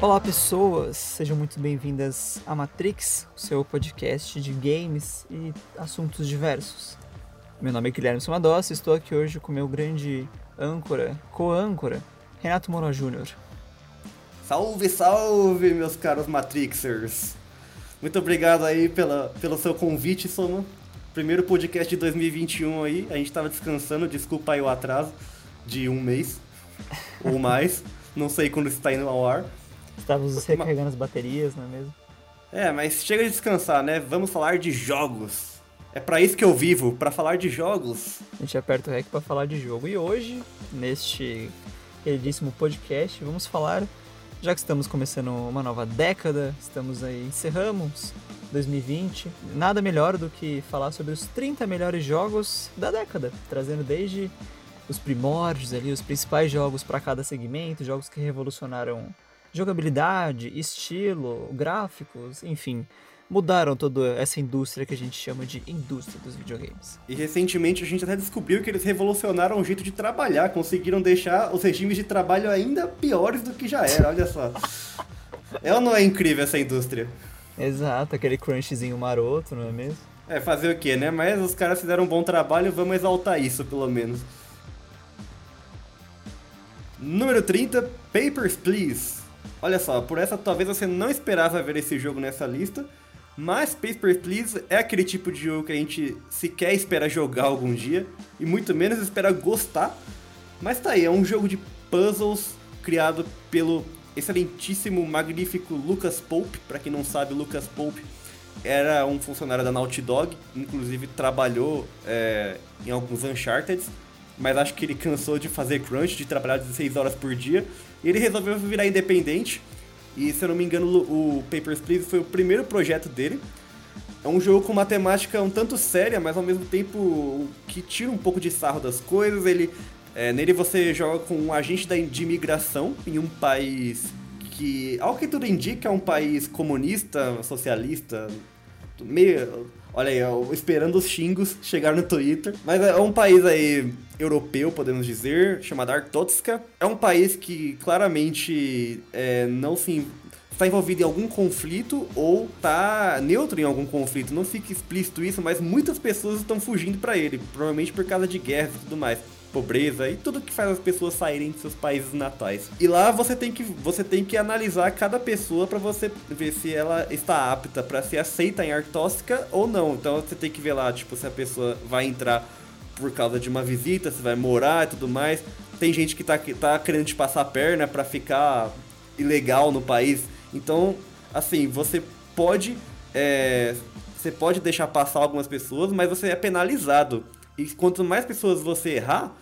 Olá, pessoas! Sejam muito bem-vindas a Matrix, o seu podcast de games e assuntos diversos. Meu nome é Guilherme Somadossi e estou aqui hoje com meu grande âncora, co-âncora, Renato Moura Júnior. Salve, salve, meus caros Matrixers! Muito obrigado aí pela, pelo seu convite, Soma. Primeiro podcast de 2021 aí, a gente estava descansando, desculpa aí o atraso de um mês ou mais, não sei quando está indo ao ar. Estávamos recarregando as baterias, não é mesmo? É, mas chega de descansar, né? Vamos falar de jogos. É para isso que eu vivo, para falar de jogos. A gente aperta o REC para falar de jogo. E hoje, neste queridíssimo podcast, vamos falar, já que estamos começando uma nova década, estamos aí, encerramos 2020, nada melhor do que falar sobre os 30 melhores jogos da década, trazendo desde os primórdios ali, os principais jogos para cada segmento, jogos que revolucionaram jogabilidade, estilo, gráficos, enfim, mudaram toda essa indústria que a gente chama de indústria dos videogames. E recentemente a gente até descobriu que eles revolucionaram o jeito de trabalhar, conseguiram deixar os regimes de trabalho ainda piores do que já era, olha só. é ou não é incrível essa indústria? Exato, aquele crunchzinho maroto, não é mesmo? É, fazer o quê, né? Mas os caras fizeram um bom trabalho, vamos exaltar isso, pelo menos. Número 30, Papers, Please. Olha só, por essa talvez você não esperava ver esse jogo nessa lista, mas Papers, Please é aquele tipo de jogo que a gente sequer espera jogar algum dia, e muito menos espera gostar. Mas tá aí, é um jogo de puzzles criado pelo excelentíssimo, magnífico Lucas Pope. Para quem não sabe, Lucas Pope era um funcionário da Naughty Dog, inclusive trabalhou é, em alguns Uncharted, mas acho que ele cansou de fazer crunch, de trabalhar 16 horas por dia, e ele resolveu virar independente. E se eu não me engano, o Papers, Please foi o primeiro projeto dele. É um jogo com uma temática um tanto séria, mas ao mesmo tempo que tira um pouco de sarro das coisas. Ele é, nele você joga com um agente de imigração em um país que, ao que tudo indica, é um país comunista, socialista, meio. Olha aí, esperando os xingos chegar no Twitter. Mas é um país aí europeu, podemos dizer, chamado Artotska. É um país que claramente é, não se está envolvido em algum conflito ou está neutro em algum conflito. Não fica explícito isso, mas muitas pessoas estão fugindo para ele, provavelmente por causa de guerras e tudo mais pobreza e tudo que faz as pessoas saírem de seus países natais. E lá você tem que, você tem que analisar cada pessoa para você ver se ela está apta para ser aceita em Artóxica ou não. Então você tem que ver lá, tipo, se a pessoa vai entrar por causa de uma visita, se vai morar e tudo mais. Tem gente que tá, que tá querendo te passar a perna para ficar ilegal no país. Então, assim, você pode. É, você pode deixar passar algumas pessoas, mas você é penalizado. E quanto mais pessoas você errar,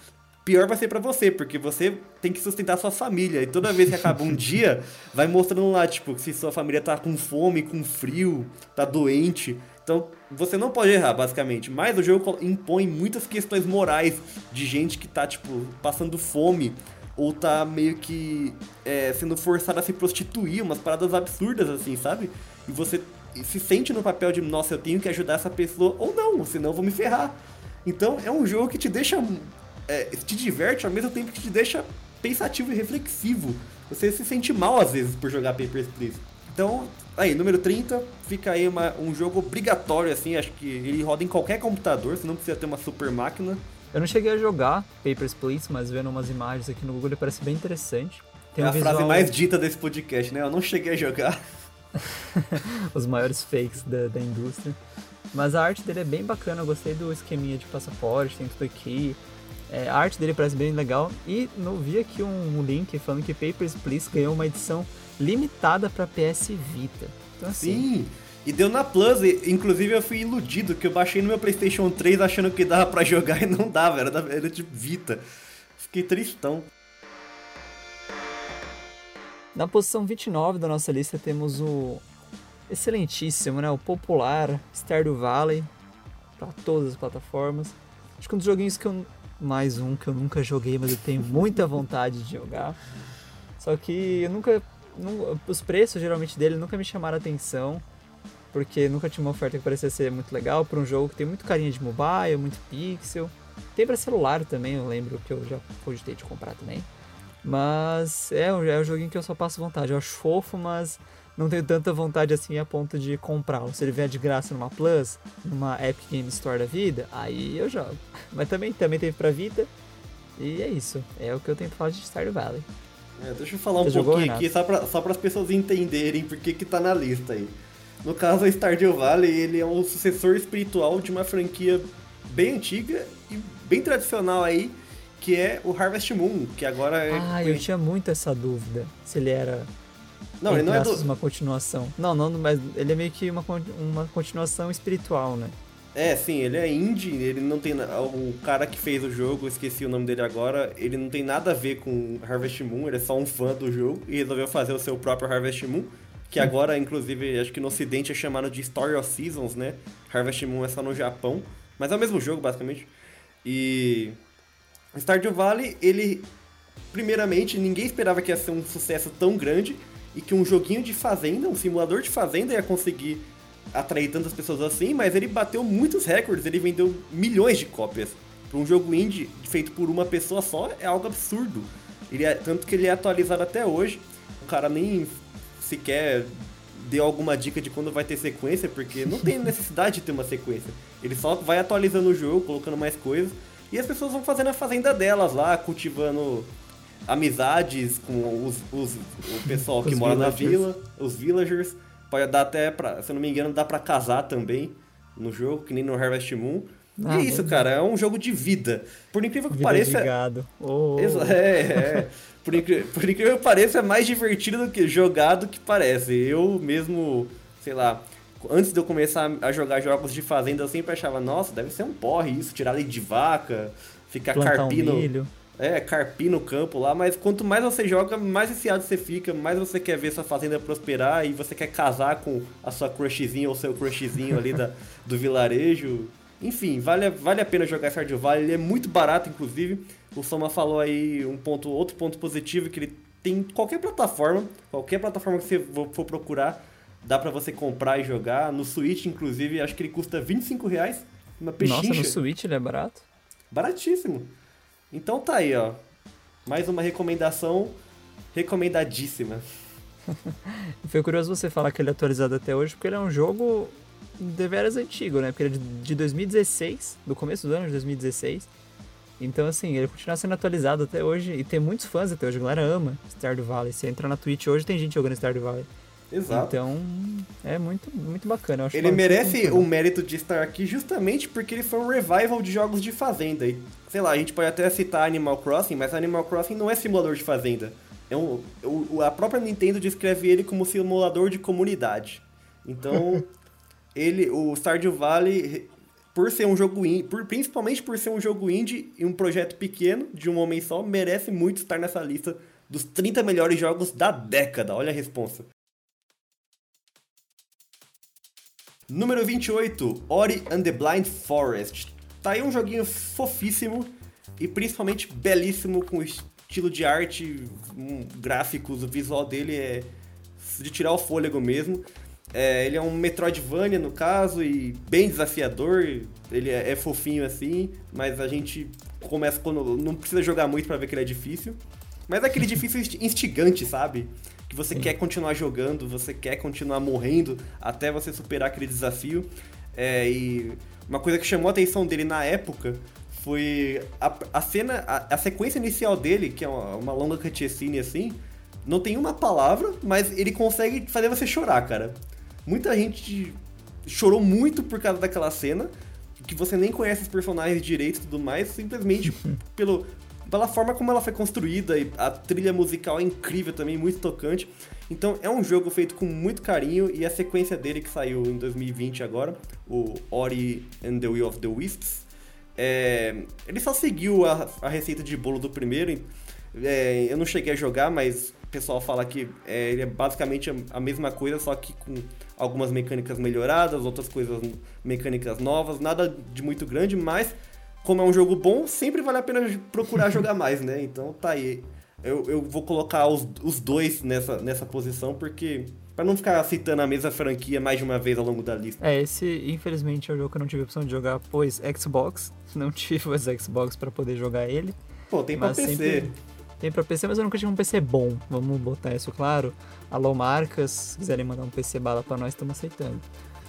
pior vai ser para você, porque você tem que sustentar sua família. E toda vez que acaba um dia, vai mostrando lá, tipo, se sua família tá com fome, com frio, tá doente. Então, você não pode errar, basicamente. Mas o jogo impõe muitas questões morais de gente que tá, tipo, passando fome ou tá meio que é, sendo forçada a se prostituir, umas paradas absurdas assim, sabe? E você se sente no papel de, nossa, eu tenho que ajudar essa pessoa, ou não, senão eu vou me ferrar. Então é um jogo que te deixa. É, te diverte ao mesmo tempo que te deixa pensativo e reflexivo. Você se sente mal às vezes por jogar Papers, Please. Então, aí, número 30, fica aí uma, um jogo obrigatório, assim, acho que ele roda em qualquer computador, você não precisa ter uma super máquina. Eu não cheguei a jogar Papers, Please, mas vendo umas imagens aqui no Google ele parece bem interessante. Tem é um a visual... frase mais dita desse podcast, né? Eu não cheguei a jogar. Os maiores fakes da, da indústria. Mas a arte dele é bem bacana, eu gostei do esqueminha de passaporte, tem tudo aqui. É, a arte dele parece bem legal. E não vi aqui um, link falando que Papers, Please ganhou uma edição limitada para PS Vita. Então, assim, Sim, e deu na Plus. inclusive eu fui iludido, que eu baixei no meu PlayStation 3 achando que dava para jogar e não dava, era, era de Vita. Fiquei tristão. Na posição 29 da nossa lista temos o excelentíssimo, né? O popular Stardew Valley para todas as plataformas. Acho que um dos joguinhos que eu mais um que eu nunca joguei, mas eu tenho muita vontade de jogar. Só que eu nunca, os preços geralmente dele nunca me chamaram atenção, porque nunca tinha uma oferta que parecia ser muito legal para um jogo que tem muito carinha de mobile, muito pixel. Tem para celular também, eu lembro que eu já cogitei de comprar também. Mas é, é um joguinho que eu só passo vontade. Eu acho fofo, mas não tenho tanta vontade assim a ponto de comprá-lo. Se ele vier de graça numa Plus, numa Epic Game Store da vida, aí eu jogo. Mas também, também teve pra Vita. E é isso. É o que eu tento falar de Stardew Valley. É, deixa eu falar um pouquinho aqui, só para só as pessoas entenderem por que, que tá na lista aí. No caso, o Stardew Valley, ele é um sucessor espiritual de uma franquia bem antiga e bem tradicional aí, que é o Harvest Moon, que agora é... Ah, eu tinha muito essa dúvida, se ele era... Não, ele não é do... uma continuação. Não, não, mas ele é meio que uma, uma continuação espiritual, né? É, sim, ele é indie, ele não tem. O cara que fez o jogo, esqueci o nome dele agora, ele não tem nada a ver com Harvest Moon, ele é só um fã do jogo e resolveu fazer o seu próprio Harvest Moon, que agora, inclusive, acho que no ocidente é chamado de Story of Seasons, né? Harvest Moon é só no Japão, mas é o mesmo jogo, basicamente. E. Stardew Valley, ele. Primeiramente, ninguém esperava que ia ser um sucesso tão grande e que um joguinho de fazenda, um simulador de fazenda ia conseguir atrair tantas pessoas assim, mas ele bateu muitos recordes, ele vendeu milhões de cópias. Para um jogo indie feito por uma pessoa só é algo absurdo. Ele é, tanto que ele é atualizado até hoje. O cara nem sequer deu alguma dica de quando vai ter sequência, porque não tem necessidade de ter uma sequência. Ele só vai atualizando o jogo, colocando mais coisas, e as pessoas vão fazendo a fazenda delas lá, cultivando amizades com os, os o pessoal que mora villagers. na vila, os villagers Pode dar até pra, se eu não me engano, dá pra casar também no jogo, que nem no Harvest Moon. Ah, e é isso, cara, é um jogo de vida. Por incrível que vida pareça. Oh. É, é. Por, incrível, por incrível que pareça, é mais divertido do que jogado que parece. Eu mesmo, sei lá, antes de eu começar a jogar jogos de fazenda, eu sempre achava, nossa, deve ser um porre isso, tirar leite de vaca, ficar Plantar carpino. Um milho. É, carpir no campo lá, mas quanto mais você joga, mais viciado você fica, mais você quer ver sua fazenda prosperar e você quer casar com a sua crushzinha ou seu crushzinho ali da, do vilarejo. Enfim, vale, vale a pena jogar Stardew Valley, ele é muito barato, inclusive. O Soma falou aí um ponto, outro ponto positivo, que ele tem qualquer plataforma, qualquer plataforma que você for procurar, dá para você comprar e jogar. No Switch, inclusive, acho que ele custa 25 reais, uma pechincha. Nossa, no Switch ele é barato? Baratíssimo. Então tá aí, ó. Mais uma recomendação recomendadíssima. Foi curioso você falar que ele é atualizado até hoje, porque ele é um jogo deveras antigo, né? Porque ele é de 2016, do começo do ano de 2016. Então, assim, ele continua sendo atualizado até hoje e tem muitos fãs até hoje. A galera ama Stardew Valley. Você entra na Twitch hoje, tem gente jogando Stardew Valley. Exato. Então, é muito, muito bacana. ele merece o mérito de estar aqui justamente porque ele foi um revival de jogos de fazenda. E, sei lá, a gente pode até citar Animal Crossing, mas Animal Crossing não é simulador de fazenda. É um, o, a própria Nintendo descreve ele como simulador de comunidade. Então, ele, o Stardew Valley, por ser um jogo indie, por, principalmente por ser um jogo indie e um projeto pequeno, de um homem só, merece muito estar nessa lista dos 30 melhores jogos da década. Olha a resposta. Número 28, Ori and the Blind Forest. Tá aí um joguinho fofíssimo e principalmente belíssimo, com estilo de arte, um, gráficos, o visual dele é de tirar o fôlego mesmo. É, ele é um Metroidvania no caso e bem desafiador. Ele é, é, fofinho assim, mas a gente começa quando não precisa jogar muito para ver que ele é difícil. Mas é aquele difícil instigante, sabe? Que você Sim. quer continuar jogando, você quer continuar morrendo até você superar aquele desafio. É, e uma coisa que chamou a atenção dele na época foi a, a cena, a, a, sequência inicial dele, que é uma, uma longa cutscene assim, não tem uma palavra, mas ele consegue fazer você chorar, cara. Muita gente chorou muito por causa daquela cena, que você nem conhece os personagens direito e tudo mais, simplesmente pelo, pela forma como ela foi construída e a trilha musical é incrível também, muito tocante. Então é um jogo feito com muito carinho e a sequência dele que saiu em 2020 agora, o Ori and the Will of the Wisps, é, ele só seguiu a, a, receita de bolo do primeiro. É, eu não cheguei a jogar, mas o pessoal fala que é, ele é basicamente a, mesma coisa, só que com algumas mecânicas melhoradas, outras coisas mecânicas novas, nada de muito grande, mas como é um jogo bom, sempre vale a pena procurar jogar mais, né? Então tá aí. Eu, eu vou colocar os, os dois nessa, nessa posição, porque. Pra não ficar citando a mesma franquia mais de uma vez ao longo da lista. É, esse infelizmente é o jogo que eu não tive a opção de jogar, pois Xbox. Não tive o Xbox para poder jogar ele. Pô, tem pra PC. Sempre... Tem pra PC, mas eu nunca tive um PC bom. Vamos botar isso claro. Alô, marcas, se quiserem mandar um PC bala pra nós, estamos aceitando.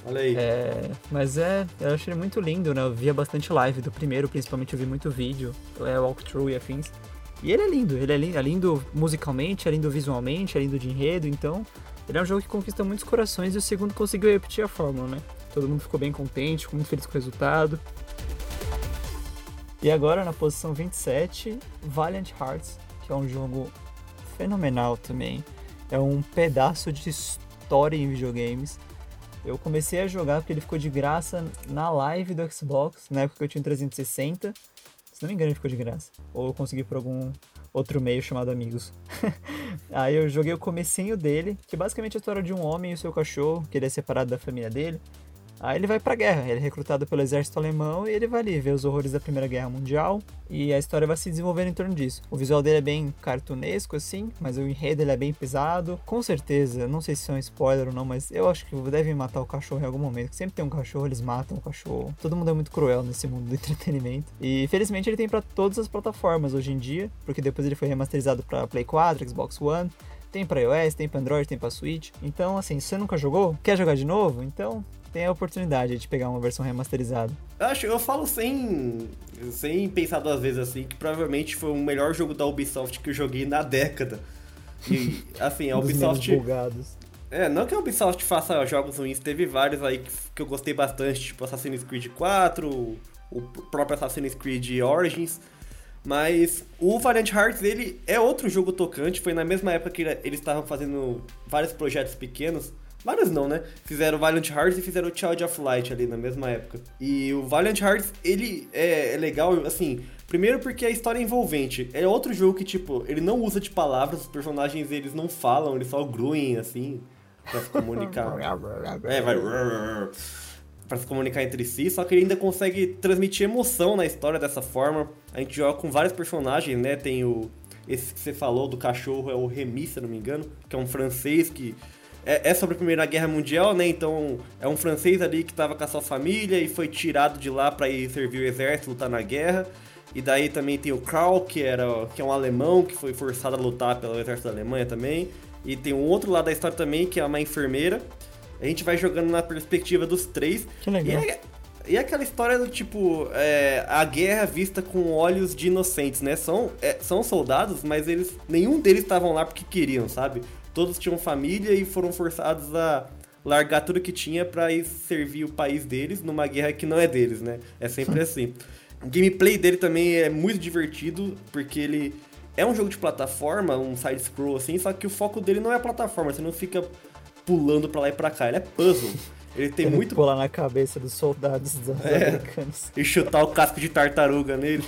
Olha aí. É, mas é, eu achei muito lindo, né? Eu via bastante live do primeiro, principalmente eu vi muito vídeo, é, walkthrough e afins. E ele é lindo, ele é lindo, é lindo musicalmente, é lindo visualmente, é lindo de enredo, então ele é um jogo que conquista muitos corações e o segundo conseguiu repetir a fórmula, né? Todo mundo ficou bem contente, ficou muito feliz com o resultado. E agora na posição 27, Valiant Hearts, que é um jogo fenomenal também. É um pedaço de história em videogames. Eu comecei a jogar porque ele ficou de graça na live do Xbox, na época que eu tinha 360. Se não me engano, ele ficou de graça. Ou eu consegui por algum outro meio chamado Amigos. Aí eu joguei o comecinho dele, que basicamente é a história de um homem e o seu cachorro, que ele é separado da família dele. Aí ele vai pra guerra, ele é recrutado pelo exército alemão e ele vai ali ver os horrores da Primeira Guerra Mundial e a história vai se desenvolvendo em torno disso. O visual dele é bem cartunesco, assim, mas o enredo ele é bem pesado. Com certeza, não sei se é um spoiler ou não, mas eu acho que devem matar o cachorro em algum momento. Sempre tem um cachorro, eles matam o cachorro. Todo mundo é muito cruel nesse mundo do entretenimento. E felizmente ele tem para todas as plataformas hoje em dia, porque depois ele foi remasterizado para Play 4, Xbox One. Tem para iOS, tem para Android, tem para Switch. Então, assim, se você nunca jogou, quer jogar de novo? Então, tem a oportunidade de pegar uma versão remasterizada. Eu acho, eu falo sem, sem pensar duas vezes assim, que provavelmente foi o melhor jogo da Ubisoft que eu joguei na década. E, assim, a Ubisoft. É, não que a Ubisoft faça jogos ruins, teve vários aí que, que eu gostei bastante, tipo Assassin's Creed 4, o próprio Assassin's Creed Origins. Mas o Valiant Hearts, ele é outro jogo tocante, foi na mesma época que eles estavam fazendo vários projetos pequenos. Vários não, né? Fizeram Valiant Hearts e fizeram Child of Light ali na mesma época. E o Valiant Hearts, ele é, é legal, assim, Primeiro porque a história é envolvente. É outro jogo que, tipo, ele não usa de palavras, os personagens eles não falam, eles só gruem, assim, pra se comunicar. é, vai. Pra se comunicar entre si, só que ele ainda consegue transmitir emoção na história dessa forma. A gente joga com vários personagens, né? Tem o. Esse que você falou do cachorro é o Remy, se não me engano, que é um francês que é, é, sobre a Primeira Guerra Mundial, né? Então é um francês ali que estava com a sua família e foi tirado de lá para ir servir o exército, lutar na guerra. E daí também tem o Karl, que, era, que é um alemão que foi forçado a lutar pelo exército da Alemanha também. E tem um outro lado da história também, que é uma enfermeira. A gente vai jogando na perspectiva dos três. Que legal. E é, e é aquela história do tipo, é, a guerra vista com olhos de inocentes, né? São, é, são soldados, mas eles nenhum deles estavam lá porque queriam, sabe? Todos tinham família e foram forçados a largar tudo que tinha para ir servir o país deles numa guerra que não é deles, né? É sempre assim. O gameplay dele também é muito divertido, porque ele é um jogo de plataforma, um side-scroll assim, só que o foco dele não é plataforma, você não fica pulando pra lá e pra cá, ele é puzzle. Ele tem Ele muito. pular na cabeça dos soldados dos É. americanos. e chutar o casco de tartaruga nele.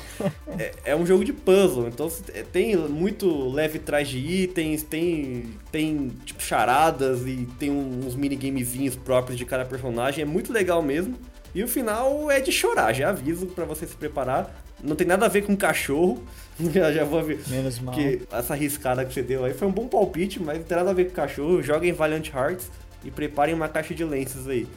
é, é um jogo de puzzle, então tem muito leve trás de itens, tem, tem tipo charadas e tem uns minigamezinhos próprios de cada personagem, é muito legal mesmo. E o final é de chorar, já aviso pra você se preparar. Não tem nada a ver com cachorro. Já, já vou ver. Menos mal. Que essa riscada que você deu aí foi um bom palpite, mas não tem nada a ver com cachorro. Joguem Valiant Hearts e preparem uma caixa de lenços aí.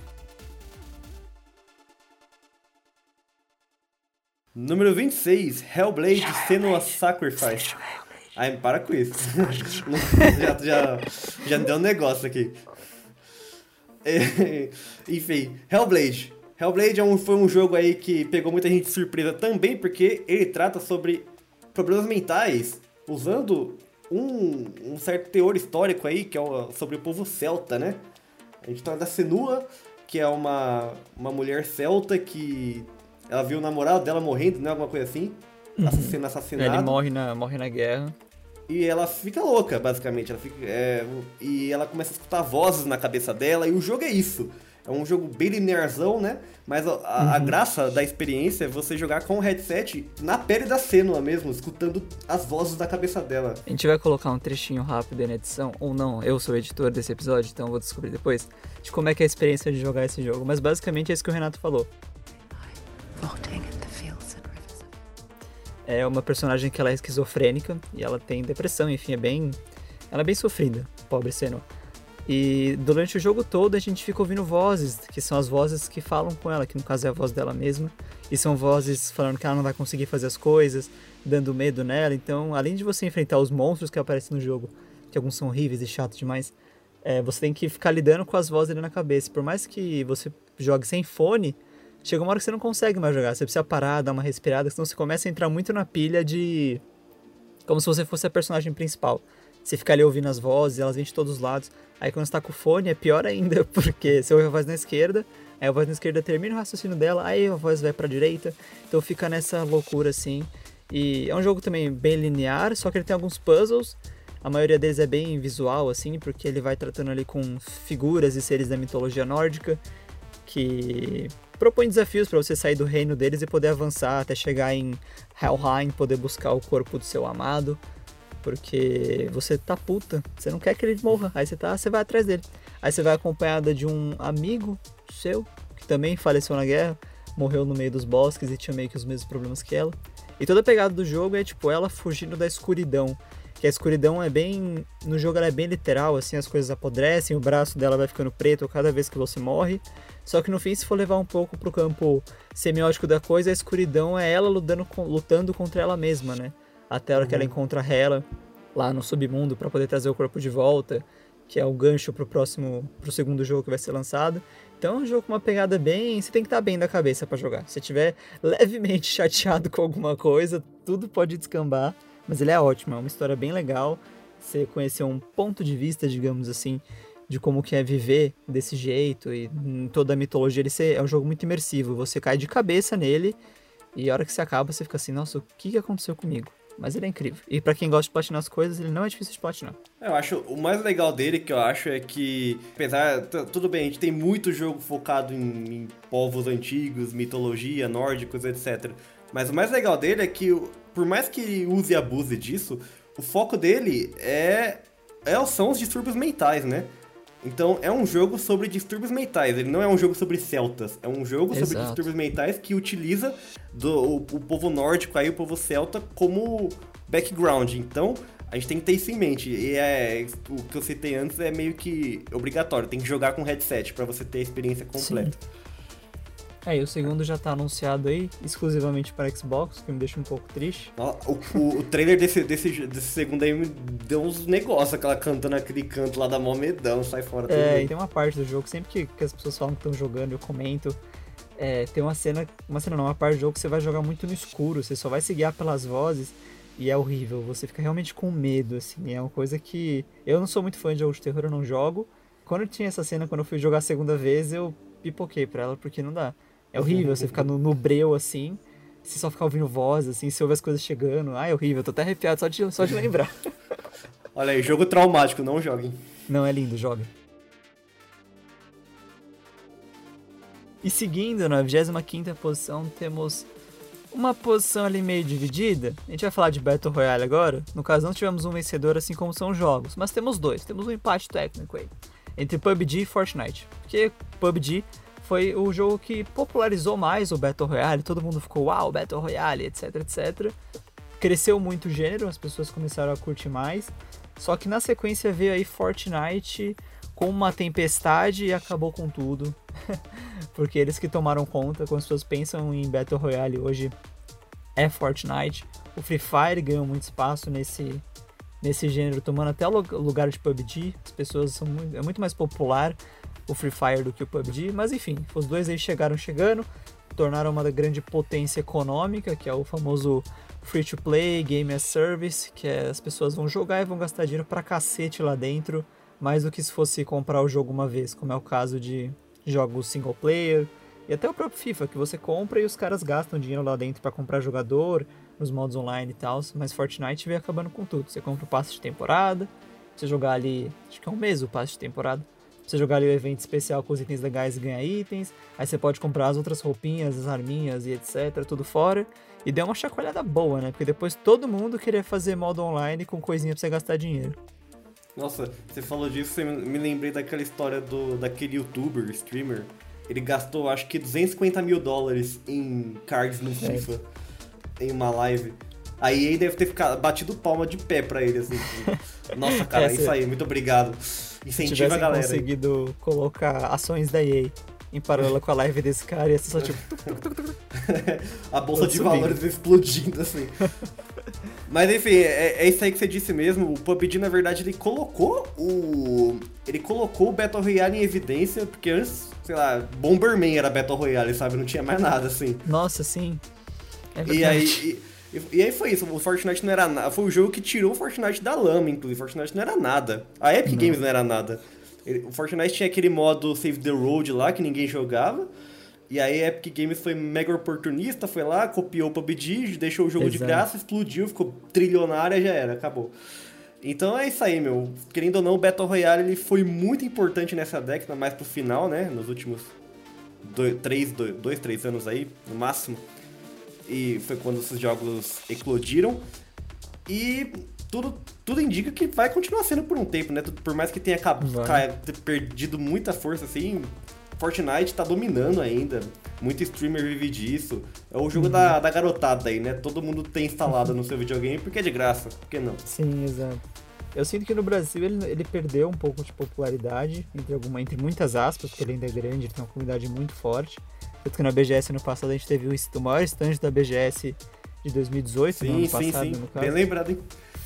Número 26, Hellblade Senua's Sacrifice. Ai, para com isso. já, já, já deu um negócio aqui. É, enfim, Hellblade. Hellblade é um, foi um jogo aí que pegou muita gente de surpresa também, porque ele trata sobre problemas mentais, usando um, um certo teor histórico aí, que é sobre o povo celta, né? A gente tá da Senua, que é uma, uma mulher celta que ela viu o namorado dela morrendo, né? Alguma coisa assim. Sendo assassinado. Ele morre na, morre na guerra. E ela fica louca, basicamente. Ela fica, é, e ela começa a escutar vozes na cabeça dela, e o jogo é isso. É um jogo bem linearzão, né? Mas a, a- a graça da experiência é você jogar com o headset na pele da Senua mesmo, escutando as vozes da cabeça dela. A gente vai colocar um trechinho rápido aí na edição, ou não, eu sou o editor desse episódio, então eu vou descobrir depois, de como é que é a experiência de jogar esse jogo. Mas basicamente é isso que o Renato falou. É uma personagem que ela é esquizofrênica e ela tem depressão, enfim, é bem. Ela é bem sofrida, pobre Senua. E durante o jogo todo a gente fica ouvindo vozes, que são as vozes que falam com ela, que no caso é a voz dela mesma. E são vozes falando que ela não vai conseguir fazer as coisas, dando medo nela. Então, além de você enfrentar os monstros que aparecem no jogo, que alguns são horríveis e chatos demais, é, você tem que ficar lidando com as vozes ali na cabeça. Por mais que você jogue sem fone, chega uma hora que você não consegue mais jogar. Você precisa parar, dar uma respirada, senão você começa a entrar muito na pilha de. Como se você fosse a personagem principal. Você fica ali ouvindo as vozes, elas vêm de todos os lados. Aí quando você tá com o fone é pior ainda, porque você ouve a voz na esquerda, aí a voz na esquerda termina o raciocínio dela, aí a voz vai pra direita. Então fica nessa loucura assim. E é um jogo também bem linear, só que ele tem alguns puzzles. A maioria deles é bem visual, assim, porque ele vai tratando ali com figuras e seres da mitologia nórdica que propõe desafios para você sair do reino deles e poder avançar até chegar em Helheim, poder buscar o corpo do seu amado. Porque você tá puta, você não quer que ele morra. Aí você tá, você vai atrás dele. Aí você vai acompanhada de um amigo seu que também faleceu na guerra, morreu no meio dos bosques e tinha meio que os mesmos problemas que ela. E toda a pegada do jogo é tipo ela fugindo da escuridão. Que a escuridão é bem. No jogo ela é bem literal, assim, as coisas apodrecem, o braço dela vai ficando preto cada vez que você morre. Só que no fim, se for levar um pouco pro campo semiótico da coisa, a escuridão é ela lutando, lutando contra ela mesma, né? Até a hora uhum. que ela uhum. encontra Hela lá no submundo para poder trazer o corpo de volta, que é o gancho pro próximo, pro segundo jogo que vai ser lançado. Então é um jogo com uma pegada bem, você tem que estar tá bem da cabeça para jogar. Se tiver levemente chateado com alguma coisa, tudo pode descambar, mas ele é ótimo, é uma história bem legal. Você conhecer um ponto de vista, digamos assim, de como que é viver desse jeito e em toda a mitologia ele é um jogo muito imersivo. Você cai de cabeça nele e a hora que você acaba você fica assim, nossa, o que aconteceu comigo? Mas ele é incrível. E para quem gosta de platinar as coisas, ele não é difícil de platinar. Eu acho, o mais legal dele que eu acho é que, apesar, tudo bem, a gente tem muito jogo focado em, em povos antigos, mitologia, nórdicos, etc. Mas o mais legal dele é que, por mais que use e abuse disso, o foco dele é, é são os distúrbios mentais, né? Então é um jogo sobre distúrbios mentais, ele não é um jogo sobre celtas, é um jogo Exato. sobre distúrbios mentais que utiliza do, o, o, povo nórdico aí, o povo celta, como background. Então a gente tem que ter isso em mente. E é o que eu citei antes é meio que obrigatório, tem que jogar com headset para você ter a experiência completa. Sim. É, e o segundo já tá anunciado aí, exclusivamente para Xbox, que me deixa um pouco triste. O, o, o trailer desse, desse, desse segundo aí me deu uns negócios, aquela cantando aquele canto lá da mó medão, sai fora. É, e tem uma parte do jogo, sempre que, que as pessoas falam que estão jogando, eu comento, é, tem uma cena, uma cena não, uma parte do jogo que você vai jogar muito no escuro, você só vai se guiar pelas vozes, e é horrível, você fica realmente com medo, assim, é uma coisa que... Eu não sou muito fã de jogos de terror, eu não jogo. Quando tinha essa cena, quando eu fui jogar a segunda vez, eu pipoquei pra ela, porque não dá. É horrível você ficar no, no breu assim, você só ficar ouvindo voz, assim, você ouve as coisas chegando. Ah, é horrível, tô até arrepiado só de, só de lembrar. Olha aí, jogo traumático, não joguem. Não, é lindo, joga. E seguindo, na 25 posição, temos uma posição ali meio dividida. A gente vai falar de Battle Royale agora. No caso, não tivemos um vencedor assim como são os jogos, mas temos dois. Temos um empate técnico aí entre PUBG e Fortnite. Porque PUBG foi o jogo que popularizou mais o Battle Royale, todo mundo ficou, uau, Battle Royale, etc, etc. Cresceu muito o gênero, as pessoas começaram a curtir mais. Só que na sequência veio aí Fortnite com uma tempestade e acabou com tudo. Porque eles que tomaram conta, quando as pessoas pensam em Battle Royale hoje, é Fortnite. O Free Fire ganhou muito espaço nesse, nesse gênero, tomando até o lugar de PUBG. As pessoas são muito, é muito mais popular o Free Fire do que o PUBG, mas enfim, os dois aí chegaram chegando, tornaram uma grande potência econômica, que é o famoso free to play, game as service, que é as pessoas vão jogar e vão gastar dinheiro pra cacete lá dentro, mais do que se fosse comprar o jogo uma vez, como é o caso de jogos single player e até o próprio FIFA, que você compra e os caras gastam dinheiro lá dentro para comprar jogador, nos modos online e tal, mas Fortnite vem acabando com tudo. Você compra o passe de temporada, você jogar ali, acho que é um mês o passe de temporada, você jogar ali o evento especial com os itens legais e ganhar itens. Aí você pode comprar as outras roupinhas, as arminhas e etc, tudo fora. E deu uma chacoalhada boa, né? Porque depois todo mundo queria fazer modo online com coisinha pra você gastar dinheiro. Nossa, você falou disso, eu me lembrei daquela história do daquele youtuber, streamer. Ele gastou acho que 250 mil dólares em cards no é. FIFA é. em uma live. Aí ele deve ter ficado batido palma de pé pra ele, assim. Nossa, cara, é, isso aí, muito obrigado. Incentiva a galera. aí. conseguido colocar ações da EA em paralelo com a live desse cara, ia ser só tipo. A bolsa de valores explodindo, assim. Mas enfim, é, é isso aí que você disse mesmo. O PUBG, na verdade, ele colocou o. Ele colocou o Battle Royale em evidência, porque antes, sei lá, Bomberman era Battle Royale, sabe? Não tinha mais nada, assim. Nossa, sim. É E aí. E, e aí foi isso, o Fortnite não era nada. Foi o jogo que tirou o Fortnite da lama, inclusive. O Fortnite não era nada. A Epic Games não era nada. Ele- O Fortnite tinha aquele modo Save the Road lá que ninguém jogava. E aí a Epic Games foi mega oportunista, foi lá, copiou o PUBG, deixou o jogo de Exato. graça, explodiu, ficou trilionária, já era, acabou. Então é isso aí, meu. Querendo ou não, o Battle Royale ele foi muito importante nessa década, mais pro final, né? Nos últimos dois, três, dois, dois, três anos aí, no máximo. E foi quando esses jogos eclodiram. E tudo, tudo indica que vai continuar sendo por um tempo, né? Por mais que tenha Vai. perdido muita força, assim, Fortnite tá dominando ainda. Muito streamer vive disso. É o jogo da, da garotada aí, né? Todo mundo tem instalado no seu videogame porque é de graça. Por que não? Sim, exato. Eu sinto que no Brasil ele, ele perdeu um pouco de popularidade, entre, alguma, entre muitas aspas, porque ele ainda é grande, ele tem uma comunidade muito forte. Tanto que na BGS ano passado a gente teve o, maior stand da BGS de 2018, no Sim, ano sim, passado, sim. no caso. Bem lembrado, hein?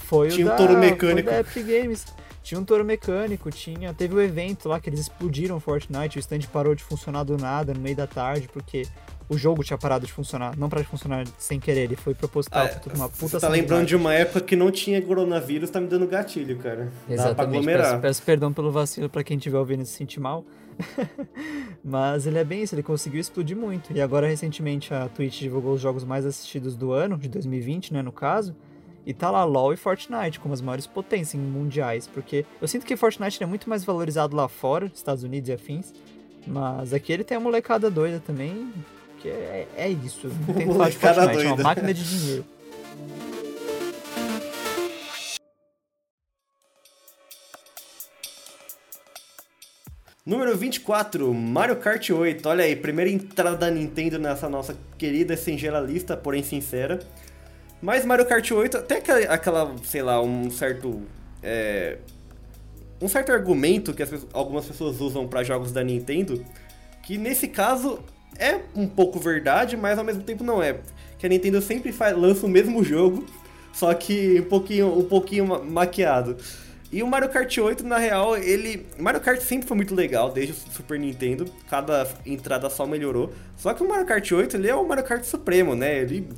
Foi Tinha o um da, touro foi mecânico. da Epic Games. Tinha um touro mecânico, tinha, teve o evento lá que eles explodiram Fortnite, o stand parou de funcionar do nada no meio da tarde, porque o jogo tinha parado de funcionar, não parou de funcionar sem querer, ele foi proposital, Ah, uma puta Você tá lembrando de uma época que não tinha coronavírus, tá me dando gatilho, cara. Dá pra Exatamente, aglomerar. peço, peço perdão pelo vacilo pra quem estiver ouvindo e se sentir mal. Mas ele é bem isso, ele conseguiu explodir muito. E agora, recentemente, a Twitch divulgou os jogos mais assistidos do ano, de 2020, né, no caso. E tá lá LoL e Fortnite como as maiores potências mundiais. Porque eu sinto que Fortnite é muito mais valorizado lá fora, Estados Unidos e afins. Mas aqui ele tem a molecada doida também, que é, é isso. Não tem que falar de Fortnite, é uma doida. máquina de dinheiro. Número 24, Mario Kart 8. Olha aí, primeira entrada da Nintendo nessa nossa querida singela lista, porém sincera. Mas Mario Kart 8, até aquela, sei lá, um certo. é, um certo argumento que as algumas pessoas usam para jogos da Nintendo, que nesse caso é um pouco verdade, mas ao mesmo tempo não é. Que a Nintendo sempre faz, lança o mesmo jogo, só que um pouquinho, um pouquinho ma- maquiado. E o Mario Kart 8, na real, ele. Mario Kart sempre foi muito legal, desde o Super Nintendo. Cada entrada só melhorou. Só que o Mario Kart 8, ele é o Mario Kart Supremo, né? Ele,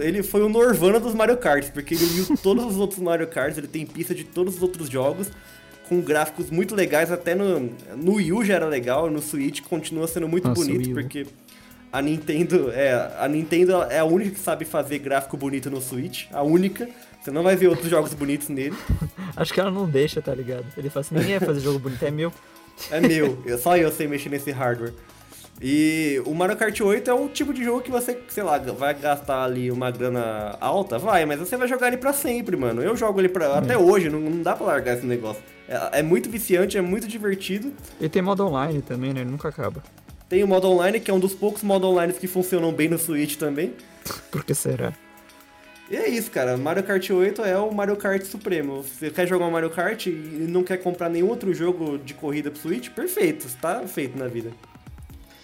ele foi o Norvana dos Mario Karts, porque ele uniu todos os outros Mario Karts, ele tem pista de todos os outros jogos, com gráficos muito legais, até no, no Wii U já era legal, no Switch continua sendo muito Nossa, bonito, porque a Nintendo, é, a Nintendo é a única que sabe fazer gráfico bonito no Switch, a única. Você não vai ver outros jogos bonitos nele. Acho que ela não deixa, tá ligado? Ele fala assim, ninguém vai fazer jogo bonito, é meu. É meu, eu- só eu sei mexer nesse hardware. E o Mario Kart 8 é o tipo de jogo que você, sei lá, vai gastar ali uma grana alta, vai, mas você vai jogar ele pra sempre, mano. Eu jogo ele pra, até hoje, não, não dá pra largar esse negócio. É, é muito viciante, é muito divertido. E tem modo online também, né? Ele nunca acaba. Tem o modo online, que é um dos poucos modos online que funcionam bem no Switch também. Por que será? E é isso, cara. Mario Kart 8 é o Mario Kart Supremo. Você quer jogar um Mario Kart e não quer comprar nenhum outro jogo de corrida pro Switch? Perfeito, está feito na vida.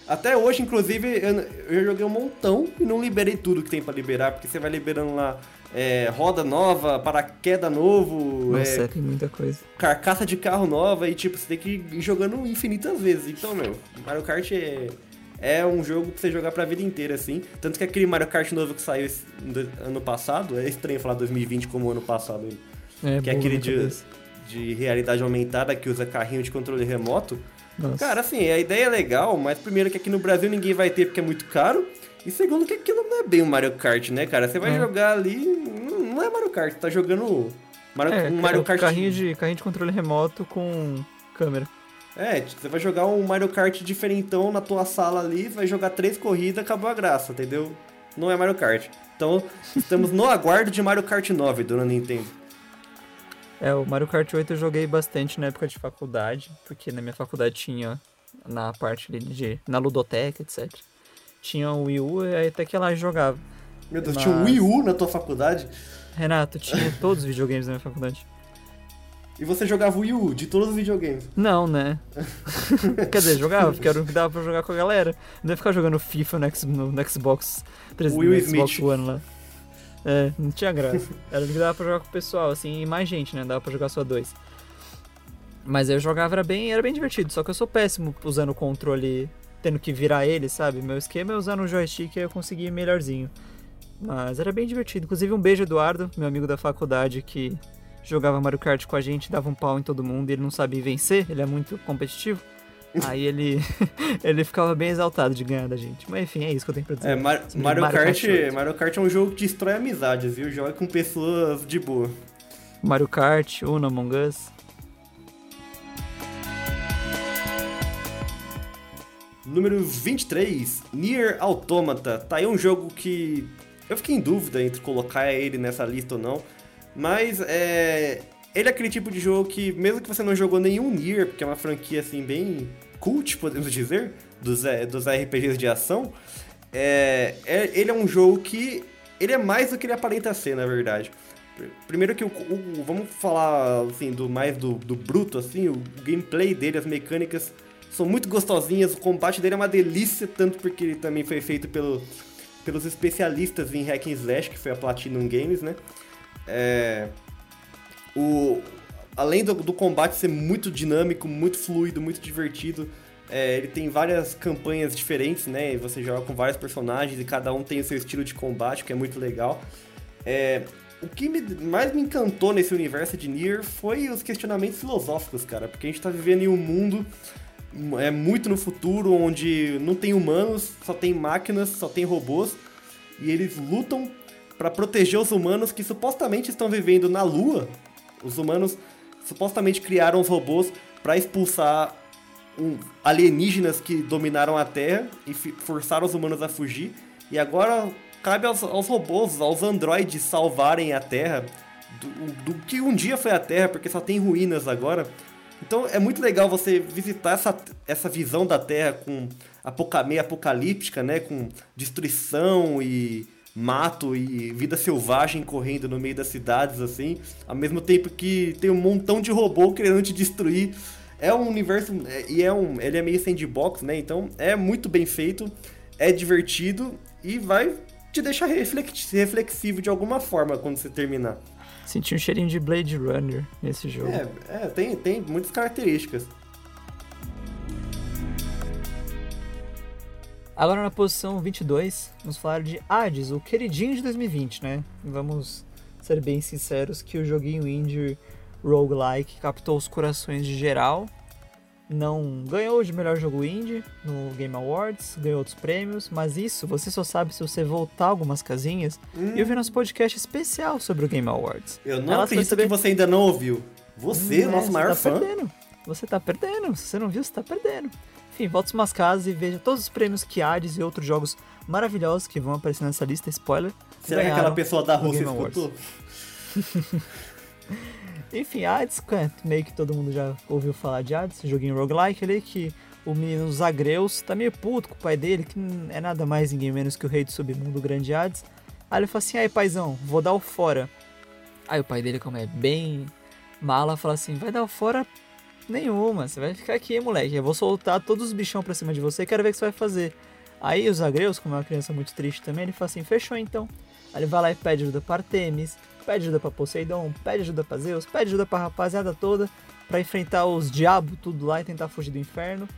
Até hoje, inclusive, eu, joguei um montão e não liberei tudo que tem pra liberar, porque você vai liberando lá é, roda nova, paraquedas novo, Nossa, é, tem muita coisa. carcaça de carro nova e tipo, você tem que ir jogando infinitas vezes. Então, meu, Mario Kart é, é um jogo pra você jogar pra vida inteira, assim. Tanto que aquele Mario Kart novo que saiu ano passado, é estranho falar 2020 como ano passado, É, que é aquele de, de realidade aumentada que usa carrinho de controle remoto. Nossa. Cara, assim, a ideia é legal, mas primeiro que aqui no Brasil ninguém vai ter porque é muito caro. E segundo que aquilo não é bem um Mario Kart, né, cara? Você vai É. jogar ali, não não é Mario Kart, você tá jogando Mario, é, um Mario Kart carrinho de, carrinho de controle remoto com câmera. É, você vai jogar um Mario Kart diferentão na tua sala ali, vai jogar três corridas, acabou a graça, entendeu? Não é Mario Kart. Então, estamos no aguardo de Mario Kart 9, dona Nintendo. É, o Mario Kart 8 eu joguei bastante na época de faculdade, porque na minha faculdade tinha na parte ali de. na ludoteca, etc. Tinha o Wii U e aí até que lá eu jogava. Meu Deus, Mas- tinha um Wii U na tua faculdade? Renato, tinha todos os videogames na minha faculdade. E você jogava o Wii U de todos os videogames? Não, né? Quer dizer, jogava, porque era o que dava pra jogar com a galera. Não ia ficar jogando FIFA no, no- Xbox 360, Will no Xbox Smith. One lá. É, não tinha graça. Era o que dava pra jogar com o pessoal, assim, e mais gente, né? Dava pra jogar só dois. Mas eu jogava, era bem, era bem divertido, só que eu sou péssimo usando o controle, tendo que virar ele, sabe? Meu esquema é usando o joystick e eu consegui melhorzinho. Mas era bem divertido. Inclusive, um beijo, Eduardo, meu amigo da faculdade, que jogava Mario Kart com a gente, dava um pau em todo mundo e ele não sabia vencer, ele é muito competitivo. Aí ele, ele ficava bem exaltado de ganhar da gente. Mas enfim, é isso que eu tenho pra dizer. É, Mar- Mario, Mario Kart. Mario Kart é um jogo que destrói amizades, viu? Joga com pessoas de boa. Mario Kart, Uno, Among Us. Número 23, Nier Automata. Tá aí um jogo que eu fiquei em dúvida entre colocar ele nessa lista ou não. Mas é. Ele é aquele tipo de jogo que, mesmo que você não jogou nenhum Nier, porque é uma franquia assim bem cult, podemos dizer, dos, é, dos RPGs de ação, é, é- ele é um jogo que. Ele é mais do que ele aparenta ser, na verdade. Pr- Primeiro que o, o- vamos falar assim do mais do, do bruto assim, o gameplay dele, as mecânicas são muito gostosinhas, o combate dele é uma delícia, tanto porque ele também foi feito pelo, pelos especialistas em hack and slash, que foi a Platinum Games, né? É, o, além do, do combate ser muito dinâmico, muito fluido, muito divertido, é, ele tem várias campanhas diferentes, né? E você joga com vários personagens e cada um tem o seu estilo de combate, que é muito legal. É, o que me- mais me encantou nesse universo de Nier foi os questionamentos filosóficos, cara, porque a gente tá vivendo em um mundo é muito no futuro onde não tem humanos, só tem máquinas, só tem robôs e eles lutam para proteger os humanos que supostamente estão vivendo na Lua. Os humanos supostamente criaram os robôs para expulsar um- alienígenas que dominaram a Terra e forçaram os humanos a fugir. E agora cabe aos, aos robôs, aos androides salvarem a Terra do, do que um dia foi a Terra, porque só tem ruínas agora. Então é muito legal você visitar essa, essa visão da Terra com apoca, meio apocalíptica, né? Com destruição e mato e vida selvagem correndo no meio das cidades, assim. Ao mesmo tempo que tem um montão de robô querendo te destruir. É um universo. é- E é um. Ele é meio sandbox, né? Então é muito bem feito, é divertido e vai te deixar reflex- reflexivo de alguma forma quando você terminar. Senti um cheirinho de Blade Runner nesse jogo. É, é tem, tem muitas características. Agora na posição 22, vamos falar de Hades, o queridinho de 2020, né? Vamos ser bem sinceros que o joguinho indie roguelike captou os corações de geral. Não ganhou de melhor jogo indie no Game Awards, ganhou outros prêmios, mas isso você só sabe se você voltar algumas casinhas e ouvir nosso podcast especial sobre o Game Awards. Eu não Ela acredito saber- que você ainda não ouviu. Você, Hum, nosso é, maior você tá fã. perdendo. Você tá perdendo. Se você não viu, você tá perdendo. Enfim, volte umas casas e veja todos os prêmios que Hades e outros jogos maravilhosos que vão aparecer nessa lista, spoiler. Será que aquela pessoa da Rússia escutou? Enfim, Hades, é, meio que todo mundo já ouviu falar de Hades, joguinho roguelike ali, que o menino Zagreus tá meio puto com o pai dele, que não é nada mais ninguém menos que o rei do submundo, o grande Hades. Aí ele fala assim, aí paizão, vou dar o fora. Aí o pai dele, como é bem mala, fala assim, vai dar o fora nenhuma, você vai ficar aqui, moleque, eu vou soltar todos os bichão pra cima de você e quero ver o que você vai fazer. Aí o Zagreus, como é uma criança muito triste também, ele fala assim, fechou então. Aí ele vai lá e pede ajuda pra Artemis, pede ajuda pra Poseidon, pede ajuda pra Zeus, pede ajuda pra rapaziada toda pra enfrentar os diabos tudo lá e tentar fugir do inferno.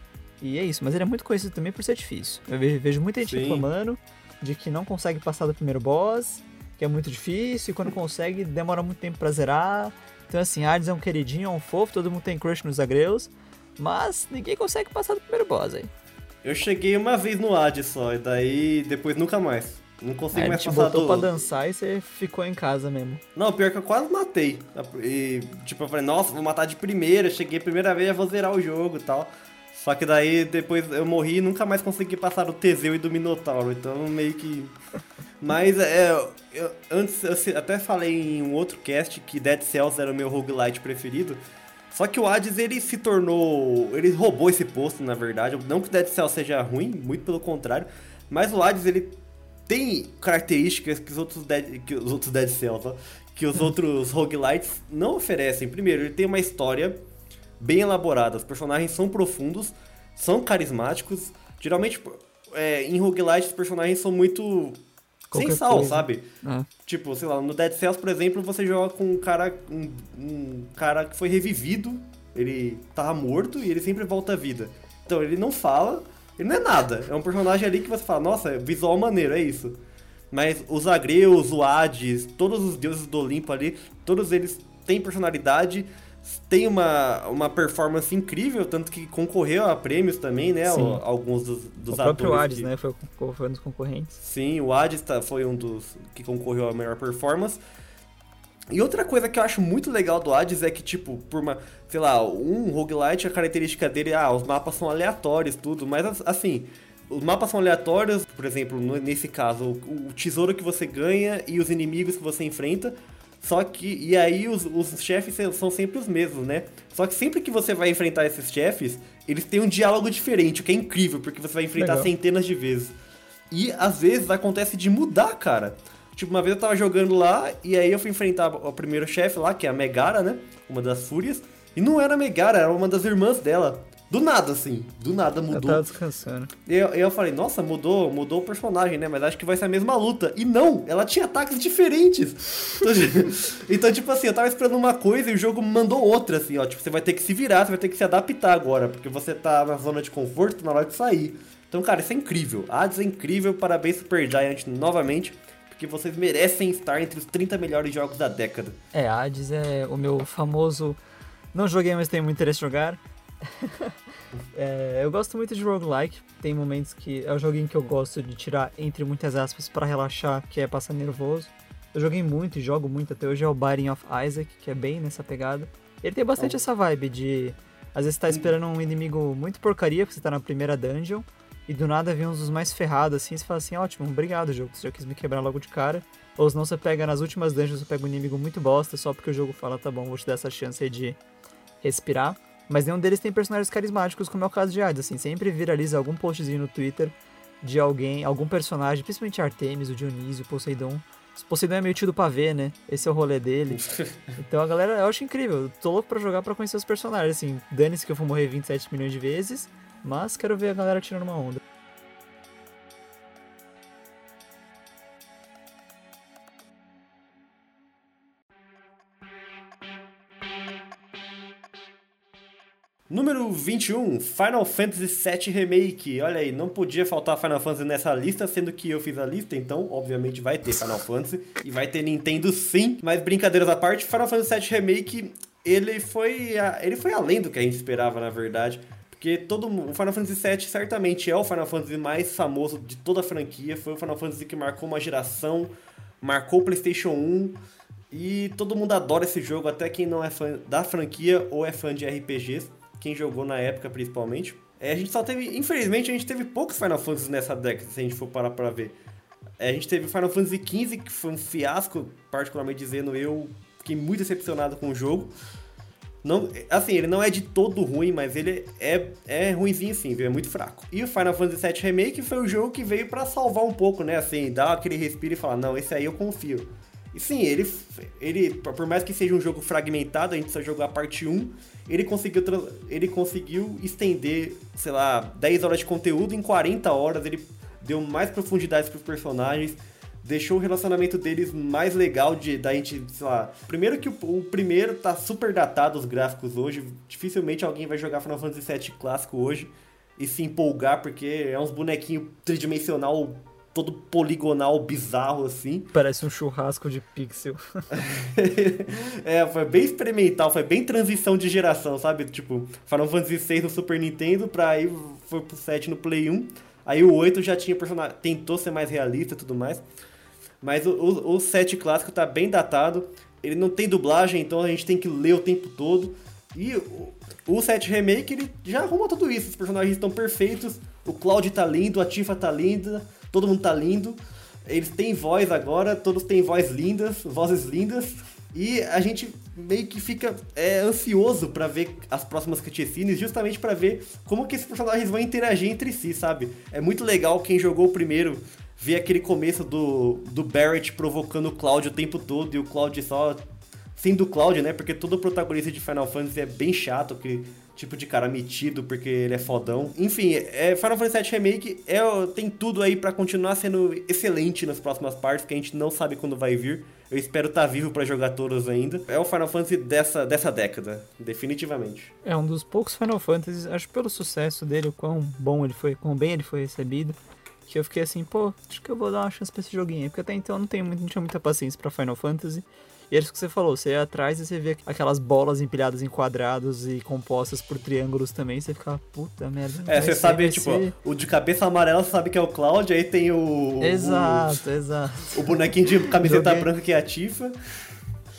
E é isso, mas ele é muito conhecido também por ser difícil. Eu vejo, vejo muita gente Sim. reclamando de que não consegue passar do primeiro boss, que é muito difícil, e quando consegue demora muito tempo pra zerar. Então assim, Hades é um queridinho, é um fofo, todo mundo tem crush nos Zagreus, mas ninguém consegue passar do primeiro boss aí. Eu cheguei uma vez no Hades só, e daí depois nunca mais. Não consigo Aí mais te passar botou do... pra dançar e você ficou em casa mesmo. Não, pior que eu quase matei. E, tipo, eu falei, nossa, vou matar de primeira. Cheguei a primeira vez, já vou zerar o jogo e tal. Só que daí depois eu morri e nunca mais consegui passar do Teseu e do Minotauro. Então meio que. Mas é. eu- antes eu até falei em um outro cast que Dead Cells era o meu roguelite preferido. Só que o Hades ele se tornou. Ele roubou esse posto, na verdade. Não que Dead Cells seja ruim, muito pelo contrário. Mas o Hades ele tem características que os outros Dead, que os outros Dead Cells, ó, que os outros roguelites não oferecem. Primeiro, ele tem uma história bem elaborada, os personagens são profundos, são carismáticos. Geralmente, é, em roguelite, os personagens são muito Qualquer sem sal, coisa. sabe? É. Tipo, sei lá, no Dead Cells, por exemplo, você joga com um cara, um, um cara que foi revivido, ele tava morto e ele sempre volta à vida. Então ele não fala, ele não é nada. É um personagem ali que você fala, nossa, visual maneiro, é isso. Mas os Agreus, o Hades, todos os deuses do Olimpo ali, todos eles têm personalidade, têm uma, uma performance incrível, tanto que concorreu a prêmios também, né? O- alguns dos, dos o próprio Hades, que- né? Foi, foi um dos concorrentes. Sim, o Hades tá- foi um dos que concorreu à melhor performance. E outra coisa que eu acho muito legal do Hades é que, tipo, por uma, sei lá, um roguelite, a característica dele, ah, os mapas são aleatórios, tudo, mas as- assim, os mapas são aleatórios, por exemplo, nesse caso, o tesouro que você ganha e os inimigos que você enfrenta, só que, e aí os, os chefes são sempre os mesmos, né? Só que sempre que você vai enfrentar esses chefes, eles têm um diálogo diferente, o que é incrível, porque você vai enfrentar Legal. centenas de vezes. E às vezes acontece de mudar, cara. Tipo, uma vez eu tava jogando lá e aí eu fui enfrentar o primeiro chefe lá, que é a Megara, né? Uma das fúrias. E não era a Megara, era uma das irmãs dela. Do nada, assim. Do nada Eu mudou. tava descansando. E eu, eu falei, nossa, mudou, mudou o personagem, né? Mas acho que vai ser a mesma luta. E não, ela tinha ataques diferentes. Então, então, tipo assim, eu tava esperando uma coisa e o jogo mandou outra, assim, ó. Tipo, você vai ter que se virar, você vai ter que se adaptar agora, porque você tá na zona de conforto na hora de sair. Então, cara, isso é incrível. Hades é incrível, parabéns Supergiant novamente, porque vocês merecem estar entre os 30 melhores jogos da década. É, Hades é o meu famoso. Não joguei, mas tenho muito interesse em jogar. É, eu gosto muito de roguelike. Tem momentos que é o joguinho que eu gosto de tirar entre muitas aspas pra relaxar, que é passar nervoso. Eu joguei muito e jogo muito até hoje é o Binding of Isaac, que é bem nessa pegada. Ele tem bastante essa vibe de às vezes tá esperando um inimigo muito porcaria, porque você tá na primeira dungeon, e do nada vem uns dos mais ferrados assim, e você fala assim, ótimo, obrigado jogo, você já quis me quebrar logo de cara. Ou senão você pega nas últimas dungeons, você pega um inimigo muito bosta, só porque o jogo fala, tá bom, vou te dar essa chance aí de respirar. Mas nenhum deles tem personagens carismáticos, como é o caso de Hades, assim, sempre viraliza algum postzinho no Twitter de alguém, algum personagem, principalmente Artemis, o Dionísio, o Poseidon. O Poseidon é meio tido pra ver, né? Esse é o rolê dele. Então a galera, eu acho incrível. Eu tô louco pra jogar pra conhecer os personagens, assim. Dane-se que eu vou morrer 27 milhões de vezes, mas quero ver a galera tirando uma onda. Número 21, Final Fantasy VII Remake. Olha aí, não podia faltar Final Fantasy nessa lista, sendo que eu fiz a lista, então obviamente vai ter Final Fantasy e vai ter Nintendo sim. Mas brincadeiras à parte, Final Fantasy VII Remake, ele foi, a- ele foi além do que a gente esperava, na verdade. Porque todo o Final Fantasy VII certamente é o Final Fantasy mais famoso de toda a franquia. Foi o Final Fantasy que marcou uma geração, marcou o PlayStation 1. E todo mundo adora esse jogo, até quem não é fã da franquia ou é fã de RPGs, quem jogou na época principalmente. É, a gente só teve, infelizmente, a gente teve poucos Final Fantasy nessa década, se a gente for parar pra ver. É, a gente teve Final Fantasy XV, que foi um fiasco, particularmente dizendo, eu fiquei muito decepcionado com o jogo. Não, assim, ele não é de todo ruim, mas ele é, é ruimzinho sim, viu? É muito fraco. E o Final Fantasy VII Remake foi o jogo que veio pra salvar um pouco, né? Assim, dar aquele respiro e falar, não, esse aí eu confio. E sim, ele, ele, por mais que seja um jogo fragmentado, a gente só jogou a parte 1, ele conseguiu, ele conseguiu estender, sei lá, 10 horas de conteúdo em 40 horas, ele deu mais profundidade pros personagens, deixou o relacionamento deles mais legal de da gente, sei lá. Primeiro que o, o primeiro tá super datado os gráficos hoje, dificilmente alguém vai jogar Final Fantasy VII clássico hoje e se empolgar porque é uns bonequinhos tridimensional todo poligonal bizarro assim. Parece um churrasco de pixel. é, foi bem experimental, foi bem transição de geração, sabe? Tipo, Final Fantasy VI no Super Nintendo, pra aí foi pro 7 no Play 1. Aí o 8 já tinha personagem, tentou ser mais realista e tudo mais. Mas o, o, o 7 clássico tá bem datado. Ele não tem dublagem, então a gente tem que ler o tempo todo. E o, o 7 Remake, ele já arruma tudo isso. Os personagens estão perfeitos. O Cloud tá lindo, a Tifa tá linda, todo mundo tá lindo. Eles têm voz agora, todos têm voz lindas, vozes lindas. E a gente meio que fica é, ansioso pra ver as próximas cutscenes, justamente pra ver como que esses personagens vão interagir entre si, sabe? É muito legal quem jogou o primeiro ver aquele começo do, do Barrett provocando o Cloud o tempo todo e o Cloud só sendo o Cloud, né? Porque todo protagonista de Final Fantasy é bem chato, aquele tipo de cara metido porque ele é fodão. Enfim, é, Final Fantasy VII Remake é, tem tudo aí para continuar sendo excelente nas próximas partes, que a gente não sabe quando vai vir. Eu espero estar tá vivo para jogar todos ainda. É o Final Fantasy dessa, dessa década, definitivamente. É um dos poucos Final Fantasies, acho pelo sucesso dele, o quão bom ele foi, quão bem ele foi recebido, que eu fiquei assim, pô, acho que eu vou dar uma chance pra esse joguinho, porque até então eu não, tenho, não tinha muita paciência para Final Fantasy. E é isso que você falou, você ia atrás e você vê aquelas bolas empilhadas em quadrados e compostas por triângulos também, você fica, puta merda. É, você sabe, tipo, ser... o de cabeça amarela você sabe que é o Cloud, aí tem o. Exato, o, exato. O bonequinho de camiseta Joguei... branca que é a Tifa.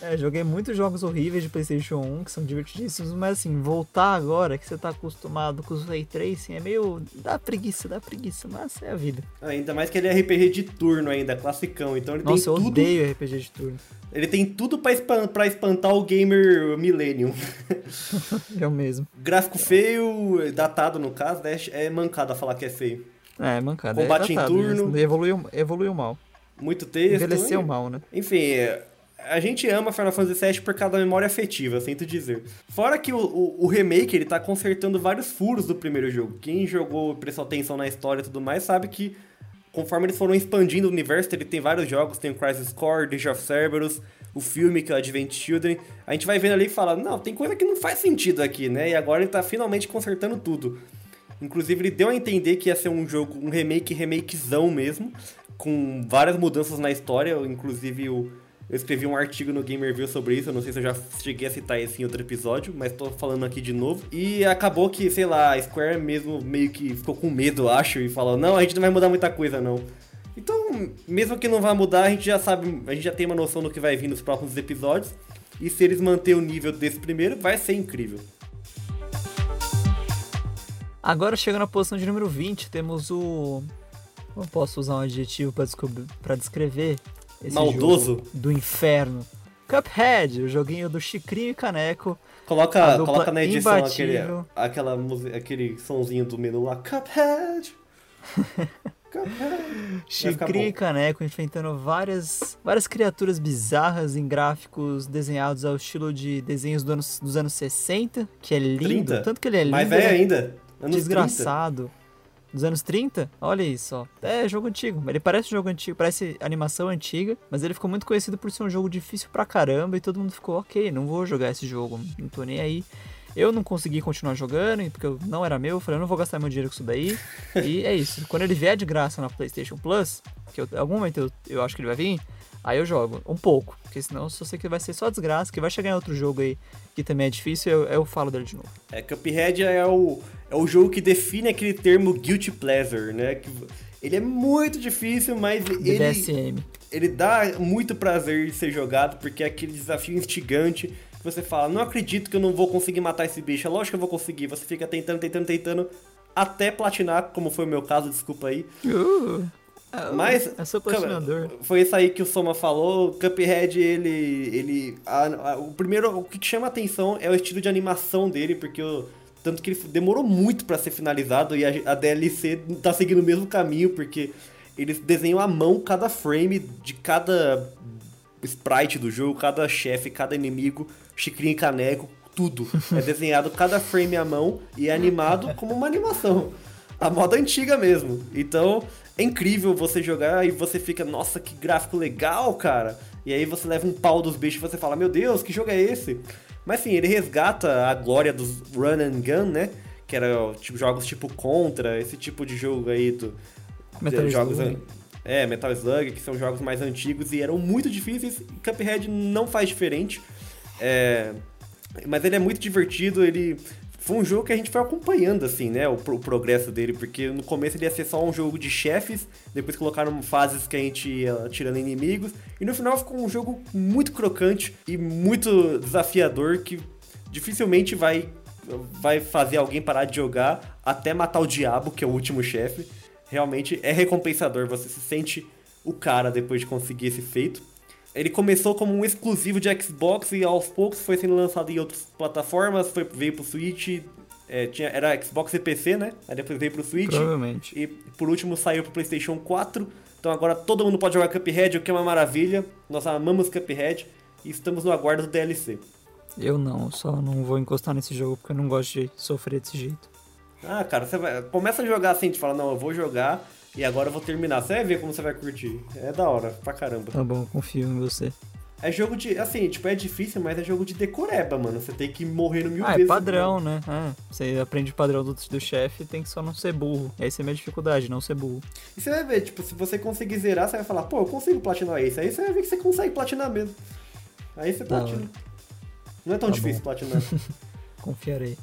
É, joguei muitos jogos horríveis de PlayStation 1 que são divertidíssimos, mas assim, voltar agora que você tá acostumado com os Ray Tracing é meio. dá preguiça, dá preguiça, mas é a vida. Ainda mais que ele é RPG de turno ainda, classicão, então ele Nossa, tem tudo. Nossa, eu odeio RPG de turno. Ele tem tudo pra, espan pra espantar o gamer Millennium. eu mesmo. Gráfico feio, datado no caso, né? É mancada falar que é feio. É, mancada. Combate é datado, em turno. Evoluiu, evoluiu mal. Muito texto. Envelheceu mal, né? Enfim, a gente ama Final Fantasy VII por causa da memória afetiva, sinto dizer. Fora que o, o, o, remake, ele tá consertando vários furos do primeiro jogo. Quem jogou, prestou atenção na história e tudo mais, sabe que conforme eles foram expandindo o universo, ele tem vários jogos, tem o Crisis Core, Age of Cerberus, o filme que é o Advent Children. A gente vai vendo ali e fala, não, tem coisa que não faz sentido aqui, né? E agora ele tá finalmente consertando tudo. Inclusive, ele deu a entender que ia ser um jogo, um remake, remakezão mesmo, com várias mudanças na história, inclusive o eu escrevi um artigo no Game Review sobre isso, eu não sei se eu já cheguei a citar isso em outro episódio, mas tô falando aqui de novo. E acabou que, sei lá, a Square mesmo meio que ficou com medo, acho, e falou: não, a gente não vai mudar muita coisa, não. Então, mesmo que não vá mudar, a gente já sabe, a gente já tem uma noção do que vai vir nos próximos episódios. E se eles manterem o nível desse primeiro, vai ser incrível. Agora chegando na posição de número 20, temos o. Não posso usar um adjetivo para descrever esse Maldoso. do inferno. Cuphead, o joguinho do Chicrinho e Caneco. Coloca, coloca na edição aquele, aquela, aquele sonzinho do menu lá. Cuphead! Cuphead! Chicrinho e Caneco enfrentando várias, várias criaturas bizarras em gráficos desenhados ao estilo de desenhos do anos, dos anos 60, que é lindo. 30? Tanto que ele é lindo. Mais velho é ainda. Anos desgraçado. 30 dos anos 30? Olha isso, ó. É jogo antigo. Ele parece jogo antigo, parece animação antiga, mas ele ficou muito conhecido por ser um jogo difícil pra caramba e todo mundo ficou, ok, não vou jogar esse jogo, não tô nem aí. Eu não consegui continuar jogando, porque não era meu, eu falei, eu não vou gastar meu dinheiro com isso daí. e é isso. Quando ele vier de graça na PlayStation Plus, que eu, algum momento eu, eu acho que ele vai vir, Aí eu jogo um pouco, porque senão eu sei que vai ser só desgraça, que vai chegar em outro jogo aí que também é difícil, eu, eu falo dele de novo. É, Cuphead é o, é o jogo que define aquele termo guilty pleasure, né? Que, ele é muito difícil, mas ele, ele dá muito prazer de ser jogado, porque é aquele desafio instigante que você fala, não acredito que eu não vou conseguir matar esse bicho, é lógico que eu vou conseguir, você fica tentando, tentando, tentando, até platinar, como foi o meu caso, desculpa aí. Uh. Ah, Mas foi isso aí que o Soma falou. Cuphead, ele. ele a, a, o primeiro, o que chama atenção é o estilo de animação dele, porque o, tanto que ele demorou muito para ser finalizado e a, a, DLC tá seguindo o mesmo caminho, porque eles desenham à mão cada frame de cada sprite do jogo, cada chefe, cada inimigo, xicrinho e caneco, tudo. É desenhado cada frame à mão e é animado como uma animação. A moda antiga mesmo. Então, é incrível você jogar e você fica, nossa, que gráfico legal, cara. E aí você leva um pau dos bichos e você fala, meu Deus, que jogo é esse? Mas sim, ele resgata a glória dos run and gun, né? Que era tipo, jogos tipo Contra, esse tipo de jogo aí do. Metal de, jogos Slug. É, Metal Slug, que são jogos mais antigos e eram muito difíceis. E Cuphead não faz diferente. É, mas ele é muito divertido, ele foi um jogo que a gente foi acompanhando, assim, né? O, o, progresso dele, porque no começo ele ia ser só um jogo de chefes, depois colocaram fases que a gente ia tirando inimigos, e no final ficou um jogo muito crocante e muito desafiador que dificilmente vai, vai fazer alguém parar de jogar até matar o diabo, que é o último chefe. Realmente é recompensador, você se sente o cara depois de conseguir esse feito. Ele começou como um exclusivo de Xbox e aos poucos foi sendo lançado em outras plataformas, foi, veio pro Switch, É, tinha, era Xbox e PC, né? Aí depois veio pro Switch. Provavelmente. E por último saiu pro PlayStation 4. Então agora todo mundo pode jogar Cuphead, o que é uma maravilha. Nós amamos Cuphead e estamos no aguardo do DLC. Eu não, só não vou encostar nesse jogo porque eu não gosto de sofrer desse jeito. Ah, cara, você vai, começa a jogar assim, te fala, não, eu vou jogar e agora eu vou terminar. Você vai ver como você vai curtir. É da hora, pra caramba. Tá bom, confio em você. É jogo de, assim, tipo, é difícil, mas é jogo de decoreba, mano. Você tem que morrer no mil Ah, é vezes. padrão, né? É, você aprende o padrão do, do chefe tem que só não ser burro. Essa é a minha dificuldade, não ser burro. E você vai ver, tipo, se você conseguir zerar, você vai falar, pô, eu consigo platinar esse. Aí você vai ver que você consegue platinar mesmo. Aí você platina. Não é tão Tá difícil bom. platinar. Confiarei.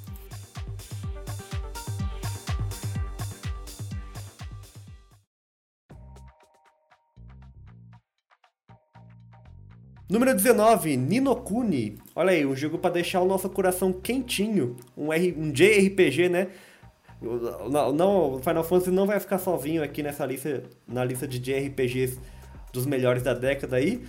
Número 19, Ninokuni. Olha aí, um jogo pra deixar o nosso coração quentinho. Um, R, um JRPG, né? Não, Final Fantasy não vai ficar sozinho aqui nessa lista, na lista de JRPGs dos melhores da década aí.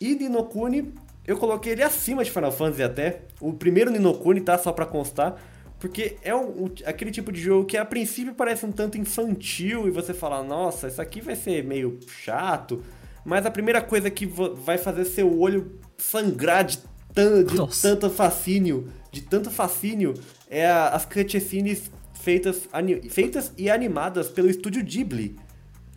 E Ninokuni, eu coloquei ele acima de Final Fantasy até. O primeiro Ninokuni, tá? Só pra constar. Porque é um- aquele tipo de jogo que a princípio parece um tanto infantil e você fala, nossa, isso aqui vai ser meio chato. Mas a primeira coisa que vai fazer seu olho sangrar de, tan, de tanto fascínio, de tanto fascínio, é a- as cutscenes feitas, feitas e animadas pelo estúdio Ghibli.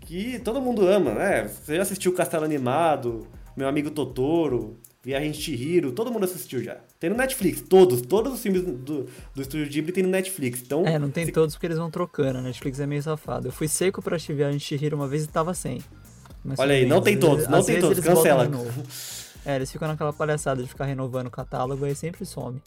Que todo mundo ama, né? Você já assistiu Castelo Animado, Meu Amigo Totoro, Viagem de Chihiro, todo mundo assistiu já. Tem no Netflix, todos, todos os filmes do, do estúdio Ghibli tem no Netflix. Então, É, não tem se- todos porque eles vão trocando. A Netflix é meio safado. Eu fui seco pra assistir Viagem de Chihiro uma vez e tava sem. Mas Olha aí, não tem todos, não tem todos, cancela. É, eles ficam naquela palhaçada de ficar renovando o catálogo e sempre some.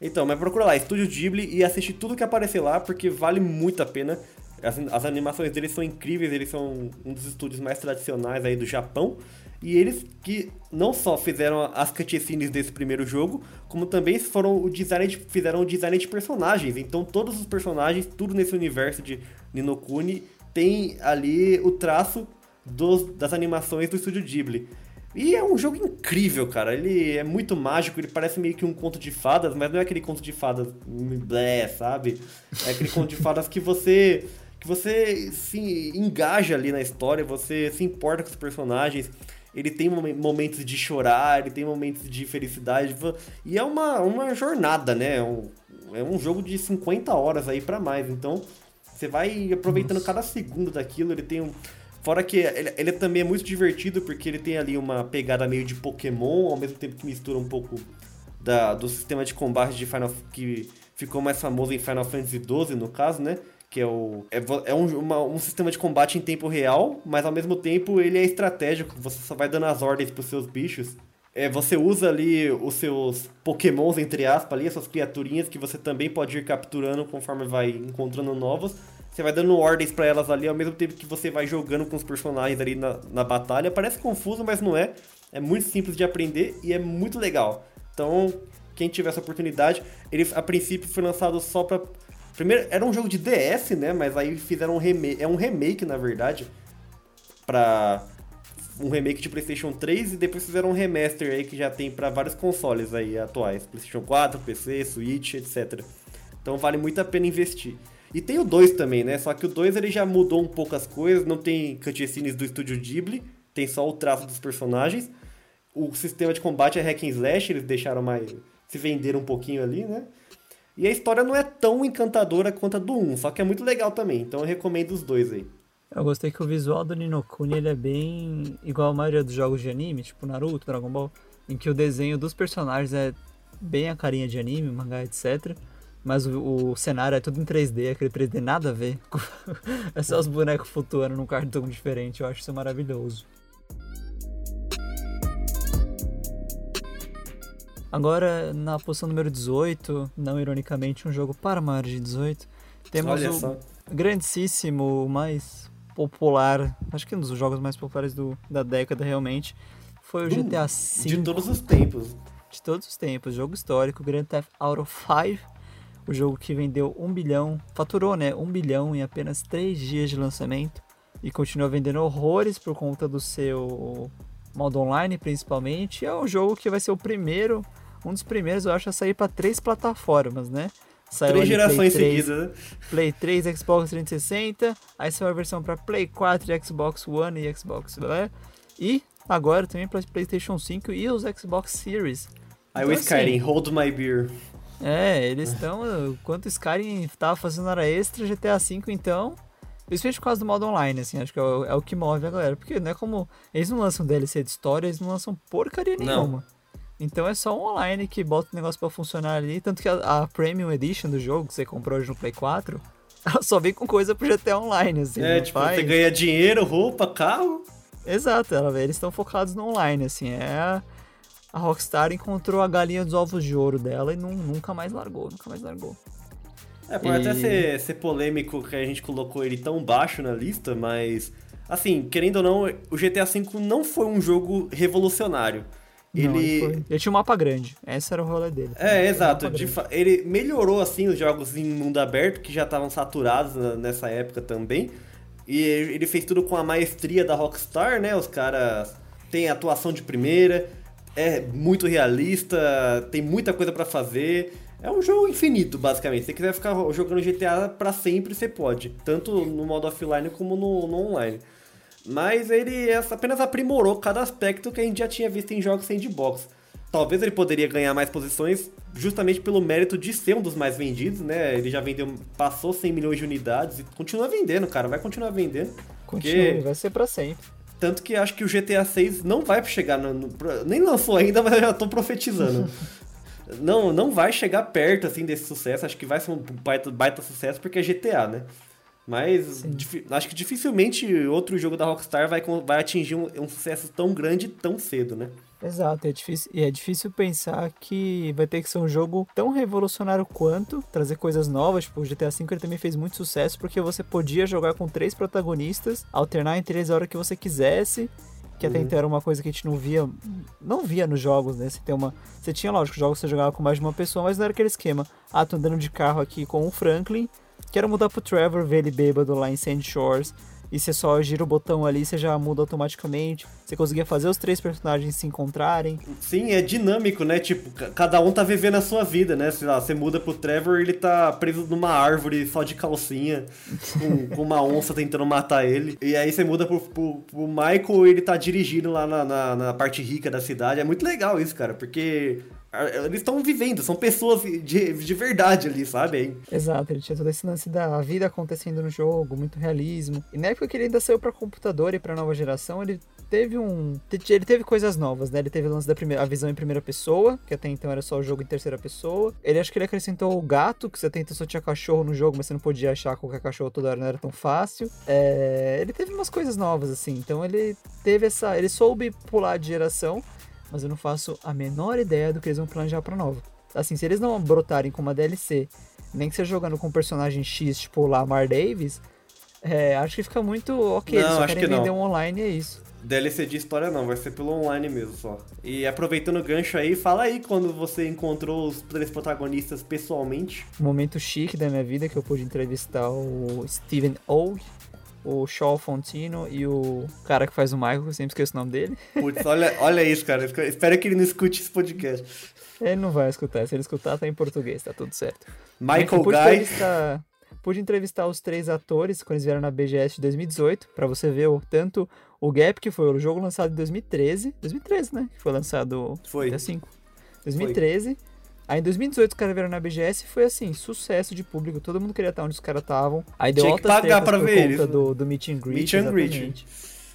Então, mas procura lá, Estúdio Ghibli e assiste tudo que aparecer lá, porque vale muito a pena. As, as animações deles são incríveis, eles são um dos estúdios mais tradicionais aí do Japão. E eles que não só fizeram as cutscenes desse primeiro jogo, como também foram o design de, fizeram o design de personagens. Então todos os personagens, tudo nesse universo de Ninokuni, tem ali o traço dos, das animações do estúdio Ghibli. E é um jogo incrível, cara. Ele é muito mágico, ele parece meio que um conto de fadas, mas não é aquele conto de fadas blé, sabe? É aquele conto de fadas que você que você se engaja ali na história, você se importa com os personagens. Ele tem momen- momentos de chorar, ele tem momentos de felicidade. E é uma, uma jornada, né? É um, é um jogo de 50 horas aí pra mais. Então, você vai aproveitando cada segundo daquilo. Ele tem um. Fora que ele, ele também é muito divertido, porque ele tem ali uma pegada meio de Pokémon, ao mesmo tempo que mistura um pouco da, do sistema de combate de Final que ficou mais famoso em Final Fantasy XII, no caso, né? Que é, o, é, é um, uma- um sistema de combate em tempo real, mas ao mesmo tempo ele é estratégico, você só vai dando as ordens pros seus bichos. É, você usa ali os seus pokémons, entre aspas, ali, as suas criaturinhas, que você também pode ir capturando conforme vai encontrando novas. Você vai dando ordens pra elas ali, ao mesmo tempo que você vai jogando com os personagens ali na, na batalha. Parece confuso, mas não é. É muito simples de aprender e é muito legal. Então, quem tiver essa oportunidade, ele a princípio foi lançado só pra. Primeiro, era um jogo de DS, né? Mas aí fizeram um remake. É um remake, na verdade. Pra. Um remake de PlayStation 3 e depois fizeram um remaster aí que já tem pra vários consoles aí atuais: PlayStation 4, PC, Switch, etc. Então vale muito a pena investir. E tem o 2 também, né? Só que o 2 ele já mudou um pouco as coisas, não tem cutscenes do estúdio Ghibli, tem só o traço dos personagens. O sistema de combate é hack and slash, eles deixaram mais se vender um pouquinho ali, né? E a história não é tão encantadora quanto a do 1, só que é muito legal também, então eu recomendo os dois aí. Eu gostei que o visual do Ninokuni ele é bem igual a maioria dos jogos de anime, tipo Naruto, Dragon Ball, em que o desenho dos personagens é bem a carinha de anime, mangá, etc. Mas o, o cenário é tudo em 3D, aquele 3D nada a ver. é só os bonecos flutuando num cartão diferente, eu acho isso maravilhoso. Agora, na posição número 18, não ironicamente, um jogo para maiores de 18, temos o grandíssimo, mais popular, acho que um dos jogos mais populares do, da década realmente, foi o GTA De V todos os tempos. de todos os tempos, jogo histórico, Grand Theft Auto 5, o jogo que vendeu um bilhão, faturou, né, um bilhão em apenas três dias de lançamento e continua vendendo horrores por conta do seu modo online, principalmente. É um jogo que vai ser o primeiro, um dos primeiros, eu acho, a sair para três plataformas, né? Saiu Três gerações 3, seguidas, né? Play 3, Xbox 360, aí saiu a versão pra Play 4, Xbox One e Xbox, né? E agora também pra PlayStation 5 e os Xbox Series. Aí o Então, Skyrim, assim, hold my beer. É, eles estão. Enquanto o Skyrim tava fazendo hora extra, GTA V então. Principalmente por causa do modo online, assim, acho que é o, é o que move a galera. Porque não é como. Eles não lançam DLC de história, eles não lançam porcaria Não. nenhuma. Então é só online que bota o negócio pra funcionar ali. Tanto que a, a Premium Edition do jogo, que você comprou hoje no Play 4, ela só vem com coisa pro GTA Online, assim. É, não tipo, faz- você ganha dinheiro, roupa, carro. Exato, ela, eles estão focados no online, assim. É a, Rockstar encontrou a galinha dos ovos de ouro dela e não, nunca mais largou, nunca mais largou. É, pode E- até ser, ser polêmico que a gente colocou ele tão baixo na lista, mas. Assim, querendo ou não, o GTA V não foi um jogo revolucionário. Não, Ele. foi- ele tinha um mapa grande. Esse era o rolê dele. É, um exato. grande. fa- Ele melhorou, assim, os jogos em mundo aberto, que já estavam saturados nessa época também. E ele fez tudo com a maestria da Rockstar, né? Os caras têm atuação de primeira, é muito realista, tem muita coisa pra fazer. É um jogo infinito, basicamente. Se você quiser ficar jogando GTA pra sempre, você pode. Tanto no modo offline como no, no online. Mas ele apenas aprimorou cada aspecto que a gente já tinha visto em jogos sandbox. Talvez ele poderia ganhar mais posições justamente pelo mérito de ser um dos mais vendidos, né? Ele já vendeu, passou 100 milhões de unidades e continua vendendo, cara. Vai continuar vendendo. Continua, Porque- vai ser pra sempre. Tanto que acho que o GTA 6 não vai chegar no, no- nem lançou ainda, mas eu já tô profetizando. não, não vai chegar perto assim desse sucesso. Acho que vai ser um baita, baita sucesso porque é GTA, né? Mas acho que dificilmente outro jogo da Rockstar vai, vai atingir um, um sucesso tão grande tão cedo, né? Exato, é difícil, e é difícil pensar que vai ter que ser um jogo tão revolucionário quanto, trazer coisas novas, tipo, o GTA V ele também fez muito sucesso porque você podia jogar com três protagonistas, alternar entre eles a hora que você quisesse, que até Uhum. então era uma coisa que a gente não via, não via nos jogos, né? Você tem uma, você tinha lógico, jogos que você jogava com mais de uma pessoa, mas não era aquele esquema. Ah, tô andando de carro aqui com o Franklin, quero mudar pro Trevor, ver ele bêbado lá em Sand Shores. E você só gira o botão ali, você já muda automaticamente. Você conseguia fazer os três personagens se encontrarem. Sim, é dinâmico, né? Tipo, ca- cada um tá vivendo a sua vida, né? Sei lá, você muda pro Trevor ele tá preso numa árvore só de calcinha, com, com uma onça tentando matar ele. E aí você muda pro, pro, pro Michael ele tá dirigindo lá na, na, na parte rica da cidade. É muito legal isso, cara, porque eles estão vivendo, são pessoas de, de verdade ali, sabe? Exato, ele tinha todo esse lance da vida acontecendo no jogo, muito realismo. E na época que ele ainda saiu pra computador e pra nova geração, ele teve um. Ele teve coisas novas, né? Ele teve o lance da primeira, a visão em primeira pessoa, que até então era só o jogo em terceira pessoa. Ele acho que ele acrescentou o gato, que você até então só tinha cachorro no jogo, mas você não podia achar qualquer cachorro toda hora, não era tão fácil. É, ele teve umas coisas novas, assim. Então ele teve essa. Ele soube pular de geração, mas eu não faço a menor ideia do que eles vão planejar pra nova. Assim, se eles não brotarem com uma DLC, nem que seja jogando com um personagem X, tipo o Lamar Davis, é, acho que fica muito ok. eles Não, só acho querem que não. vender um online e é isso. DLC de história não, vai ser pelo online mesmo só. E aproveitando o gancho aí, fala aí quando você encontrou os três protagonistas pessoalmente. Um momento chique da minha vida que eu pude entrevistar o Steven Old, o Shaw Fontino e o cara que faz o Michael, que eu sempre esqueço o nome dele. Putz, olha, olha isso, cara. Espero que ele não escute esse podcast. Ele não vai escutar, se ele escutar tá em português, tá tudo certo. Michael Guy. Entrevistar, pude entrevistar os três atores quando eles vieram na BGS de 2018, pra você ver o, tanto o Gap, que foi o jogo lançado em 2013, 2013, né? Que foi lançado Foi. até 5. 2013. Aí em 2018 os caras vieram na BGS e foi assim, sucesso de público, todo mundo queria estar onde os caras estavam. Aí deu Tinha que pagar pra ver conta eles, né? do, do meet and greet. Meet and greet.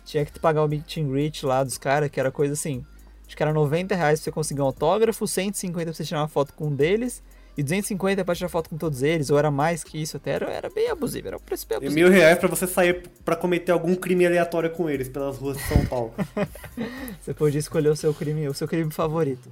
Tinha que pagar o meet and greet lá dos caras, que era coisa assim, acho que era 90 reais pra você conseguir um autógrafo, 150 pra você tirar uma foto com um deles, e 250 pra tirar foto com todos eles, ou era mais que isso até, era, era bem abusivo, era um preço bem E abusivo. mil reais pra você sair pra cometer algum crime aleatório com eles pelas ruas de São Paulo. Você podia escolher o seu crime, o seu crime favorito.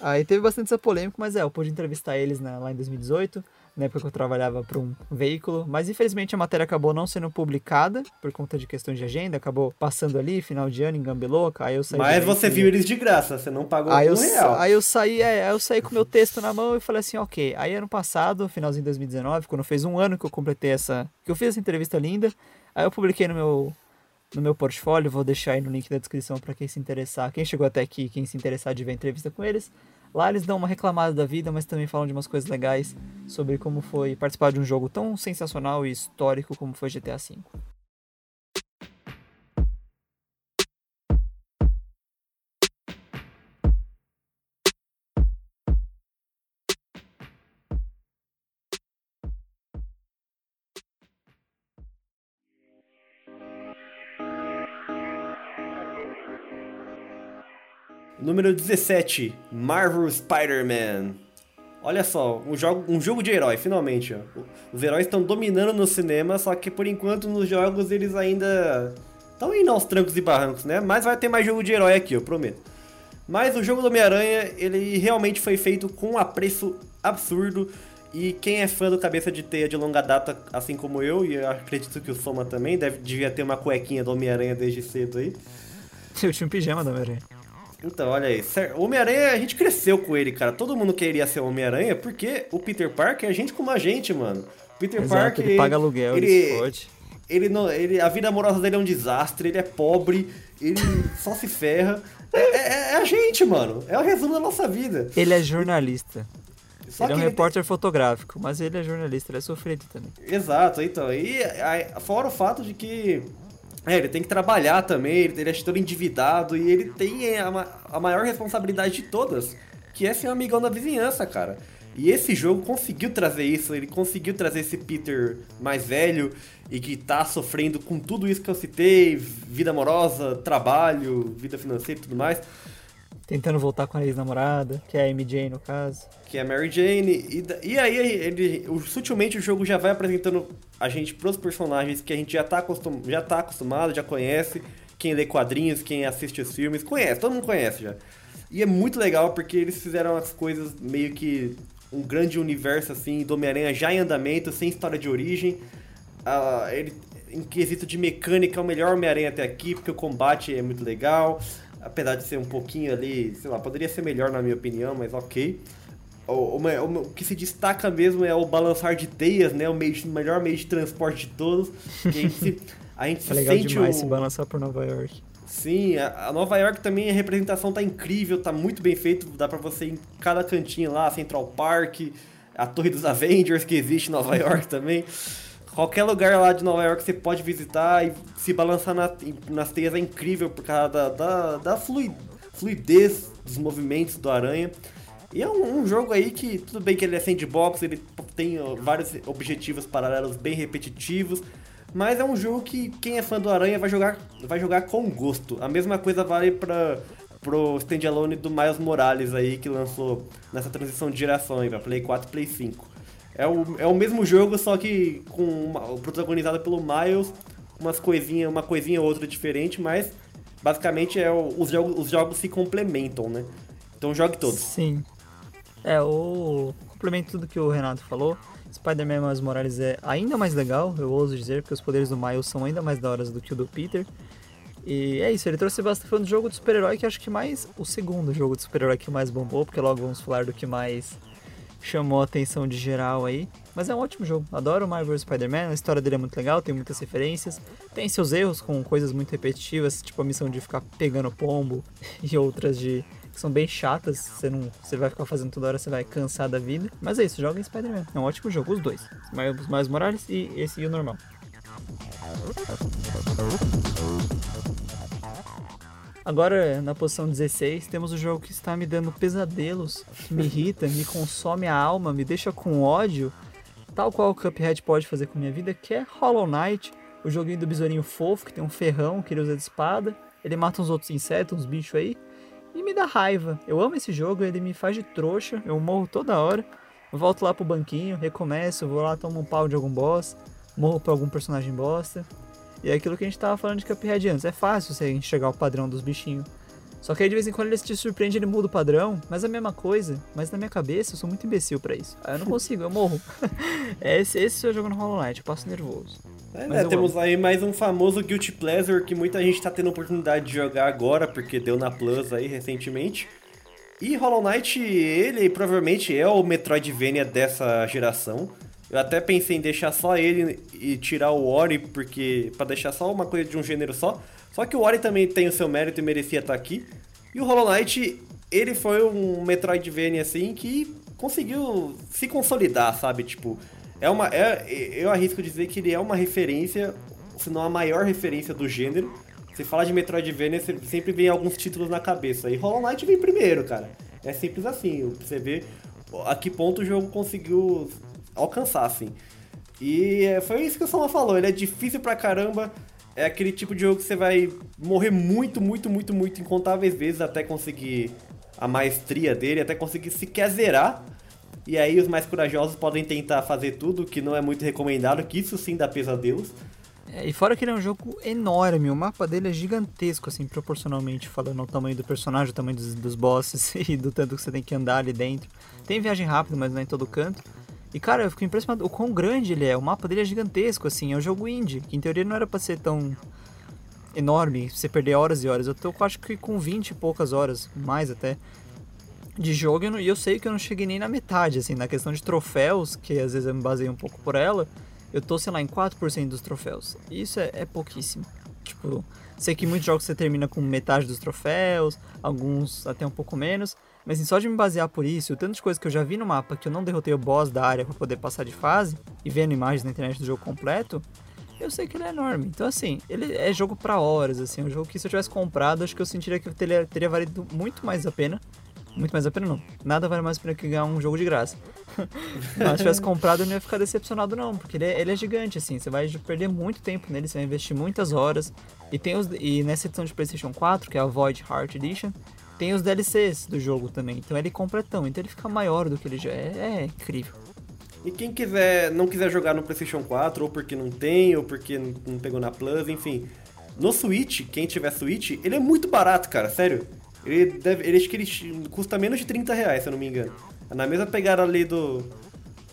Aí teve bastante essa polêmica, mas é, eu pude entrevistar eles na- lá em 2018, na época que eu trabalhava para um veículo, mas infelizmente a matéria acabou não sendo publicada por conta de questões de agenda, acabou passando ali, final de ano em Gambeloca, aí eu saí Mas você veículo- viu eles de graça, você não pagou Aí um eu, real. aí eu saí, é, aí eu saí com meu texto na mão e falei assim, ok. Aí ano passado, finalzinho de 2019, quando fez um ano que eu completei essa, que eu fiz essa entrevista linda, aí eu publiquei no meu no meu portfólio, vou deixar aí no link da descrição para quem se interessar, quem chegou até aqui, quem se interessar de ver a entrevista com eles. Lá eles dão uma reclamada da vida, mas também falam de umas coisas legais sobre como foi participar de um jogo tão sensacional e histórico como foi GTA V. Número 17, Marvel Spider-Man. Olha só, um jogo, um jogo de herói, finalmente. Os heróis estão dominando no cinema, só que por enquanto nos jogos eles ainda estão indo aos trancos e barrancos, né? Mas vai ter mais jogo de herói aqui, eu prometo. Mas o jogo do Homem-Aranha, ele realmente foi feito com um apreço absurdo. E quem é fã do Cabeça de Teia de longa data, assim como eu, e eu acredito que o Soma também, deve, devia ter uma cuequinha do Homem-Aranha desde cedo aí. Eu tinha um pijama do Homem-Aranha. Então, olha aí. Homem-Aranha, a gente cresceu com ele, cara. Todo mundo queria ser Homem-Aranha porque o Peter Parker é gente como a gente, mano. Peter Exato, Parker. ele paga aluguel, ele, ele, ele não, ele, a vida amorosa dele é um desastre, ele é pobre, ele só se ferra. É, é- é a gente, mano. É o resumo da nossa vida. Ele é jornalista. Só ele é um ele repórter fotográfico, mas ele é jornalista, ele é sofrido também. Exato, então. E aí, fora o fato de que é, ele tem que trabalhar também, ele é todo endividado e ele tem a, a maior responsabilidade de todas, que é ser um amigão da vizinhança, cara. E esse jogo conseguiu trazer isso, ele conseguiu trazer esse Peter mais velho e que tá sofrendo com tudo isso que eu citei, vida amorosa, trabalho, vida financeira e tudo mais. Tentando voltar com a ex-namorada, que é a MJ no caso. que é a Mary Jane. E, e aí, ele, sutilmente o jogo já vai apresentando a gente pros personagens que a gente já tá, acostum, já tá acostumado, já conhece. Quem lê quadrinhos, quem assiste os filmes, conhece, todo mundo conhece já. E é muito legal porque eles fizeram as coisas meio que um grande universo assim, do Homem-Aranha já em andamento, sem história de origem. Ah, ele, em quesito de mecânica, é o melhor Homem-Aranha até aqui, porque o combate é muito legal. Apesar de ser um pouquinho ali, sei lá, poderia ser melhor na minha opinião, mas ok. O, o, me- o que se destaca mesmo é o balançar de teias, né? O, meio o melhor meio de transporte de todos. A gente se, a gente É legal sente demais o... se balançar por Nova York. Sim, a, a Nova York também, a representação tá incrível, tá muito bem feito. Dá pra você ir em cada cantinho lá, Central Park, a Torre dos Avengers que existe em Nova York também. Qualquer lugar lá de Nova York você pode visitar e se balançar na- nas teias é incrível por causa da, da, da flui- fluidez dos movimentos do Aranha. E é um, um jogo aí que, tudo bem que ele é sandbox, ele tem vários objetivos paralelos bem repetitivos, mas é um jogo que quem é fã do Aranha vai jogar, vai jogar com gosto. A mesma coisa vale para pro standalone do Miles Morales aí, que lançou nessa transição de geração aí, pra Play 4 e Play 5. É o, é o mesmo jogo, só que com uma, protagonizado pelo Miles, umas coisinha, uma coisinha ou outra diferente, mas basicamente é o- os, jogos, os jogos se complementam, né? Então jogue todos. Sim. É, o complemento tudo que o Renato falou. Spider-Man Miles Morales é ainda mais legal, eu ouso dizer, porque os poderes do Miles são ainda mais da hora do que o do Peter. E é isso, ele trouxe bastante foi um jogo de super-herói que acho que mais. O segundo jogo de super-herói que mais bombou, porque logo vamos falar do que mais chamou a atenção de geral aí. Mas é um ótimo jogo. Adoro o Marvel Spider-Man, a história dele é muito legal, tem muitas referências. Tem seus erros com coisas muito repetitivas, tipo a missão de ficar pegando pombo e outras de que são bem chatas. Você não, você vai ficar fazendo toda hora, você vai cansar da vida. Mas é isso, joga em Spider-Man. É um ótimo jogo, os dois. Miles Miles Morales e esse e o normal. Agora, na posição 16, temos o jogo que está me dando pesadelos, me irrita, me consome a alma, me deixa com ódio, tal qual o Cuphead pode fazer com minha vida, que é Hollow Knight, o joguinho do besourinho fofo, que tem um ferrão, que ele usa de espada, ele mata uns outros insetos, uns bichos aí, e me dá raiva. Eu amo esse jogo, ele me faz de trouxa, eu morro toda hora, volto lá pro banquinho, recomeço, vou lá, tomo um pau de algum boss, morro pra algum personagem bosta, e é aquilo que a gente tava falando de Cuphead antes. É fácil você enxergar o padrão dos bichinhos. Só que aí de vez em quando ele te surpreende, ele muda o padrão, mas é a mesma coisa. Mas na minha cabeça eu sou muito imbecil pra isso. Aí eu não consigo, eu morro. é esse, esse é o jogo no Hollow Knight, eu passo nervoso. É, né, temos aí mais um famoso Guilty Pleasure que muita gente tá tendo oportunidade de jogar agora, porque deu na Plus aí recentemente. E Hollow Knight, ele provavelmente é o Metroidvania dessa geração. Eu até pensei em deixar só ele e tirar o Ori, porque para deixar só uma coisa de um gênero só. Só que o Ori também tem o seu mérito e merecia estar aqui. E o Hollow Knight, ele foi um Metroidvania assim que conseguiu se consolidar, sabe? Tipo, é uma é, eu arrisco dizer que ele é uma referência, se não a maior referência do gênero. Você fala de Metroidvania, sempre vem alguns títulos na cabeça. E Hollow Knight vem primeiro, cara. É simples assim, você vê a que ponto o jogo conseguiu alcançar, assim. E é, foi isso que o Soma falou, ele é difícil pra caramba, é aquele tipo de jogo que você vai morrer muito, muito, muito, muito incontáveis vezes até conseguir a maestria dele, até conseguir sequer zerar. E aí os mais corajosos podem tentar fazer tudo, que não é muito recomendado, que isso sim dá pesadelos. É, e fora que ele é um jogo enorme, o mapa dele é gigantesco, assim, proporcionalmente, falando o tamanho do personagem, o tamanho dos, dos bosses e do tanto que você tem que andar ali dentro. Tem viagem rápida, mas não é em todo canto. E cara, eu fico impressionado o quão grande ele é. O mapa dele é gigantesco, assim, é um jogo indie, que em teoria não era pra ser tão enorme, você perder horas e horas. Eu tô acho que com 20 e poucas horas, mais até, de jogo, e eu sei que eu não cheguei nem na metade, assim, na questão de troféus, que às vezes eu me baseio um pouco por ela eu tô, sei lá, em 4% dos troféus. Isso é, é pouquíssimo. Tipo, sei que muitos jogos você termina com metade dos troféus, alguns até um pouco menos, mas assim, só de me basear por isso, o tanto de coisa que eu já vi no mapa que eu não derrotei o boss da área para poder passar de fase, e vendo imagens na internet do jogo completo, eu sei que ele é enorme. Então, assim, ele é jogo para horas, assim, um jogo que se eu tivesse comprado, acho que eu sentiria que teria, teria valido muito mais a pena. Muito mais a pena não. Nada vale mais a pena que ganhar um jogo de graça. Mas se tivesse comprado, eu não ia ficar decepcionado, não, porque ele é, ele é, gigante, assim. Você vai perder muito tempo nele, você vai investir muitas horas. E tem os. E nessa edição de PlayStation 4, que é a Void Heart Edition, tem os DLCs do jogo também. Então ele é completão. Então ele fica maior do que ele já é. É incrível. E quem quiser, não quiser jogar no PlayStation 4, ou porque não tem, ou porque não pegou na Plus, enfim. No Switch, quem tiver Switch, ele é muito barato, cara, sério. Ele, deve, ele acho que ele custa menos de 30 reais, se eu não me engano. É na mesma pegada ali do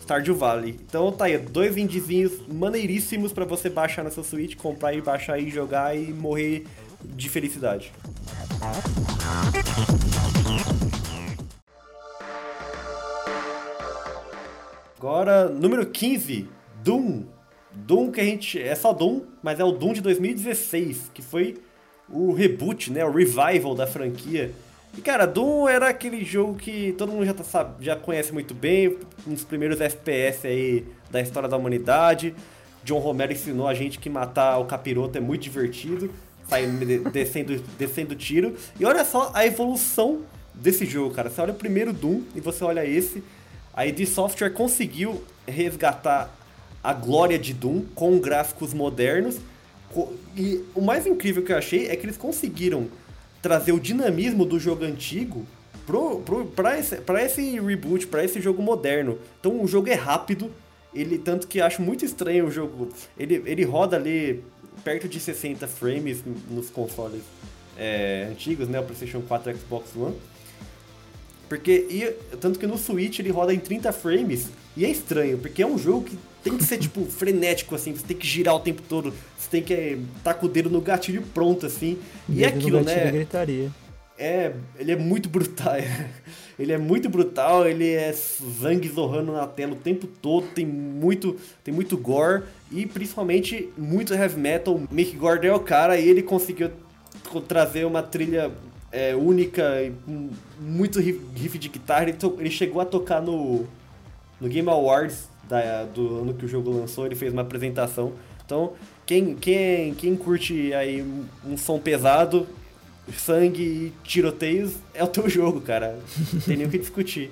Stardew Valley. Então tá aí, dois indizinhos maneiríssimos para você baixar na sua Switch, comprar e baixar e jogar e morrer de felicidade. Agora, número 15, Doom. Doom que a gente. É só Doom, mas é o Doom de 2016, que foi o reboot, né? O revival da franquia. E cara, Doom era aquele jogo que todo mundo já, tá, sabe, já conhece muito bem, um dos primeiros FPS aí da história da humanidade. John Romero ensinou a gente que matar o capiroto é muito divertido, saindo descendo, descendo tiro. E olha só a evolução desse jogo, cara. Você olha o primeiro Doom e você olha esse. A id Software conseguiu resgatar a glória de Doom com gráficos modernos. E o mais incrível que eu achei é que eles conseguiram trazer o dinamismo do jogo antigo pra, esse, pra esse reboot, pra esse jogo moderno. Então o jogo é rápido, ele tanto que acho muito estranho o jogo. Ele, ele roda ali perto de 60 frames nos consoles é, antigos, né? O PlayStation 4 e Xbox One. Porque, e, tanto que no Switch ele roda em 30 frames, e é estranho, porque é um jogo que tem que ser, tipo, frenético, assim, você tem que girar o tempo todo, você tem que estar tá com o dedo no gatilho pronto, assim. E é aquilo, né? gritaria. É, ele é muito brutal. ele é muito brutal, ele é sangue zorrando na tela o tempo todo, tem muito, tem muito gore e principalmente muito heavy metal. Mick Gordon é o cara e ele conseguiu trazer uma trilha é, única muito riff de guitarra. Ele, ele chegou a tocar no, no Game Awards da, do ano que o jogo lançou, ele fez uma apresentação. Então, quem, quem, quem curte aí um som pesado, sangue e tiroteios, é o teu jogo, cara. Não tem nem o que discutir.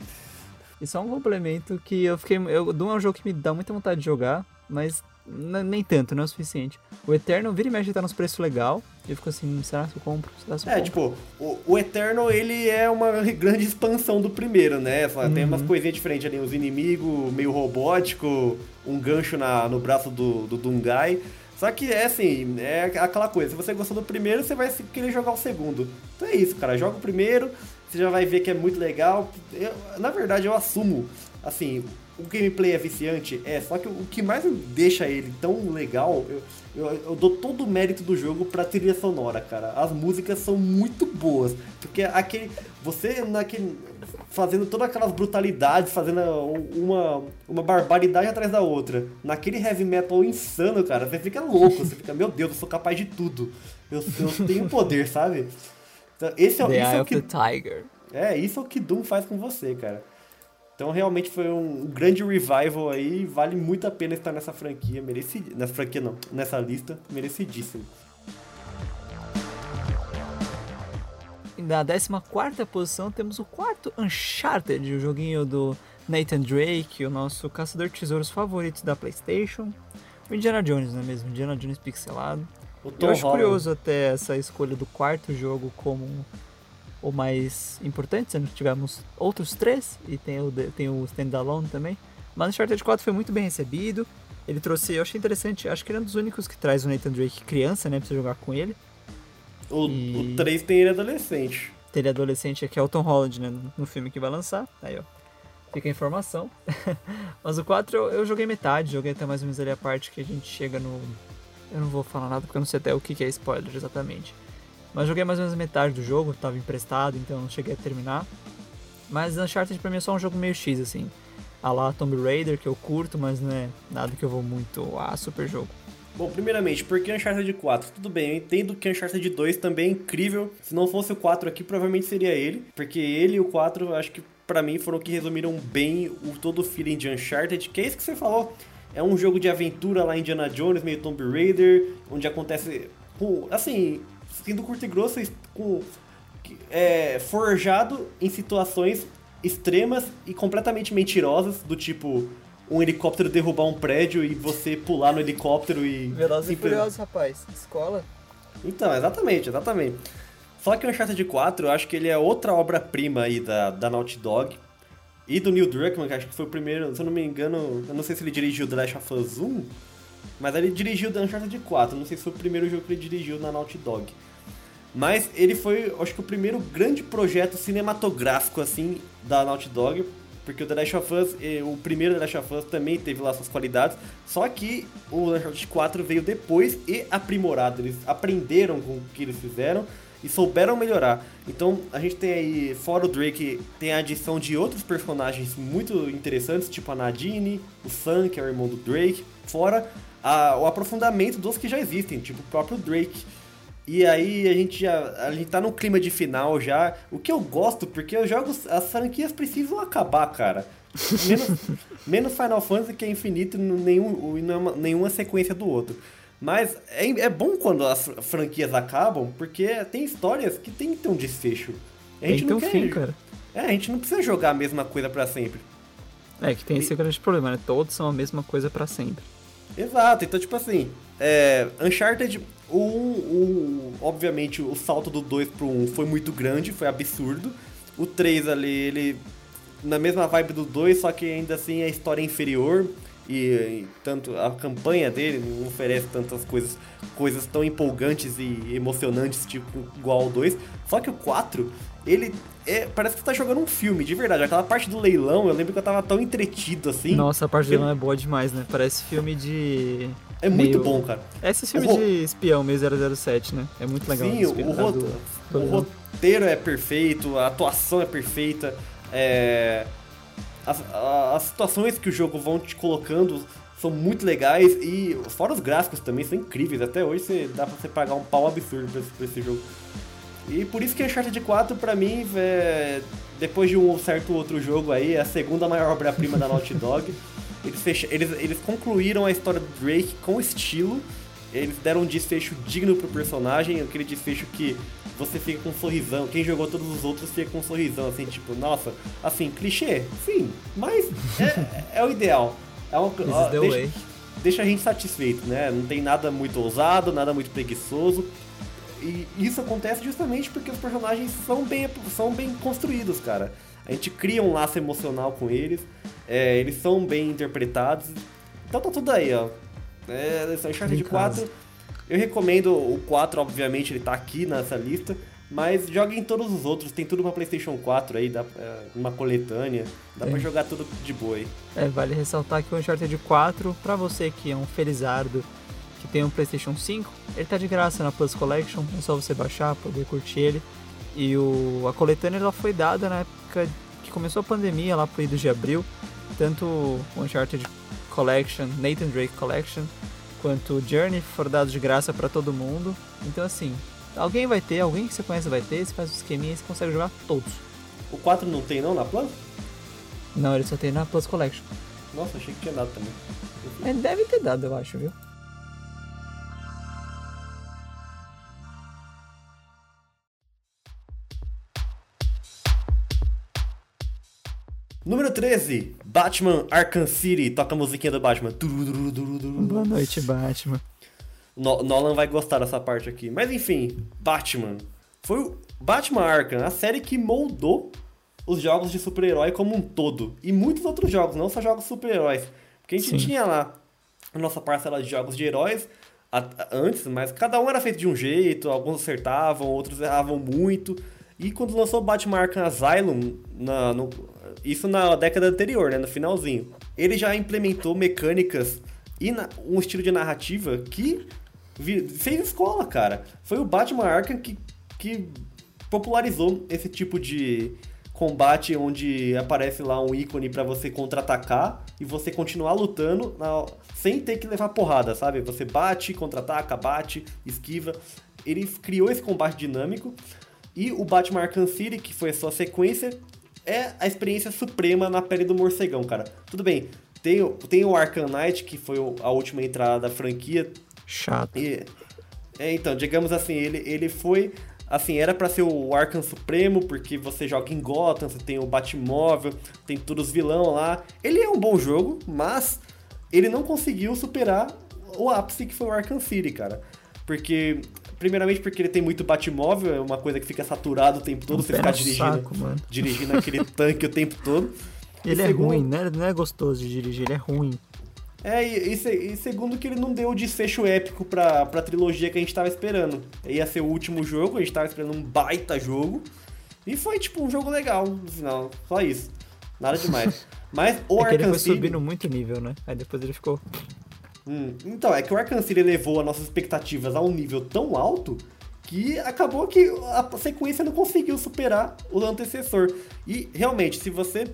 E só um complemento que eu fiquei. Eu, Doom é um jogo que me dá muita vontade de jogar, mas nem tanto, não é o suficiente. O Eterno vira e mexe tá nos preços legal. E eu fico assim, será que eu compro? Será que eu é, compro? tipo, o, o Eterno ele é uma grande expansão do primeiro, né? Uhum. Tem umas coisinhas diferentes ali, uns inimigos meio robótico, um gancho na, no braço do, do Dungai. Só que é assim, é aquela coisa, se você gostou do primeiro, você vai querer jogar o segundo. Então é isso, cara, joga o primeiro, você já vai ver que é muito legal. Eu, na verdade, eu assumo, assim, o gameplay é viciante, é, só que o que mais deixa ele tão legal, eu, eu, eu, dou todo o mérito do jogo pra trilha sonora, cara. As músicas são muito boas, porque aquele. Você naquele. fazendo todas aquelas brutalidades, fazendo uma, uma barbaridade atrás da outra. Naquele heavy metal insano, cara, você fica louco, você fica, meu Deus, eu sou capaz de tudo. Eu, eu tenho poder, sabe? Então, esse é, The esse Eye é o que, the Tiger. É, isso é o que Doom faz com você, cara. Então realmente foi um grande revival aí, vale muito a pena estar nessa franquia, merecidíssimo. Nessa franquia não, nessa lista, merecidíssimo. Na 14 posição temos o quarto Uncharted, o joguinho do Nathan Drake, o nosso caçador de tesouros favorito da PlayStation. O Indiana Jones, não é mesmo? Indiana Jones pixelado. Eu acho Holland. curioso até essa escolha do quarto jogo como o mais importante, sendo que tivemos outros três, e tem o, tem o Standalone também. Mas Uncharted 4 foi muito bem recebido. Ele trouxe, eu achei interessante, acho que ele é um dos únicos que traz o Nathan Drake criança, né, pra você jogar com ele. O, E- o 3 tem ele adolescente. Ele é adolescente aqui é o Tom Holland, né, no filme que vai lançar. Aí, ó. Fica a informação. Mas o 4 eu, eu joguei metade, joguei até mais ou menos ali a parte que a gente chega no. Eu não vou falar nada porque eu não sei até o que que é spoiler exatamente. Mas joguei mais ou menos metade do jogo, tava emprestado, então não cheguei a terminar. Mas Uncharted pra mim é só um jogo meio X, assim. A lá Tomb Raider, que eu curto, mas não é nada que eu vou muito. Ah, super jogo. Bom, primeiramente, por que Uncharted 4? Tudo bem, eu entendo que Uncharted 2 também é incrível. Se não fosse o 4 aqui, provavelmente seria ele. Porque ele e o 4, eu acho que pra mim foram que resumiram bem o todo o feeling de Uncharted. Que é isso que você falou. É um jogo de aventura lá Indiana Jones, meio Tomb Raider, onde acontece. Assim, sendo curto e grosso, com, é, forjado em situações extremas e completamente mentirosas, do tipo um helicóptero derrubar um prédio e você pular no helicóptero e. Velozes e Furiosos, rapaz. Escola. Então, exatamente, exatamente. Só que o Uncharted 4, eu acho que ele é outra obra-prima aí da, da Naughty Dog. E do Neil Druckmann, que acho que foi o primeiro, se eu não me engano, eu não sei se ele dirigiu The Last of Us 1, mas ele dirigiu The Uncharted 4, não sei se foi o primeiro jogo que ele dirigiu na Naughty Dog. Mas ele foi, acho que o primeiro grande projeto cinematográfico, assim, da Naughty Dog, porque o The Last of Us, eh, o primeiro The Last of Us também teve lá suas qualidades, só que o Uncharted 4 veio depois e aprimorado, eles aprenderam com o que eles fizeram e souberam melhorar. Então a gente tem aí, fora o Drake, tem a adição de outros personagens muito interessantes, tipo a Nadine, o Sam, que é o irmão do Drake, fora a- o aprofundamento dos que já existem, tipo o próprio Drake. E aí a gente já a gente tá no clima de final já, o que eu gosto, porque os jogos, as franquias precisam acabar, cara. Menos, menos Final Fantasy que é infinito e nenhum, e não é uma- nenhuma sequência do outro. Mas é, é bom quando as franquias acabam, porque tem histórias que tem que ter um desfecho. A Tem gente ter não quer. fim, cara. É, a gente não precisa jogar a mesma coisa pra sempre. É, que tem esse grande problema, né? Todos são a mesma coisa pra sempre. Exato, então tipo assim, é, Uncharted, o, o, obviamente o salto do 2 pro 1 foi muito grande, foi absurdo. O 3 ali, ele na mesma vibe do 2, só que ainda assim a história é inferior e, e tanto a campanha dele não oferece tantas coisas, coisas tão empolgantes e emocionantes tipo igual ao 2. Só que o 4, ele é, parece que você tá jogando um filme, de verdade. Aquela parte do leilão, eu lembro que eu tava tão entretido assim. Nossa, a parte Ele- dele é boa demais, né? Parece filme de. é muito meio- bom, cara. É esse filme O de espião, meio 007, né? É muito legal. Sim, o, filme, ro- tá, do- o do- roteiro é perfeito, a atuação é perfeita, é, as, as situações que o jogo vão te colocando são muito legais e fora os gráficos também são incríveis. Até hoje você, dá pra você pagar um pau absurdo pra esse, pra esse jogo. E por isso que Uncharted 4, pra mim, é, depois de um certo outro jogo aí, é a segunda maior obra-prima da Naughty Dog. Eles, fecha- eles, eles concluíram a história do Drake com estilo. Eles deram um desfecho digno pro personagem, aquele desfecho que você fica com um sorrisão. Quem jogou todos os outros fica com um sorrisão, assim, tipo, nossa, assim, clichê, sim, mas é, é o ideal. É uma, ó, deixa, deixa a gente satisfeito, né? Não tem nada muito ousado, nada muito preguiçoso. E isso acontece justamente porque os personagens são bem, são bem construídos, cara. A gente cria um laço emocional com eles, é, eles são bem interpretados. Então tá tudo aí, ó. É, Uncharted Em casa. 4. Eu recomendo o 4, obviamente, ele tá aqui nessa lista. Mas joguem todos os outros, tem tudo pra Playstation 4 aí, dá, é, uma coletânea. Dá pra Tem. jogar tudo de boa aí. É, vale ressaltar que o Uncharted 4, pra você que é um felizardo, tem um PlayStation 5, ele tá de graça na Plus Collection, é só você baixar, poder curtir ele. E o, a coletânea ela foi dada na época que começou a pandemia, lá pro ido de abril. Tanto o Uncharted Collection, Nathan Drake Collection, quanto o Journey foram dados de graça pra todo mundo. Então assim, alguém vai ter, alguém que você conhece vai ter, você faz um esqueminha e você consegue jogar todos. O 4 não tem não na Plus? Não, ele só tem na Plus Collection. Nossa, achei que tinha dado também. É, deve ter dado, eu acho, viu? Número 13, Batman Arkham City. Toca a musiquinha do Batman. Boa noite, Batman. No- Nolan vai gostar dessa parte aqui. Mas enfim, Batman. Foi o Batman Arkham, a série que moldou os jogos de super-herói como um todo. E muitos outros jogos, não só jogos super-heróis. Porque a gente Sim. tinha lá a nossa parcela de jogos de heróis antes, mas cada um era feito de um jeito, alguns acertavam, outros erravam muito. E quando lançou o Batman Arkham Asylum, na- no- isso na década anterior, né, no finalzinho, ele já implementou mecânicas e um estilo de narrativa que fez escola, cara. Foi o Batman Arkham que, que popularizou esse tipo de combate onde aparece lá um ícone pra você contra-atacar e você continuar lutando na- sem ter que levar porrada, sabe? Você bate, contra-ataca, bate, esquiva. Ele criou esse combate dinâmico e o Batman Arkham City, que foi a sua sequência, é a experiência suprema na pele do morcegão, cara. Tudo bem, tem, o- tem o Arkham Knight, que foi a última entrada da franquia, Chato. e, é, então, digamos assim, ele, ele foi. Assim, era pra ser o Arkham Supremo, porque você joga em Gotham, você tem o Batmóvel, tem todos os vilão lá. Ele é um bom jogo, mas ele não conseguiu superar o ápice que foi o Arkham City, cara. Porque, primeiramente, porque ele tem muito Batmóvel, é uma coisa que fica saturado o tempo todo, Um você ficar dirigindo, saco, dirigindo aquele tanque o tempo todo. Ele E é segundo- ruim, né? Não é gostoso de dirigir, ele é ruim. É, e, e e segundo que ele não deu o desfecho épico pra, pra trilogia que a gente tava esperando. Ia ser o último jogo, a gente tava esperando um baita jogo. E foi, tipo, um jogo legal no final. Só isso. Nada demais. Mas o é que ele Arkham foi City... subindo muito nível, né? Aí depois ele ficou. Hum, então, é que o Arkham City elevou as nossas expectativas a um nível tão alto que acabou que a sequência não conseguiu superar o antecessor. E, realmente, se você...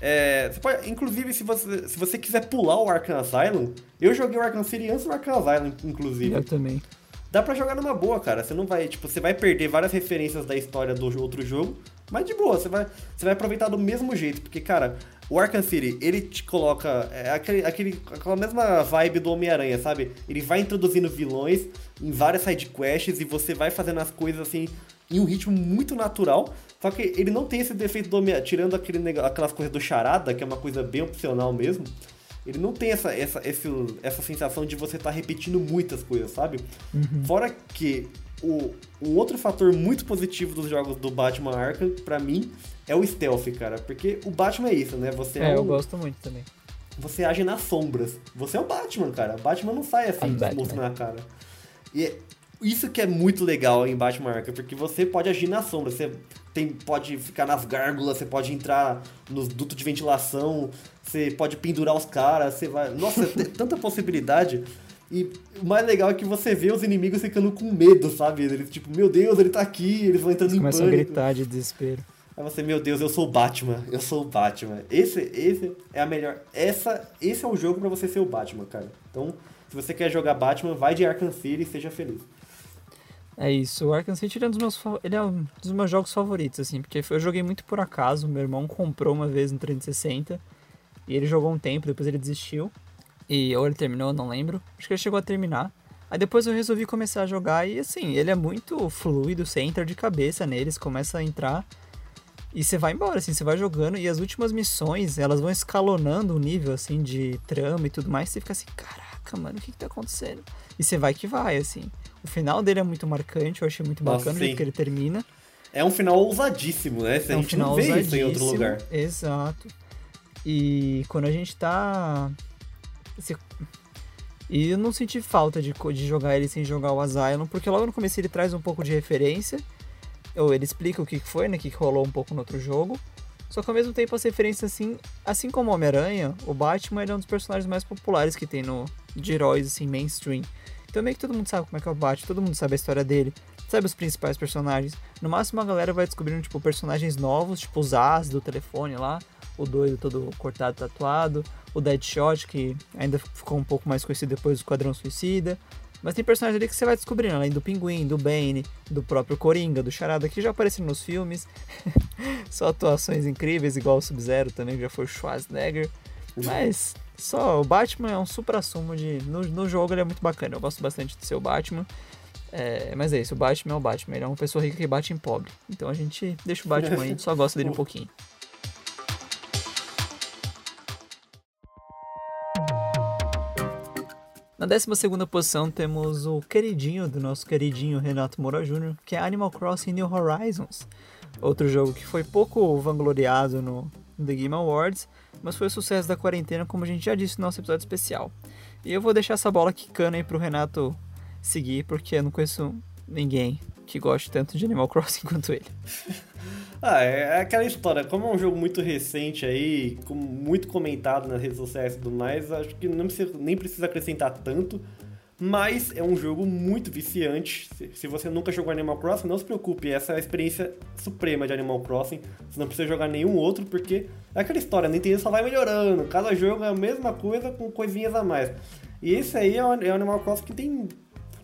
é, você pode- inclusive, se você, se você quiser pular o Arkham Asylum, eu joguei o Arkham City antes do Arkham Asylum, inclusive. Eu também. Dá pra jogar numa boa, cara. Você não vai, tipo, você vai perder várias referências da história do outro jogo, mas de boa, você vai, você vai aproveitar do mesmo jeito, porque, cara, o Arkham City, ele te coloca é, aquele, aquele, aquela mesma vibe do Homem-Aranha, sabe? Ele vai introduzindo vilões em várias sidequests e você vai fazendo as coisas assim em um ritmo muito natural. Só que ele não tem esse defeito do Homem-Aranha, tirando aquele, aquelas coisas do charada, que é uma coisa bem opcional mesmo. Ele não tem essa, essa, esse, essa sensação de você estar repetindo muitas coisas, sabe? Fora que o, um outro fator muito positivo dos jogos do Batman Arkham, pra mim, é o stealth, cara. Porque o Batman é isso, né? Você é, É, eu um- gosto muito também. você age nas sombras. Você é o Batman, cara. O Batman não sai assim, mostrando a cara. E é isso que é muito legal em Batman Arkham, porque você pode agir nas sombras. Você tem, pode ficar nas gárgulas, você pode entrar nos dutos de ventilação, você pode pendurar os caras, você vai... Nossa, tem tanta possibilidade. E o mais legal é que você vê os inimigos ficando com medo, sabe? Eles tipo, meu Deus, ele tá aqui, eles vão entrando Eles em começam a pânico. gritar de desespero. Aí você, meu Deus, eu sou o Batman, eu sou o Batman. Esse, esse é a melhor. Essa, esse é o jogo pra você ser o Batman, cara. Então, se você quer jogar Batman, vai de Arkham City e seja feliz. É isso, o Arkham City ele é um dos meus, ele é um dos meus jogos favoritos, assim, porque eu joguei muito por acaso, meu irmão comprou uma vez no 360, e ele jogou um tempo, depois ele desistiu, e ou ele terminou, não lembro, acho que ele chegou a terminar. Aí depois eu resolvi começar a jogar, e assim, ele é muito fluido, você entra de cabeça neles, começa a entrar, e você vai embora, assim, você vai jogando, e as últimas missões, elas vão escalonando o nível, assim, de trama e tudo mais, você fica assim, caraca, mano, o que que tá acontecendo? E você vai que vai, assim. O final dele é muito marcante, eu achei muito Nossa, bacana o jeito sim. que ele termina. É um final ousadíssimo, né? é a um gente final não vê isso em outro lugar. Exato. E quando a gente tá. E eu não senti falta de, de jogar ele sem jogar o Asylum, porque logo no começo ele traz um pouco de referência. Ou ele explica o que foi, né? O que rolou um pouco no outro jogo. Só que ao mesmo tempo as referências, assim, assim como o Homem-Aranha, o Batman é um dos personagens mais populares que tem no de heróis, assim, mainstream. Então meio que todo mundo sabe como é que é o Batman, todo mundo sabe a história dele, sabe os principais personagens. No máximo a galera vai descobrindo, tipo, personagens novos, tipo os As do telefone lá, o doido todo cortado, tatuado, o Deadshot, que ainda ficou um pouco mais conhecido depois do Esquadrão Suicida. Mas tem personagens ali que você vai descobrindo, além do Pinguim, do Bane, do próprio Coringa, do Charada, que já apareceram nos filmes. só atuações incríveis, igual o Sub-Zero também, que já foi o Schwarzenegger. Mas só o Batman é um supra-sumo de. No, no jogo ele é muito bacana, eu gosto bastante de ser o Batman. É, mas é isso, o Batman é o Batman, ele é uma pessoa rica que bate em pobre. Então a gente deixa o Batman aí, só gosta dele um pouquinho. Na 12 posição temos o queridinho do nosso queridinho Renato Moura Jr., que é Animal Crossing New Horizons. Outro jogo que foi pouco vangloriado no The Game Awards, mas foi o sucesso da quarentena, como a gente já disse no nosso episódio especial. E eu vou deixar essa bola quicando aí pro Renato seguir, porque eu não conheço ninguém que goste tanto de Animal Crossing quanto ele. ah, é aquela história, como é um jogo muito recente aí, muito comentado nas redes sociais e tudo mais, acho que não precisa, nem precisa acrescentar tanto. Mas é um jogo muito viciante. Se você nunca jogou Animal Crossing, não se preocupe, essa é a experiência suprema de Animal Crossing. Você não precisa jogar nenhum outro, porque é aquela história, a Nintendo só vai melhorando. Cada jogo é a mesma coisa com coisinhas a mais. E esse aí é o Animal Crossing que tem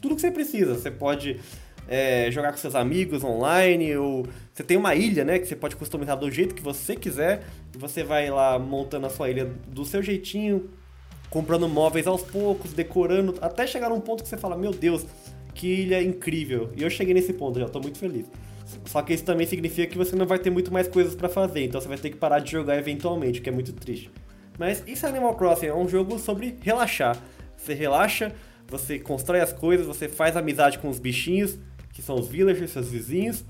tudo que você precisa. Você pode é, jogar com seus amigos online, ou você tem uma ilha, né, que você pode customizar do jeito que você quiser. Você vai lá montando a sua ilha do seu jeitinho comprando móveis aos poucos, decorando, até chegar num ponto que você fala, meu Deus, que ilha incrível. E eu cheguei nesse ponto, já tô muito feliz. Só que isso também significa que você não vai ter muito mais coisas para fazer, então você vai ter que parar de jogar eventualmente, o que é muito triste. Mas isso é Animal Crossing, é um jogo sobre relaxar. Você relaxa, você constrói as coisas, você faz amizade com os bichinhos, que são os villagers, seus vizinhos,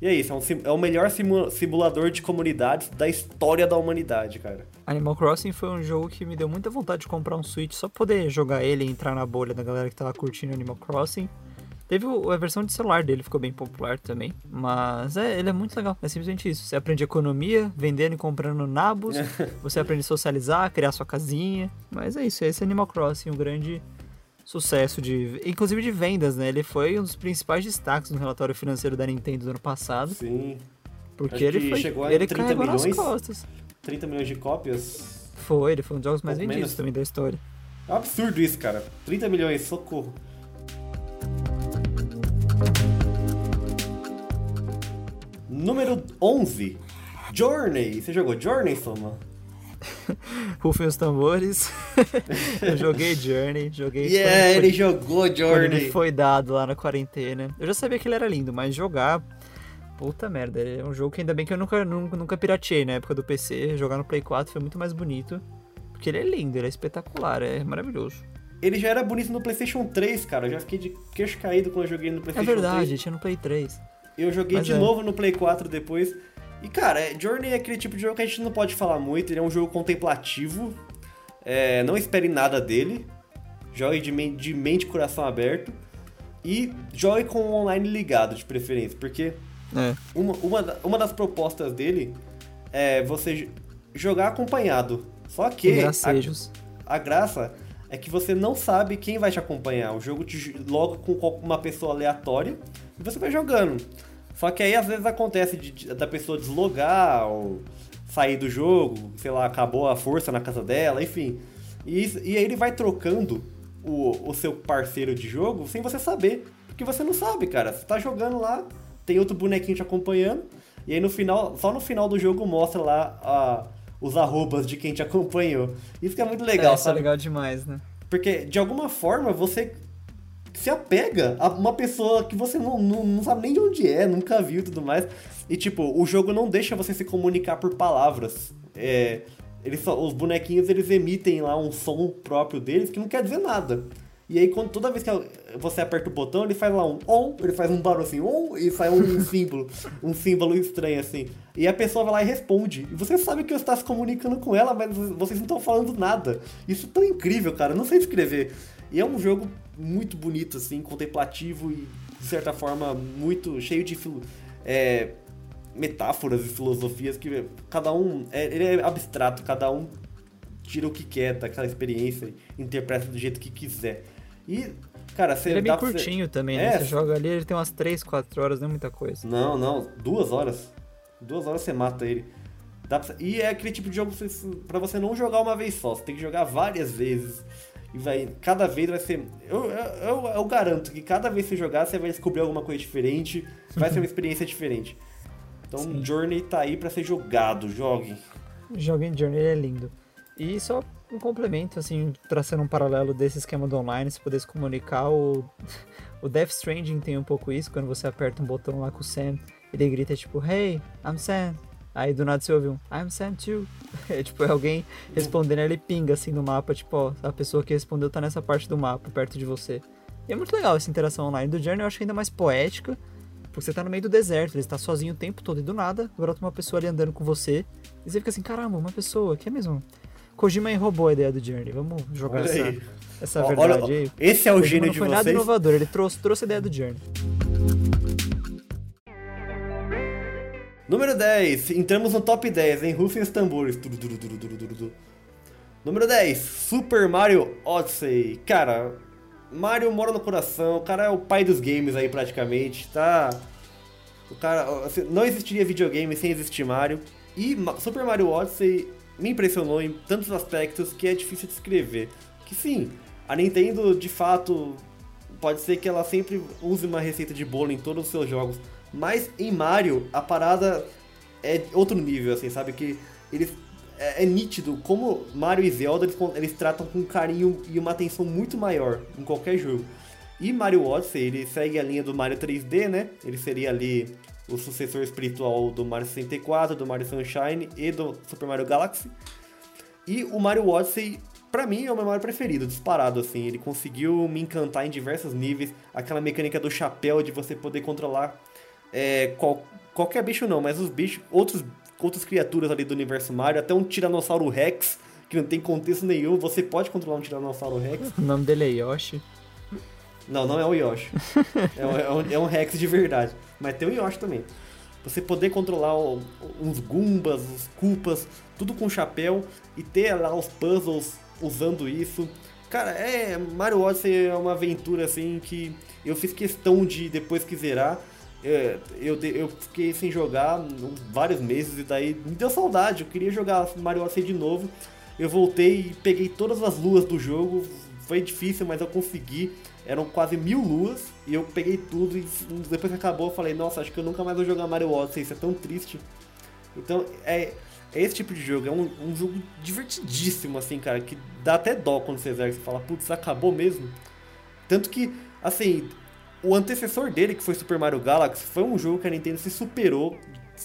e é isso, é, um, é o melhor simulador de comunidades da história da humanidade, cara. Animal Crossing foi um jogo que me deu muita vontade de comprar um Switch só pra poder jogar ele e entrar na bolha da galera que tava curtindo Animal Crossing. Teve a versão de celular dele, ficou bem popular também. Mas é, ele é muito legal. É simplesmente isso. Você aprende economia, vendendo e comprando nabos. você aprende a socializar, criar sua casinha. Mas é isso, esse é Animal Crossing, um grande sucesso de, inclusive de vendas, né? Ele foi um dos principais destaques no relatório financeiro da Nintendo do ano passado. Sim. Porque ele foi, chegou a ele 30 milhões, nas costas. 30 milhões de cópias. Foi, ele foi um dos jogos mais vendidos menos. também da história. É um absurdo isso, cara. 30 milhões, socorro. Número 11. Journey. Você jogou Journey, Soma? Rufem os tambores. eu joguei Journey, joguei. Yeah, ele jogou Journey. ele foi dado lá na quarentena. Eu já sabia que ele era lindo, mas jogar. Puta merda, é um jogo que ainda bem que eu nunca, nunca, nunca pirateei na época do PC. Jogar no Play 4 foi muito mais bonito. Porque ele é lindo, ele é espetacular, é maravilhoso. Ele já era bonito no PlayStation 3, cara. Eu já fiquei de queixo caído quando eu joguei no PlayStation 3. É verdade, 3. tinha no Play 3. Eu joguei Mas de é. novo no Play 4 depois. E cara, Journey é aquele tipo de jogo que a gente não pode falar muito, ele é um jogo contemplativo, é, não espere nada dele, jogue de, mente, de mente e coração aberto, e jogue com o online ligado, de preferência, porque é. uma, uma, uma das propostas dele é você jogar acompanhado. Só que a, a graça é que você não sabe quem vai te acompanhar. O jogo te logo com uma pessoa aleatória e você vai jogando. Só que aí às vezes acontece de, da pessoa deslogar ou sair do jogo, sei lá, acabou a força na casa dela, enfim. E, e aí ele vai trocando o, o seu parceiro de jogo sem você saber. Porque você não sabe, cara. Você tá jogando lá, tem outro bonequinho te acompanhando, e aí no final, só no final do jogo mostra lá a, os arrobas de quem te acompanhou. Isso que é muito legal, é, isso é legal demais, né? Porque de alguma forma você se apega a uma pessoa que você não, não, não, sabe nem de onde é, nunca viu e tudo mais. E tipo, o jogo não deixa você se comunicar por palavras. É, eles só, os bonequinhos eles emitem lá um som próprio deles que não quer dizer nada. E aí, quando, toda vez que você aperta o botão, ele faz lá um on, ele faz um barulho assim, on, e sai um símbolo, um símbolo estranho assim. E a pessoa vai lá e responde. E você sabe que você está se comunicando com ela, mas vocês não estão falando nada. Isso é tão incrível, cara. Eu não sei escrever. E é um jogo muito bonito, assim, contemplativo e, de certa forma, muito cheio de é, metáforas e filosofias que cada um. É, ele é abstrato, cada um tira o que quer daquela experiência, interpreta do jeito que quiser. E, cara, você. Ele é bem curtinho você... também, né? É, você joga ali, ele tem umas 3, 4 horas, não é muita coisa. Não, não, duas horas. Duas horas você mata ele. Pra... E é aquele tipo de jogo para você não jogar uma vez só, você tem que jogar várias vezes. E vai, cada vez vai ser. Eu, eu, eu, garanto que cada vez que você jogar, você vai descobrir alguma coisa diferente. Vai ser uma experiência diferente. Então, Sim. Journey tá aí pra ser jogado. Joguem. Joguem Journey é lindo. E só um complemento, assim, traçando um paralelo desse esquema do online, se poder se comunicar, o, o Death Stranding tem um pouco isso, quando você aperta um botão lá com o Sam, ele grita tipo, Hey, I'm Sam. Aí do nada você ouve um, I'm Sam too. É tipo, é alguém respondendo, ele pinga assim no mapa, tipo, ó, a pessoa que respondeu tá nessa parte do mapa, perto de você. E é muito legal essa interação online. Do Journey eu acho ainda mais poética, porque você tá no meio do deserto, ele está sozinho o tempo todo e do nada brota uma pessoa ali andando com você. E você fica assim, caramba, uma pessoa, que é mesmo? Kojima roubou a ideia do Journey. Vamos jogar Olha essa, aí. essa verdade olha, aí. esse é o Kojima gênio não de foi nada vocês. inovador, ele trouxe, trouxe a ideia do Journey. Número 10, entramos no top 10, hein? Rufem os tambores. Número 10, Super Mario Odyssey. Cara, Mario mora no coração, o cara é o pai dos games aí praticamente, tá? O cara, assim, não existiria videogame sem existir Mario. E Super Mario Odyssey me impressionou em tantos aspectos que é difícil de descrever. Que sim, a Nintendo de fato pode ser que ela sempre use uma receita de bolo em todos os seus jogos, mas em Mario a parada é outro nível, assim, sabe? Que eles é, é nítido como Mario e Zelda eles, eles tratam com carinho e uma atenção muito maior em qualquer jogo. E Mario Odyssey, ele segue a linha do Mario 3D, né? Ele seria ali o sucessor espiritual do Mario 64, do Mario Sunshine e do Super Mario Galaxy. E o Mario Odyssey, pra mim, é o meu Mario preferido, disparado, assim. Ele conseguiu me encantar em diversos níveis. Aquela mecânica do chapéu, de você poder controlar é, qual- qualquer bicho não, mas os bichos, outros, outras criaturas ali do universo Mario, até um Tiranossauro Rex, que não tem contexto nenhum, você pode controlar um Tiranossauro Rex. O nome dele é Yoshi. Não, não é o Yoshi. é, um, é um- é um Rex de verdade. Mas tem o Yoshi também. Você poder controlar o- uns Goombas, os Koopas, tudo com chapéu e ter lá os puzzles usando isso. Cara, é. Mario Odyssey é uma aventura assim que eu fiz questão de, depois que zerar, eu, de- eu fiquei sem jogar vários meses e daí me deu saudade. Eu queria jogar Mario Odyssey de novo. Eu voltei e peguei todas as luas do jogo. Foi difícil, mas eu consegui. Eram quase mil luas e eu peguei tudo. E depois que acabou, eu falei: Nossa, acho que eu nunca mais vou jogar Mario Odyssey. Isso é tão triste. Então, é, é esse tipo de jogo. É um, um jogo divertidíssimo, assim, cara. Que dá até dó quando você zera. Você fala: Putz, acabou mesmo. Tanto que, assim, o antecessor dele, que foi Super Mario Galaxy, foi um jogo que a Nintendo se superou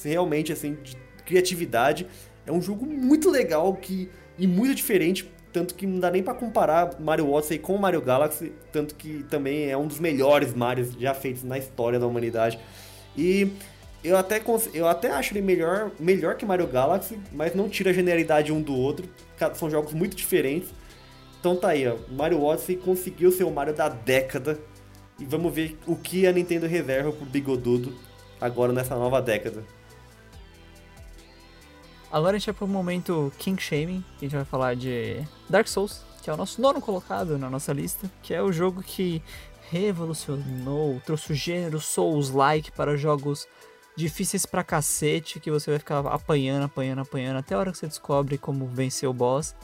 realmente, assim, de criatividade. É um jogo muito legal que, e muito diferente, tanto que não dá nem pra comparar Mario Odyssey com Mario Galaxy, tanto que também é um dos melhores Marios já feitos na história da humanidade. E eu até, eu até acho ele melhor, melhor que Mario Galaxy, mas não tira a genialidade um do outro. São jogos muito diferentes. Então tá aí, ó. Mario Odyssey conseguiu ser o Mario da década. E vamos ver o que a Nintendo reserva pro Bigodudo agora nessa nova década. Agora a gente vai pro momento King Shaming, que a gente vai falar de Dark Souls, que é o nosso nono colocado na nossa lista, que é o jogo que revolucionou, trouxe o gênero Souls-like para jogos difíceis pra cacete, que você vai ficar apanhando, apanhando, apanhando, até a hora que você descobre como vencer o boss,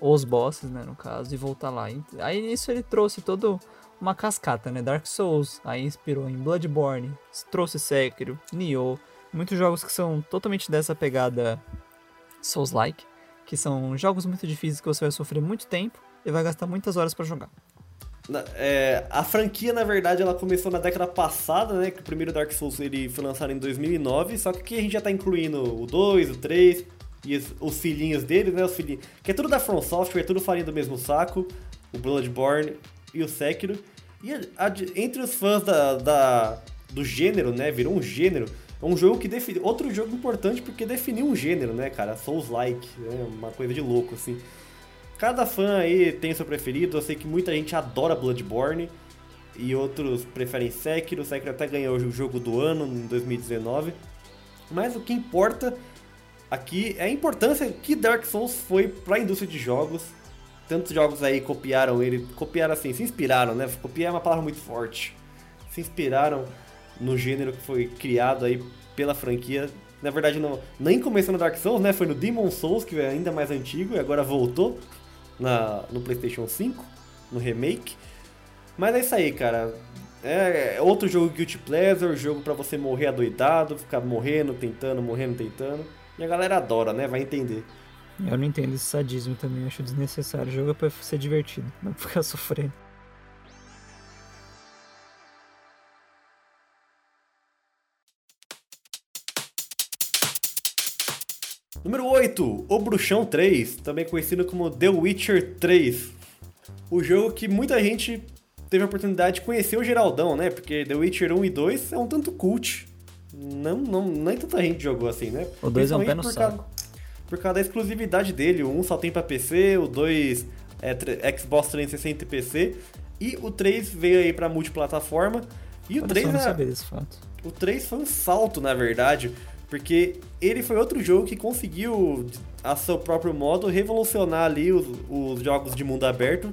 ou os bosses, né, no caso, e voltar lá. Aí nisso ele trouxe todo uma cascata, né, Dark Souls, aí inspirou em Bloodborne, trouxe Sekiro, Nioh, muitos jogos que são totalmente dessa pegada Souls-like, que são jogos muito difíceis que você vai sofrer muito tempo e vai gastar muitas horas pra jogar. É, a franquia, na verdade, ela começou na década passada, né? Que o primeiro Dark Souls ele foi lançado em 2009, só que aqui a gente já tá incluindo o 2, o 3 e os, os filhinhos deles, né? Os filhinhos, que é tudo da From Software, é tudo farinha do mesmo saco, o Bloodborne e o Sekiro. E a- a- entre os fãs da, da- do gênero, né? Virou um gênero. É um jogo que define. Outro jogo importante porque definiu um gênero, né, cara? Souls-like, né? Uma coisa de louco, assim. Cada fã aí tem seu preferido. Eu sei que muita gente adora Bloodborne e outros preferem Sekiro. Sekiro até ganhou o jogo do ano em 2019. Mas o que importa aqui é a importância que Dark Souls foi para a indústria de jogos. Tantos jogos aí copiaram ele, copiaram assim, se inspiraram, né? Copiar é uma palavra muito forte. Se inspiraram no gênero que foi criado aí pela franquia. Na verdade, não, nem começou no Dark Souls, né? Foi no Demon Souls, que é ainda mais antigo e agora voltou. na, no PlayStation 5, no remake. Mas é isso aí, cara. É outro jogo Guilty Pleasure, jogo para você morrer adoidado, ficar morrendo, tentando, morrendo, tentando. E a galera adora, né? Vai entender. Eu não entendo esse sadismo também, acho desnecessário. O jogo é pra ser divertido, não pra ficar sofrendo. Número 8, O Bruxão 3, também conhecido como The Witcher 3. O jogo que muita gente teve a oportunidade de conhecer o Geraldão, né? Porque The Witcher 1 e 2 é um tanto cult. Não, não, nem tanta gente jogou assim, né? O 2 é um pé no por saco. Causa, por causa da exclusividade dele. O 1 só tem pra PC, o 2 é Xbox 360 e PC. E o 3 veio aí pra multiplataforma. E o Olha 3 só, eu não é, desse fato. o 3 foi um salto, na verdade, porque ele foi outro jogo que conseguiu, a seu próprio modo, revolucionar ali os, os jogos de mundo aberto,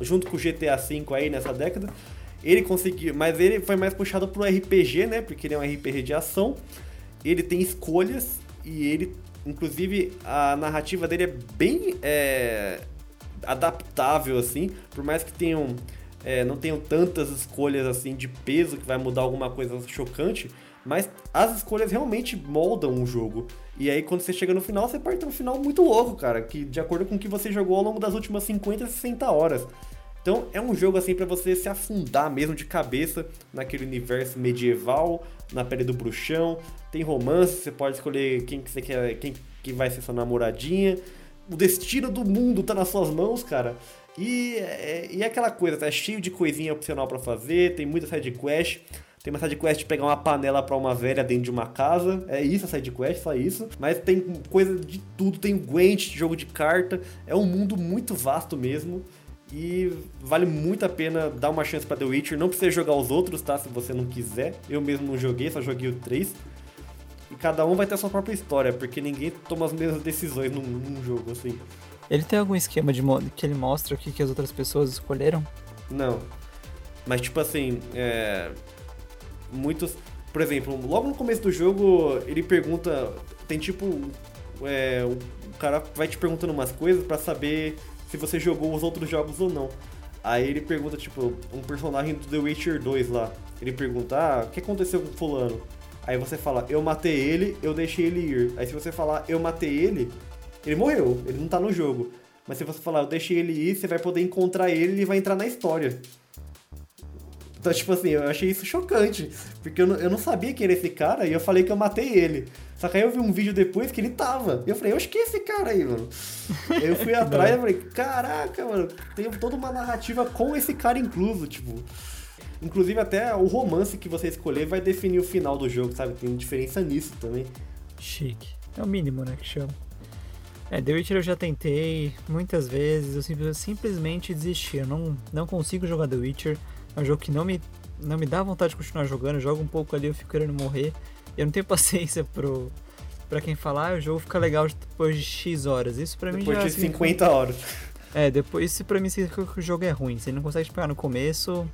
junto com o GTA V aí nessa década. Ele conseguiu, mas ele foi mais puxado pro RPG, né? Porque ele é um RPG de ação. Ele tem escolhas e ele, inclusive, a narrativa dele é bem é, adaptável, assim, por mais que tenham é, não tenham tantas escolhas assim de peso que vai mudar alguma coisa chocante, mas as escolhas realmente moldam o jogo. E aí quando você chega no final, você ter um final muito louco, cara, que de acordo com o que você jogou ao longo das últimas 50, 60 horas. Então é um jogo assim para você se afundar mesmo de cabeça naquele universo medieval, na pele do bruxão. Tem romance, você pode escolher quem que você quer, quem que vai ser sua namoradinha. O destino do mundo tá nas suas mãos, cara. E é, e é aquela coisa, tá cheio de coisinha opcional pra fazer, tem muita side quest. Tem uma side quest de pegar uma panela pra uma velha dentro de uma casa. É isso a side quest, só isso. Mas tem coisa de tudo, tem Gwent, jogo de carta. É um mundo muito vasto mesmo. E vale muito a pena dar uma chance pra The Witcher. Não precisa jogar os outros, tá? Se você não quiser. Eu mesmo não joguei, só joguei o 3. E cada um vai ter a sua própria história, porque ninguém toma as mesmas decisões num, num jogo, assim. Ele tem algum esquema de que ele mostra o que, que as outras pessoas escolheram? Não. Mas, tipo assim, é... muitos. Por exemplo, logo no começo do jogo, ele pergunta. Tem tipo. É... O cara vai te perguntando umas coisas pra saber se você jogou os outros jogos ou não. Aí ele pergunta, tipo, um personagem do The Witcher 2 lá. Ele pergunta, ah, o que aconteceu com fulano? Aí você fala, eu matei ele, eu deixei ele ir. Aí se você falar, eu matei ele, ele morreu, ele não tá no jogo. Mas se você falar, eu deixei ele ir, você vai poder encontrar ele e ele vai entrar na história. Então, tipo assim, eu achei isso chocante. Porque eu não, eu não sabia que era esse cara e eu falei que eu matei ele. Só que aí eu vi um vídeo depois que ele tava. E eu falei, oxe, que é esse cara aí, mano? Eu fui atrás e falei, caraca, mano, tem toda uma narrativa com esse cara incluso, tipo. Inclusive até o romance que você escolher vai definir o final do jogo, sabe? Tem diferença nisso também. Chique. É o mínimo, né, que chama. É, The Witcher eu já tentei muitas vezes, eu simp- simplesmente desisti. Eu não, não consigo jogar The Witcher. É um jogo que não me, não me dá vontade de continuar jogando. Eu jogo um pouco ali, eu fico querendo morrer. Eu não tenho paciência pro, pra quem falar, ah, o jogo fica legal depois de X horas. Isso pra mim Depois já de significa- 50 horas. É, depois isso pra mim significa que o jogo é ruim. Ele não consegue pegar no começo,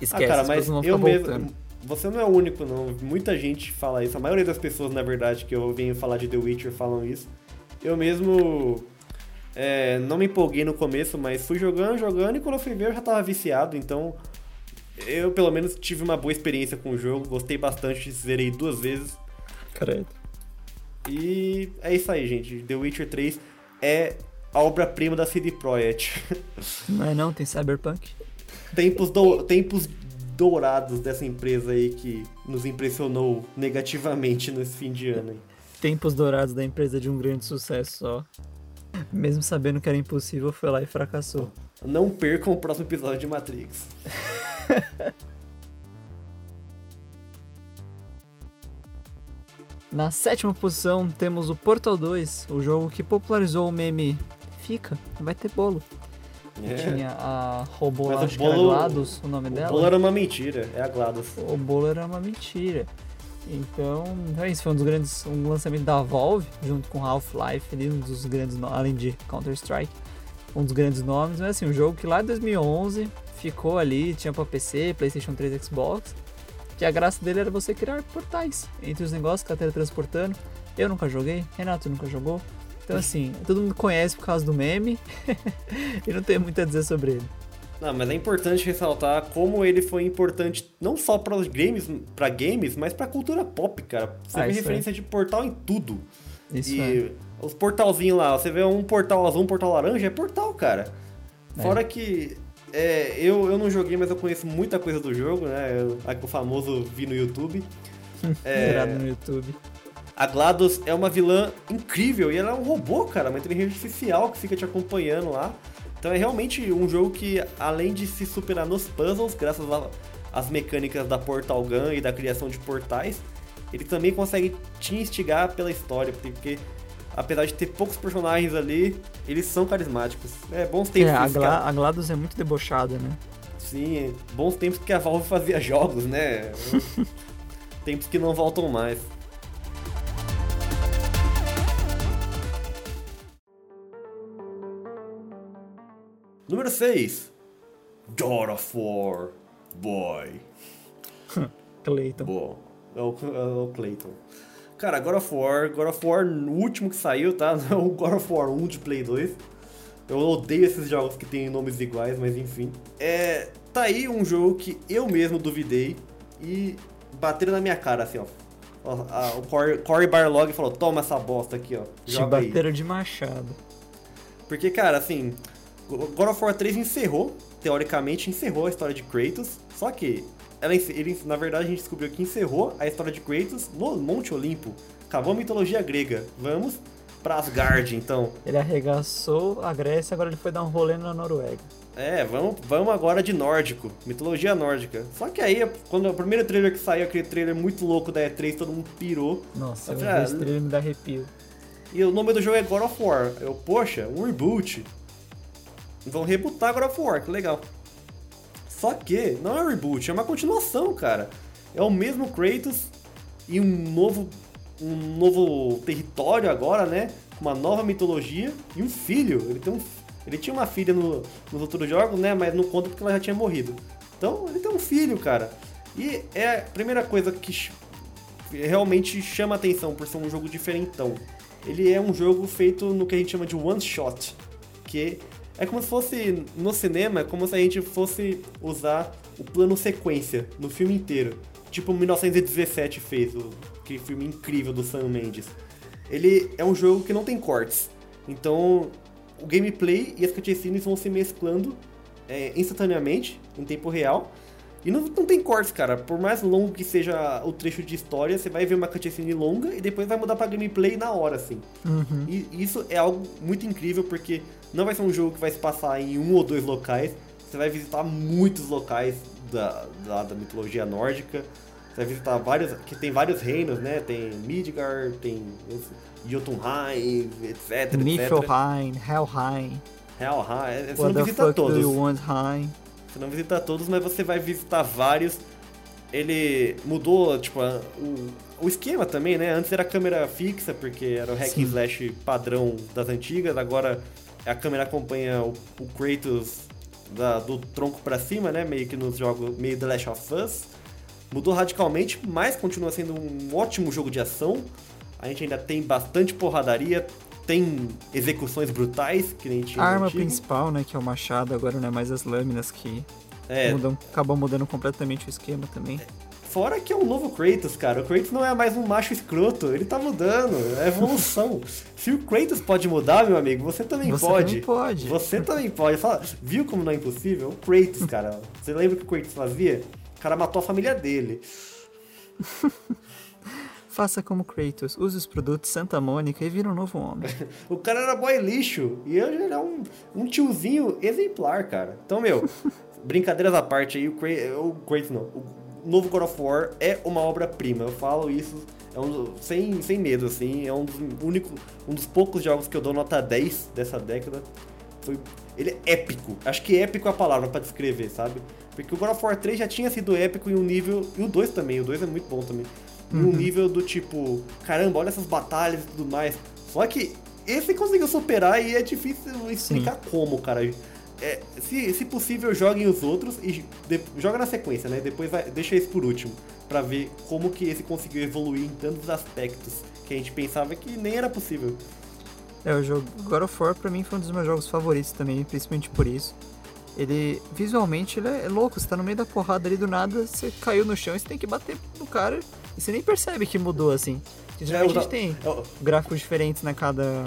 esquece, ah, cara, as mas eu mesmo. voltando. Você não é o único, não. Muita gente fala isso. A maioria das pessoas, na verdade, que eu venho falar de The Witcher falam isso. Eu mesmo. é, não me empolguei no começo, mas fui jogando, jogando, e quando eu fui ver eu já tava viciado, então. Eu, pelo menos, tive uma boa experiência com o jogo, gostei bastante, zerei duas vezes. Credo. E é isso aí, gente. The Witcher 3 é a obra-prima da CD Projekt. Não é não, tem Cyberpunk. Tempos, dou- tempos dourados dessa empresa aí que nos impressionou negativamente nesse fim de ano. aí. Tempos dourados da empresa de um grande sucesso só. Mesmo sabendo que era impossível, foi lá e fracassou. Não percam o próximo episódio de Matrix. Na sétima posição temos o Portal 2, o jogo que popularizou o meme Fica, vai ter bolo. É. Tinha a robô, Mas o acho que era bolo- GLaDOS o nome O dela. bolo era uma mentira, é a GLaDOS. O bolo era uma mentira. Então, é isso, foi um dos grandes, um lançamento da Valve, junto com Half-Life, um dos grandes, além de Counter-Strike, um dos grandes nomes, mas assim, um jogo que lá em 2011 ficou ali, tinha pra PC, Playstation 3 e Xbox, que a graça dele era você criar portais entre os negócios que ela teletransportando. Eu nunca joguei, Renato nunca jogou, Então, assim, todo mundo conhece por causa do meme e não tem muito a dizer sobre ele. Não, mas é importante ressaltar como ele foi importante não só para os games, para games, mas para cultura pop, cara. Você Ah, vê referência de portal em tudo. Isso e é. os portalzinhos lá, você vê um portal azul, um portal laranja, é portal, cara. É. Fora que é, eu, eu não joguei, mas eu conheço muita coisa do jogo, né? Eu- o famoso vi no YouTube. É. No YouTube. A GLaDOS é uma vilã incrível e ela é um robô, cara, uma inteligência artificial que fica te acompanhando lá. Então é realmente um jogo que, além de se superar nos puzzles, graças às mecânicas da Portal Gun e da criação de portais, ele também consegue te instigar pela história, porque apesar de ter poucos personagens ali, eles são carismáticos. É bons tempos É, a, Gla a GLaDOS é muito debochada, né? Sim, é bons tempos que a Valve fazia jogos, né? tempos que não voltam mais. Número 6. God of War. Boy. Clayton. Bom, é o, é o Clayton. Cara, God of War, God of War, o último que saiu, tá? É o God of War 1 de Play 2. Eu odeio esses jogos que têm nomes iguais, mas enfim. É, tá aí um jogo que eu mesmo duvidei e bateram na minha cara, assim, ó. O Corey, Corey Barlog falou, toma essa bosta aqui, ó. Te Joga aí. bateram de machado. Porque, cara, assim, God of War 3 encerrou, teoricamente, encerrou a história de Kratos, só que ela, ele, na verdade a gente descobriu que encerrou a história de Kratos no Monte Olimpo. Acabou a mitologia grega. Vamos pra Asgard, então. Ele arregaçou a Grécia, agora ele foi dar um rolê na Noruega. É, vamos, vamos agora de nórdico, mitologia nórdica. Só que aí, quando o primeiro trailer que saiu, aquele trailer muito louco da E3, todo mundo pirou. Nossa, Eu falei, esse trailer me dá arrepio. E o nome do jogo é God of War. Eu, poxa, um reboot. Vão rebootar God of War, que legal. Só que não é um reboot, é uma continuação, cara. É o mesmo Kratos e um novo um novo território agora, né? Uma nova mitologia e um filho. Ele tem um ele tinha uma filha no- nos outros jogos, né? Mas não conta porque ela já tinha morrido. Então, ele tem um filho, cara. E é a primeira coisa que realmente chama atenção por ser um jogo diferentão. Ele é um jogo feito no que a gente chama de one shot, que é como se fosse no cinema, é como se a gente fosse usar o plano sequência no filme inteiro. Tipo 1917 fez, o, aquele filme incrível do Sam Mendes. Ele é um jogo que não tem cortes. Então, o gameplay e as cutscenes vão se mesclando é, instantaneamente, em tempo real. E não, não tem cortes, cara. Por mais longo que seja o trecho de história, você vai ver uma cutscene longa e depois vai mudar pra gameplay na hora, assim. Uhum. E isso é algo muito incrível porque não vai ser um jogo que vai se passar em um ou dois locais. Você vai visitar muitos locais da, da, da mitologia nórdica. Você vai visitar vários. que tem vários reinos, né? Tem Midgard, tem Jotunheim, etc. Niflheim, Helheim, Helheim. Você what não visita todos. Você não visita todos, mas você vai visitar vários. Ele mudou, tipo, a- o, o esquema também, né? Antes era câmera fixa, porque era o hack Sim. and slash padrão das antigas, agora a câmera acompanha o, o Kratos da- do tronco pra cima, né? Meio que nos jogos, meio The Last of Us. Mudou radicalmente, mas continua sendo um ótimo jogo de ação. A gente ainda tem bastante porradaria, tem execuções brutais, que nem tinha A arma antigo. principal, né, que é o machado, agora não é mais as lâminas que É, mudam, acabam mudando completamente o esquema também. Fora que é um novo Kratos, cara. O Kratos não é mais um macho escroto, ele tá mudando, é evolução. Se o Kratos pode mudar, meu amigo, você também Você pode. também pode. Você também pode. Fala, viu como não é impossível? O Kratos, cara. Você lembra o que o Kratos fazia? O cara matou a família dele. Faça como Kratos, use os produtos Santa Mônica e vira um novo homem. O cara era boy lixo. E hoje ele é um, um tiozinho exemplar, cara. Então, meu, brincadeiras à parte aí, o Kratos, o Kratos não. O novo God of War é uma obra-prima. Eu falo isso é um sem, sem medo, assim. É um dos, único, um dos poucos jogos que eu dou nota 10 dessa década. Foi, ele é épico. Acho que épico é a palavra pra descrever, sabe? Porque o God of War 3 já tinha sido épico em um nível. E o 2 também. O 2 é muito bom também. Em um nível do tipo, caramba, olha essas batalhas e tudo mais. Só que esse conseguiu superar e é difícil explicar como, cara. É, se, se possível, joguem os outros e de- joga na sequência, né? Depois vai, deixa esse por último. Pra ver como que esse conseguiu evoluir em tantos aspectos que a gente pensava que nem era possível. É, o jogo God of War pra mim foi um dos meus jogos favoritos também, principalmente por isso. Ele, visualmente, ele é louco, você tá no meio da porrada ali do nada, você caiu no chão e você tem que bater no cara e você nem percebe que mudou assim. Geralmente É, a gente tem É gráficos diferentes na cada.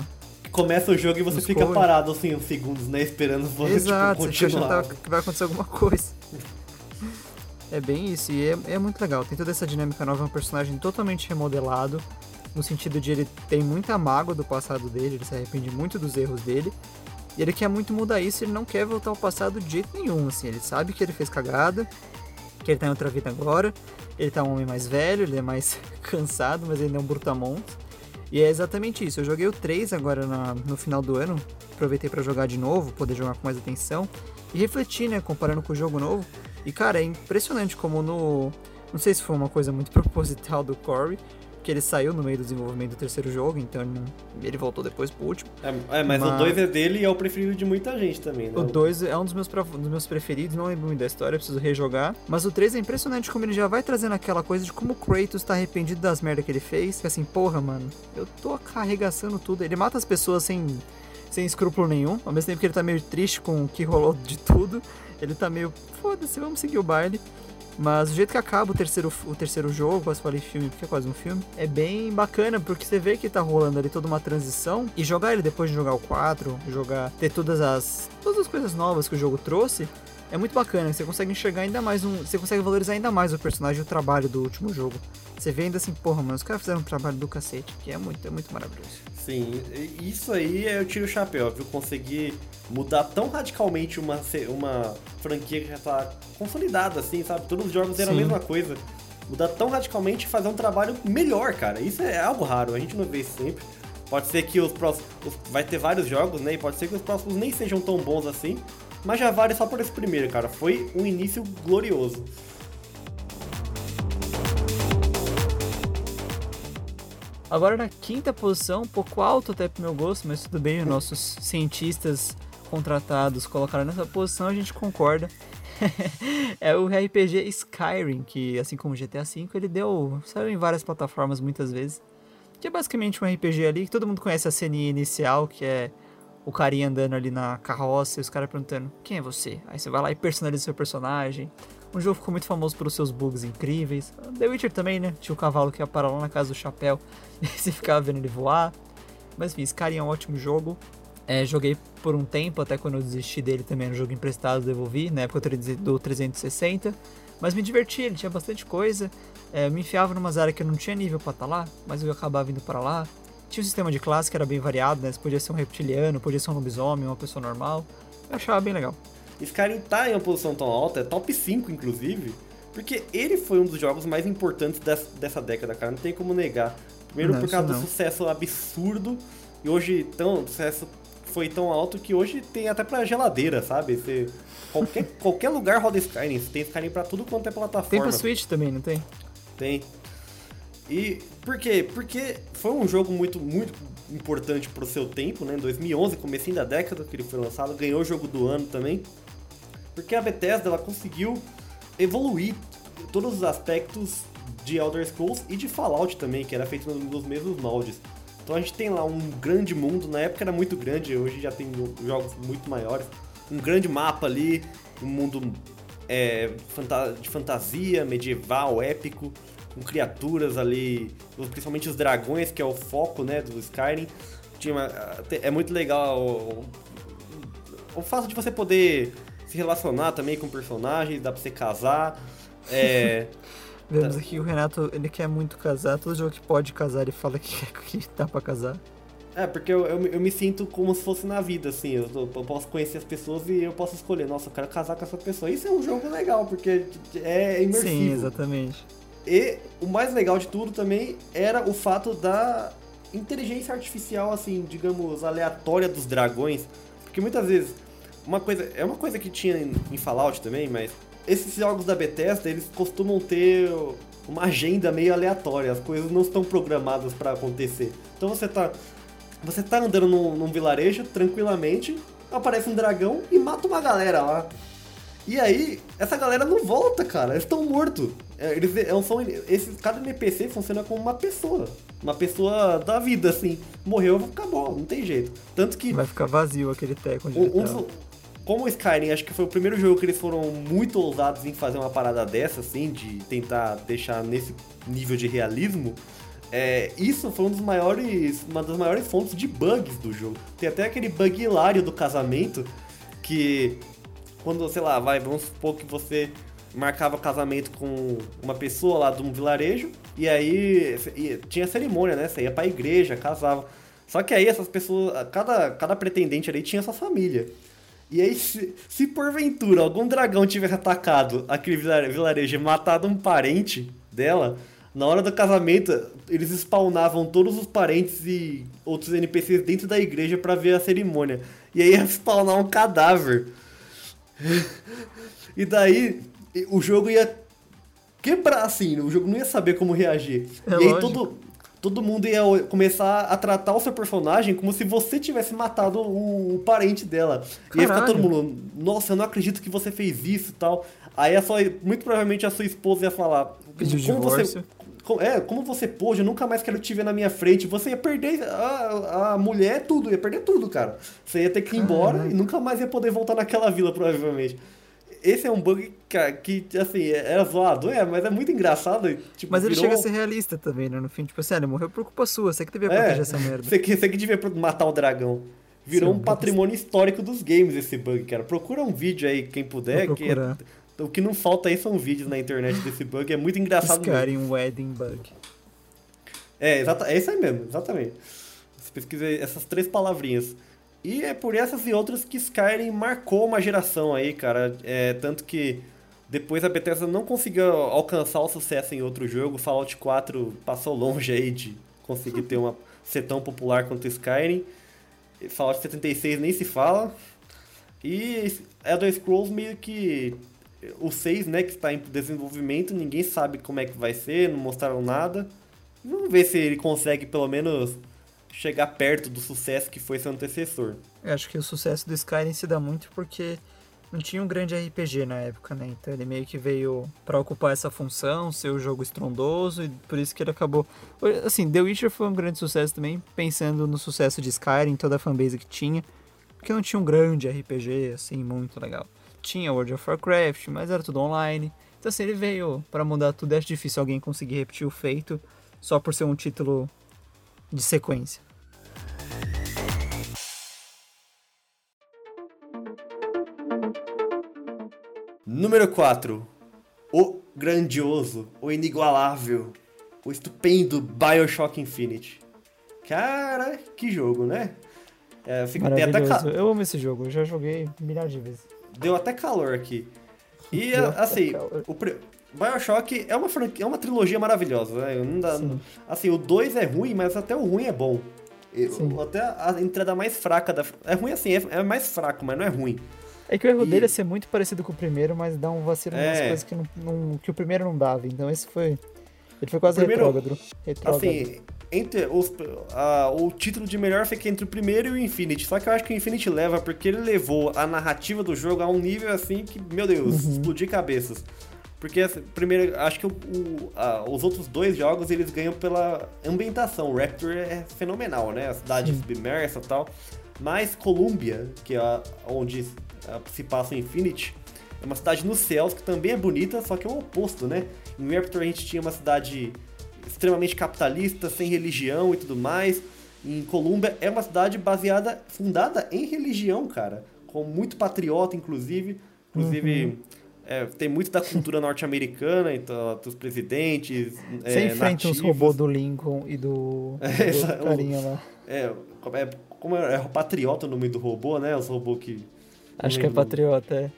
Começa o jogo e você Nos fica parado assim uns segundos, né? Esperando você Exato, tipo, continuar. achando que vai acontecer alguma coisa. É bem isso, e é, é muito legal. Tem toda essa dinâmica nova, é um personagem totalmente remodelado, no sentido de ele tem muita mágoa do passado dele, ele se arrepende muito dos erros dele, e ele quer muito mudar isso, ele não quer voltar ao passado de jeito nenhum, assim, ele sabe que ele fez cagada, que ele tá em outra vida agora, ele tá um homem mais velho, ele é mais cansado, mas ele não é um brutamontes. E é exatamente isso, eu joguei o 3 agora na- no final do ano, aproveitei pra jogar de novo, poder jogar com mais atenção, e refletir, né, comparando com o jogo novo, e cara, é impressionante como no... Não sei se foi uma coisa muito proposital do Corey, que ele saiu no meio do desenvolvimento do terceiro jogo, então ele, voltou depois pro último. É, é, mas, Mas- o 2 é dele e é o preferido de muita gente também, né? O 2 é um dos meus, dos meus preferidos, não lembro muito da história, preciso rejogar. Mas o 3 é impressionante como ele já vai trazendo aquela coisa de como o Kratos tá arrependido das merdas que ele fez. Fica assim, porra, mano, eu tô carregaçando tudo. Ele mata as pessoas sem, sem escrúpulo nenhum, ao mesmo tempo que ele tá meio triste com o que rolou de tudo. Ele tá meio, foda-se, vamos seguir o baile. Mas o jeito que acaba o terceiro, o terceiro jogo, quase falei filme, porque é quase um filme, é bem bacana, porque você vê que tá rolando ali toda uma transição, e jogar ele depois de jogar o 4, jogar, ter todas as, todas as coisas novas que o jogo trouxe, é muito bacana, você consegue enxergar ainda mais um, você consegue valorizar ainda mais o personagem e o trabalho do último jogo. Você vê ainda assim, porra, mano, os caras fizeram um trabalho do cacete, que é muito, é muito maravilhoso. Sim, isso aí eu tiro o chapéu, viu? Conseguir mudar tão radicalmente uma, uma franquia que já tá consolidada, assim, sabe? Todos os jogos eram a mesma coisa. Mudar tão radicalmente e fazer um trabalho melhor, cara. Isso é algo raro, a gente não vê isso sempre. Pode ser que os próximos. os- Vai ter vários jogos, né? E pode ser que os próximos nem sejam tão bons assim. Mas já vale só por esse primeiro, cara. Foi um início glorioso. Agora na quinta posição, um pouco alto até pro meu gosto, mas tudo bem, os nossos cientistas contratados colocaram nessa posição, a gente concorda. é o RPG Skyrim, que assim como GTA V, ele deu. saiu em várias plataformas muitas vezes. Que é basicamente um RPG ali que todo mundo conhece a ceninha inicial, que é o carinha andando ali na carroça e os caras perguntando: quem é você? Aí você vai lá e personaliza seu personagem. O jogo ficou muito famoso pelos seus bugs incríveis. The Witcher também, né? Tinha o cavalo que ia parar lá na casa do chapéu e você ficava vendo ele voar. Mas enfim, Skyrim é um ótimo jogo. É, joguei por um tempo, até quando eu desisti dele também, era um jogo emprestado, devolvi, na época do 360. Mas me diverti, ele tinha bastante coisa. É, eu me enfiava numas áreas que eu não tinha nível pra estar lá, mas eu acabava indo para lá. Tinha um sistema de classe que era bem variado, né? Você podia ser um reptiliano, podia ser um lobisomem, uma pessoa normal. Eu achava bem legal. Skyrim tá em uma posição tão alta, é top 5 inclusive, porque ele foi um dos jogos mais importantes des- dessa década, cara, não tem como negar. Primeiro Não, por causa do sucesso absurdo, e hoje tão, o sucesso foi tão alto que hoje tem até pra geladeira, sabe? Você, qualquer, qualquer lugar roda Skyrim, você tem Skyrim pra tudo quanto é plataforma. Tem pra Switch também, não tem? Tem. E por quê? Porque foi um jogo muito, muito importante pro seu tempo, né? Em 2011, comecinho da década que ele foi lançado, ganhou o jogo do ano também. Porque a Bethesda ela conseguiu evoluir todos os aspectos de Elder Scrolls e de Fallout também, que era feito nos mesmos moldes. Então a gente tem lá um grande mundo, na época era muito grande, hoje já tem jogos muito maiores. Um grande mapa ali, um mundo é, de fantasia, medieval, épico, com criaturas ali, principalmente os dragões, que é o foco né, do Skyrim. Tinha uma- é muito legal o, o fato de você poder se relacionar também com personagens, dá pra você casar. É, Vemos aqui que o Renato, ele quer muito casar. Todo jogo que pode casar, ele fala que que dá pra casar. É, porque eu, eu, eu me sinto como se fosse na vida, assim. Eu, eu posso conhecer as pessoas e eu posso escolher, nossa, eu quero casar com essa pessoa. Isso é um jogo legal, porque é imersivo. Sim, exatamente. E o mais legal de tudo também era o fato da inteligência artificial, assim, digamos, aleatória dos dragões. Porque muitas vezes, uma coisa. É uma coisa que tinha em, Fallout também, mas esses jogos da Bethesda, eles costumam ter uma agenda meio aleatória. As coisas não estão programadas pra acontecer. Então você tá. Você tá andando num, num vilarejo tranquilamente, aparece um dragão e mata uma galera lá. E aí, essa galera não volta, cara. Eles estão mortos. É, Eles é, são, esses, cada NPC funciona como uma pessoa. uma pessoa da vida, assim. Morreu, acabou, não tem jeito. Tanto que. Vai ficar vazio aquele teco onde Um- um tá. como o Skyrim, acho que foi o primeiro jogo que eles foram muito ousados em fazer uma parada dessa, assim, de tentar deixar nesse nível de realismo. é, isso foi um dos maiores, uma das maiores fontes de bugs do jogo. Tem até aquele bug hilário do casamento, que quando, sei lá, vai, vamos supor que você marcava casamento com uma pessoa lá de um vilarejo, e aí tinha cerimônia, né? Você ia pra igreja, casava. Só que aí essas pessoas, cada, cada pretendente ali tinha sua família. E aí, se, se porventura algum dragão tivesse atacado aquele vila- vilarejo e matado um parente dela, na hora do casamento, eles spawnavam todos os parentes e outros NPCs dentro da igreja pra ver a cerimônia. E aí ia spawnar um cadáver. e daí, o jogo ia quebrar, assim, o jogo não ia saber como reagir. É e aí todo, todo mundo ia começar a tratar o seu personagem como se você tivesse matado o, o parente dela. E aí ficar Caralho. todo mundo, nossa, eu não acredito que você fez isso e tal. Aí a sua, muito provavelmente a sua esposa ia falar, Pediu como você, divórcio. É, como você pôde, eu nunca mais quero te ver na minha frente. Você ia perder a, a mulher, tudo, ia perder tudo, cara. Você ia ter que ir embora e nunca mais ia poder voltar naquela vila, provavelmente. Esse é um bug que, assim, era zoado, é, mas é muito engraçado. Tipo, Mas ele virou- chega a ser realista também, né? No fim, tipo assim, ah, ele morreu por culpa sua, você que devia É, proteger essa merda. Você que, você que devia matar o dragão. Virou Seu um patrimônio histórico dos games esse bug, cara. Procura um vídeo aí, quem puder. Que é-. O que não falta aí são vídeos na internet desse bug. É muito engraçado mesmo. Skyrim Wedding Bug. É, exata, é isso aí mesmo, exatamente. Você pesquisa essas três palavrinhas. E é por essas e outras que Skyrim marcou uma geração aí, cara. É, tanto que depois a Bethesda não conseguiu alcançar o sucesso em outro jogo. Fallout 4 passou longe aí de conseguir ter uma ser tão popular quanto Skyrim. Fallout 76 nem se fala. E Elder Scrolls meio que o 6, né, que está em desenvolvimento, ninguém sabe como é que vai ser, não mostraram nada. Vamos ver se ele consegue pelo menos chegar perto do sucesso que foi seu antecessor. Eu acho que o sucesso do Skyrim se dá muito porque não tinha um grande RPG na época, né? Então ele meio que veio pra ocupar essa função, ser o jogo estrondoso e por isso que ele acabou. Assim, The Witcher foi um grande sucesso também, pensando no sucesso de Skyrim, toda a fanbase que tinha, porque não tinha um grande RPG assim muito legal. Tinha World of Warcraft, mas era tudo online. Então assim, ele veio pra mudar tudo, acho difícil alguém conseguir repetir o feito só por ser um título de sequência. Número 4. O grandioso, o inigualável, o estupendo Bioshock Infinite. Cara, que jogo, né? É, até Maravilhoso. ca- Eu amo esse jogo, eu já joguei milhares de vezes. Deu até calor aqui. E Deu assim, o pri- Bioshock é uma, franquia- é uma trilogia maravilhosa, né? Não dá- Sim. assim, o 2 é ruim, mas até o ruim é bom. Eu- até a entrada mais fraca da. É ruim assim, é, é mais fraco, mas não é ruim. É que o erro E- dele é ser muito parecido com o primeiro, mas dá um vacilo nas É. coisas que, não, não- que o primeiro não dava. Então esse foi. Ele foi quase primeiro- retrógrado. retrógrado. Assim, entre os, a- o título de melhor fica entre o primeiro e o Infinity. Só que eu acho que o Infinity leva porque ele levou a narrativa do jogo a um nível assim que, meu Deus, Uhum. explodir cabeças. Porque, primeiro, acho que o- o- a- os outros dois jogos eles ganham pela ambientação. O Raptor é fenomenal, né? A cidade Sim. submersa e tal. Mas Columbia, que é a- onde se passa o Infinity, é uma cidade nos céus que também é bonita, só que é o oposto, né? Em Raptor a gente tinha uma cidade extremamente capitalista, sem religião e tudo mais. Em Columbia é uma cidade baseada, fundada em religião, cara. Com muito patriota, inclusive. Inclusive, é, tem muito da cultura norte-americana, então, dos presidentes. Você é, enfrenta os nativos. robôs do Lincoln e do, do É, outro carinha lá. É, como é, é, é o patriota o nome do robô, né? Os robôs que. Acho que é patriota, é.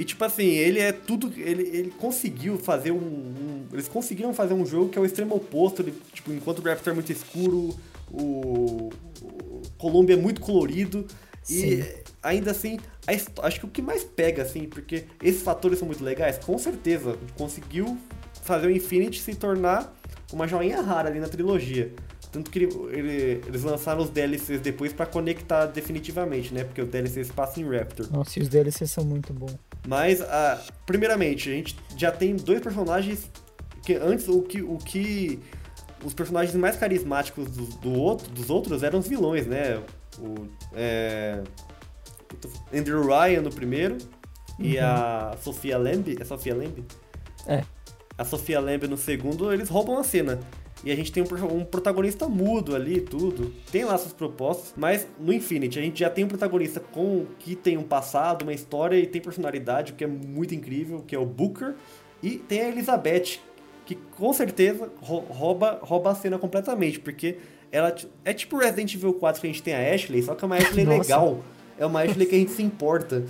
E tipo assim, ele é tudo. Ele, ele conseguiu fazer um, um- Eles conseguiram fazer um jogo que é o extremo oposto. Ele, tipo, enquanto o Raptor é muito escuro, o, o Columbia é muito colorido. Sim. E ainda assim, a acho que o que mais pega, assim, porque esses fatores são muito legais, com certeza, conseguiu fazer o Infinity se tornar uma joinha rara ali na trilogia. Tanto que ele- ele- eles lançaram os DLCs depois pra conectar definitivamente, né? Porque os DLCs passam em Raptor. Nossa, e os DLCs são muito bons. Mas, ah, primeiramente, a gente já tem dois personagens que antes o que, o que os personagens mais carismáticos do, do outro, dos outros eram os vilões, né? O, é, Andrew Ryan no primeiro e a Sofia Lamb. É Sofia Lamb? É. A Sofia Lamb no segundo, eles roubam a cena. E a gente tem um, um protagonista mudo ali tudo. Tem lá suas propostas, mas no Infinity a gente já tem um protagonista com que tem um passado, uma história e tem personalidade, o que é muito incrível, que é o Booker. E tem a Elizabeth, que com certeza rou- rouba, rouba a cena completamente, porque ela é tipo Resident Evil 4 que a gente tem a Ashley, só que é uma Ashley Nossa. legal. É uma Ashley que a gente se importa.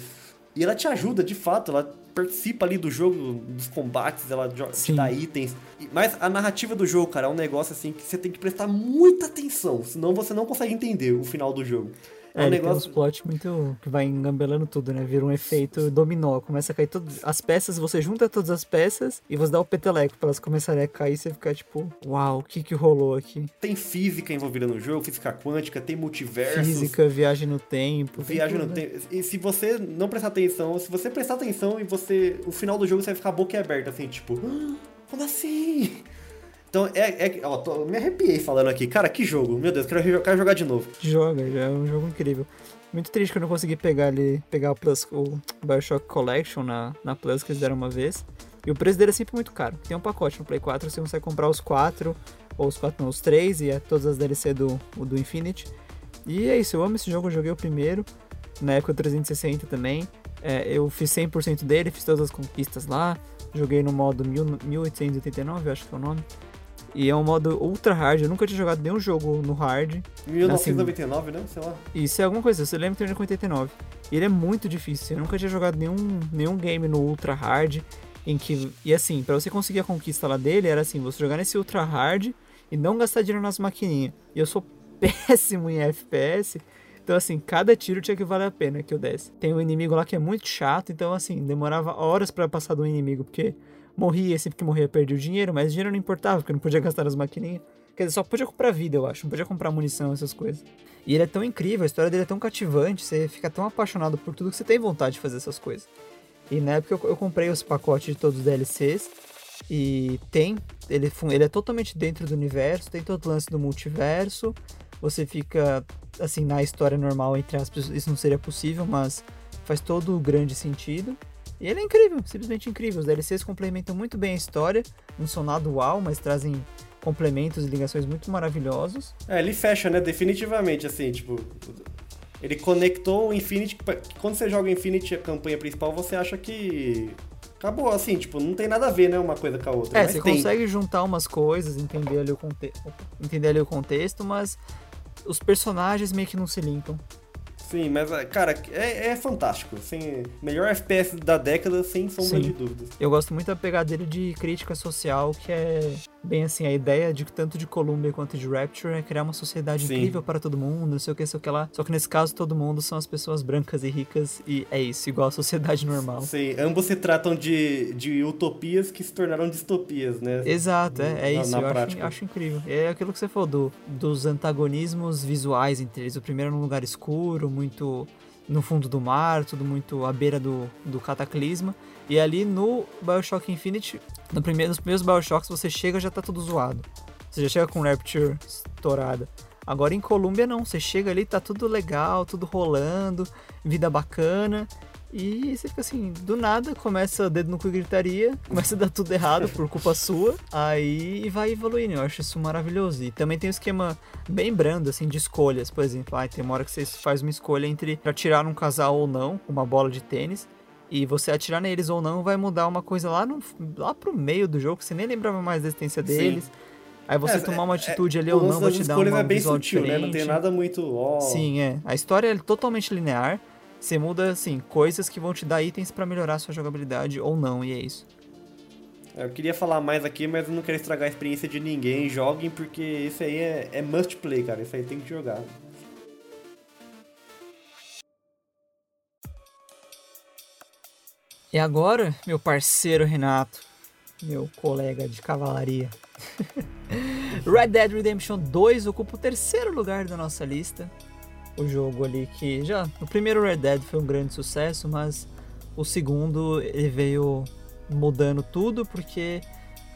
E ela te ajuda, de fato, ela participa ali do jogo, dos combates, ela te dá itens. Mas a narrativa do jogo, cara, é um negócio assim que você tem que prestar muita atenção, senão você não consegue entender o final do jogo. É, um ele tem uns negócio. plot muito. que vai engambelando tudo, né? Vira um efeito dominó. Começa a cair todas as peças, você junta todas as peças e você dá o peteleco pra elas começarem a cair e você fica tipo, uau, o que que rolou aqui? Tem física envolvida no jogo, física quântica, tem multiversos. Física, viagem no tempo. tem Viagem tudo, no né? tempo. E se você não prestar atenção, se você prestar atenção e você. O final do jogo você vai ficar boca aberta, assim, tipo. "Ah, Como assim? Então, é. é ó, tô- me arrepiei falando aqui. Cara, que jogo. Meu Deus, quero, quero jogar de novo. Joga, é um jogo incrível. Muito triste que eu não consegui pegar ali, pegar o, Plus, o Bioshock Collection na, na Plus que eles deram uma vez. E o preço dele é sempre muito caro. Tem um pacote no Play 4, você consegue comprar os quatro, ou os quatro, não, os três, e é todas as DLC do, do Infinity. E é isso, eu amo esse jogo, eu joguei o primeiro, na época 360 também. É, eu fiz 100% dele, fiz todas as conquistas lá. Joguei no modo 1000 1889, eu acho que é o nome. E é um modo ultra hard, eu nunca tinha jogado nenhum jogo no hard. 1999, né? Sei lá. Isso é alguma coisa, você lembra que termina com 89. E ele é muito difícil, eu nunca tinha jogado nenhum, nenhum game no Ultra Hard, em que... E assim, pra você conseguir a conquista lá dele, era assim, você jogar nesse Ultra Hard e não gastar dinheiro nas maquininhas. E eu sou péssimo em FPS, então assim, cada tiro tinha que valer a pena que eu desse. Tem um inimigo lá que é muito chato, então assim, demorava horas pra passar do inimigo, porque morria, sempre que morria perdia o dinheiro, mas dinheiro não importava, porque não podia gastar nas maquininhas. Quer dizer, só podia comprar vida, eu acho, não podia comprar munição, essas coisas. E ele é tão incrível, a história dele é tão cativante, você fica tão apaixonado por tudo que você tem vontade de fazer essas coisas. E na época eu, eu comprei os pacotes de todos os DLCs, e tem, ele, ele é totalmente dentro do universo, tem todo o lance do multiverso, você fica, assim, na história normal, entre aspas, isso não seria possível, mas faz todo o grande sentido. E ele é incrível, simplesmente incrível. Os DLCs complementam muito bem a história, não são nada uau, mas trazem complementos e ligações muito maravilhosos. É, ele fecha, né? Definitivamente, assim, tipo. Ele conectou o Infinity. Quando você joga Infinity, a campanha principal, você acha que. Acabou, assim, tipo, não tem nada a ver, né? Uma coisa com a outra. É, você tem. consegue juntar umas coisas, entender ali o, conte entender ali o contexto, mas os personagens meio que não se linkam. Sim, mas, cara, é, é fantástico. Assim, melhor FPS da década, sem sombra Sim. de dúvidas. Eu gosto muito da pegada dele de crítica social, que é bem assim, a ideia de tanto de Columbia quanto de Rapture é criar uma sociedade Sim. incrível para todo mundo, não sei o que, sei o que lá. Só que nesse caso todo mundo são as pessoas brancas e ricas e é isso, igual a sociedade normal. Sim, ambos se tratam de, de utopias que se tornaram distopias, né? Exato, é, é Na- isso, na eu acho, acho incrível. É aquilo que você falou do, dos antagonismos visuais entre eles. O primeiro num lugar escuro, muito no fundo do mar, tudo muito à beira do, do cataclisma. E ali no Bioshock Infinite, no primeiro, nos primeiros Bioshocks, você chega já tá tudo zoado. Você já chega com Rapture estourada. Agora em Columbia não, você chega ali, tá tudo legal, tudo rolando, vida bacana. E você fica assim, do nada, começa dedo no cu e gritaria, começa a dar tudo errado por culpa sua, aí vai evoluindo. Eu acho isso maravilhoso. E também tem um esquema bem brando, assim, de escolhas. Por exemplo, ai, tem uma hora que você faz uma escolha entre atirar num casal ou não, uma bola de tênis. E você atirar neles ou não vai mudar uma coisa lá, no, lá pro meio do jogo, que você nem lembrava mais da existência deles. Aí você É, tomar uma é- atitude ali o ou não vai te dar uma é bem visual sutil, né? diferente. Não tem nada muito. ó. Sim, é. A história é totalmente linear. Você muda, assim, coisas que vão te dar itens pra melhorar a sua jogabilidade ou não, e é isso. Eu queria falar mais aqui, mas eu não quero estragar a experiência de ninguém. Joguem, porque isso aí é, é must play, cara. Isso aí tem que jogar. E agora, meu parceiro Renato, meu colega de cavalaria. Red Dead Redemption 2 ocupa o terceiro lugar da nossa lista. O jogo ali que já. O primeiro Red Dead foi um grande sucesso, mas o segundo ele veio mudando tudo porque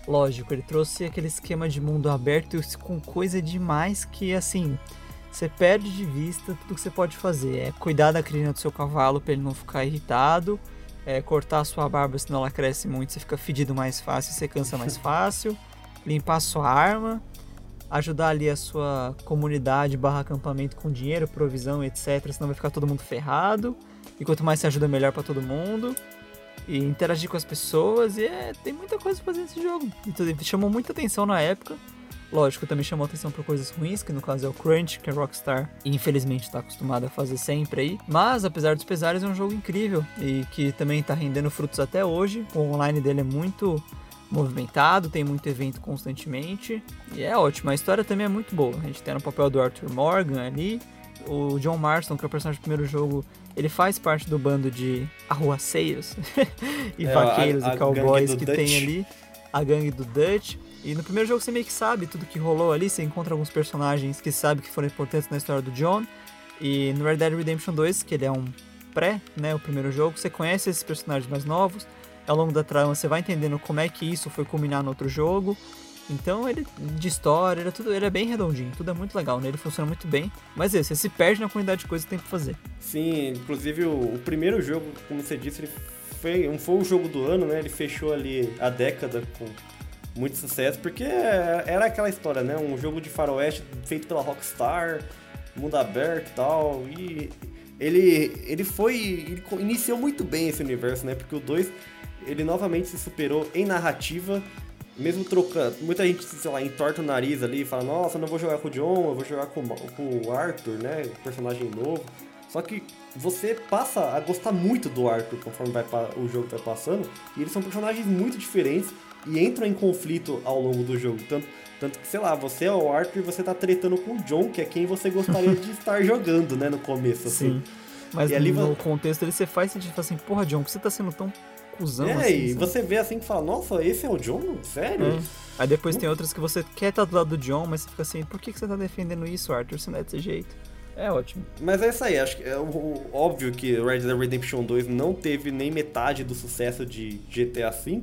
Lógico, ele trouxe aquele esquema de mundo aberto com coisa demais que, assim, você perde de vista tudo que você pode fazer. É cuidar da crina do seu cavalo para ele não ficar irritado, é cortar a sua barba senão ela cresce muito, você fica fedido mais fácil, você cansa mais fácil, limpar a sua arma, ajudar ali a sua comunidade barra acampamento com dinheiro, provisão, etc. Senão vai ficar todo mundo ferrado. E quanto mais você ajuda, melhor para todo mundo. E interagir com as pessoas. E é, tem muita coisa pra fazer nesse jogo. E tudo, chamou muita atenção na época. Lógico, também chamou atenção por coisas ruins, que no caso é o Crunch, que a Rockstar infelizmente está acostumada a fazer sempre aí. Mas, apesar dos pesares, é um jogo incrível e que também está rendendo frutos até hoje. O online dele é muito movimentado, tem muito evento constantemente e é ótimo. A história também é muito boa. A gente tem no papel do Arthur Morgan ali, o John Marston, que é o personagem do primeiro jogo, ele faz parte do bando de arruaceiros e é, vaqueiros a, a e cowboys que Dutch. tem ali, a gangue do Dutch. E no primeiro jogo você meio que sabe tudo que rolou ali, você encontra alguns personagens que sabe que foram importantes na história do John. E no Red Dead Redemption 2, que ele é um pré, né, o primeiro jogo, você conhece esses personagens mais novos, ao longo da trama você vai entendendo como é que isso foi culminar no outro jogo. Então ele de história, ele é, tudo, ele é bem redondinho, tudo é muito legal, né? Ele funciona muito bem. Mas é, você se perde na quantidade de coisas que tem pra fazer. Sim, inclusive o, o primeiro jogo, como você disse, ele foi, não foi o jogo do ano, né? Ele fechou ali a década com muito sucesso, porque era aquela história, né? Um jogo de faroeste feito pela Rockstar, mundo aberto e tal. E ele, ele foi. Ele iniciou muito bem esse universo, né? Porque o 2 ele novamente se superou em narrativa, mesmo trocando. Muita gente, sei lá, entorta o nariz ali e fala: Nossa, eu não vou jogar com o John, eu vou jogar com, com o Arthur, né? Personagem novo. Só que você passa a gostar muito do Arthur conforme vai, o jogo vai passando, e eles são personagens muito diferentes e entram em conflito ao longo do jogo. Tanto, tanto que, sei lá, você é o Arthur e você tá tretando com o John, que é quem você gostaria de estar jogando, né, no começo, assim. Sim. Mas e ali, no contexto ele você faz sentido, assim, porra, John, por que você tá sendo tão cuzão é, assim. e sabe? você vê assim que fala, nossa, esse é o John? Sério? É. Aí depois tem outras que você quer estar do lado do John, mas você fica assim, por que, que você tá defendendo isso, Arthur? Você não é desse jeito. É ótimo. Mas é isso aí, acho que é o, óbvio que Red Dead Redemption 2 não teve nem metade do sucesso de GTA V,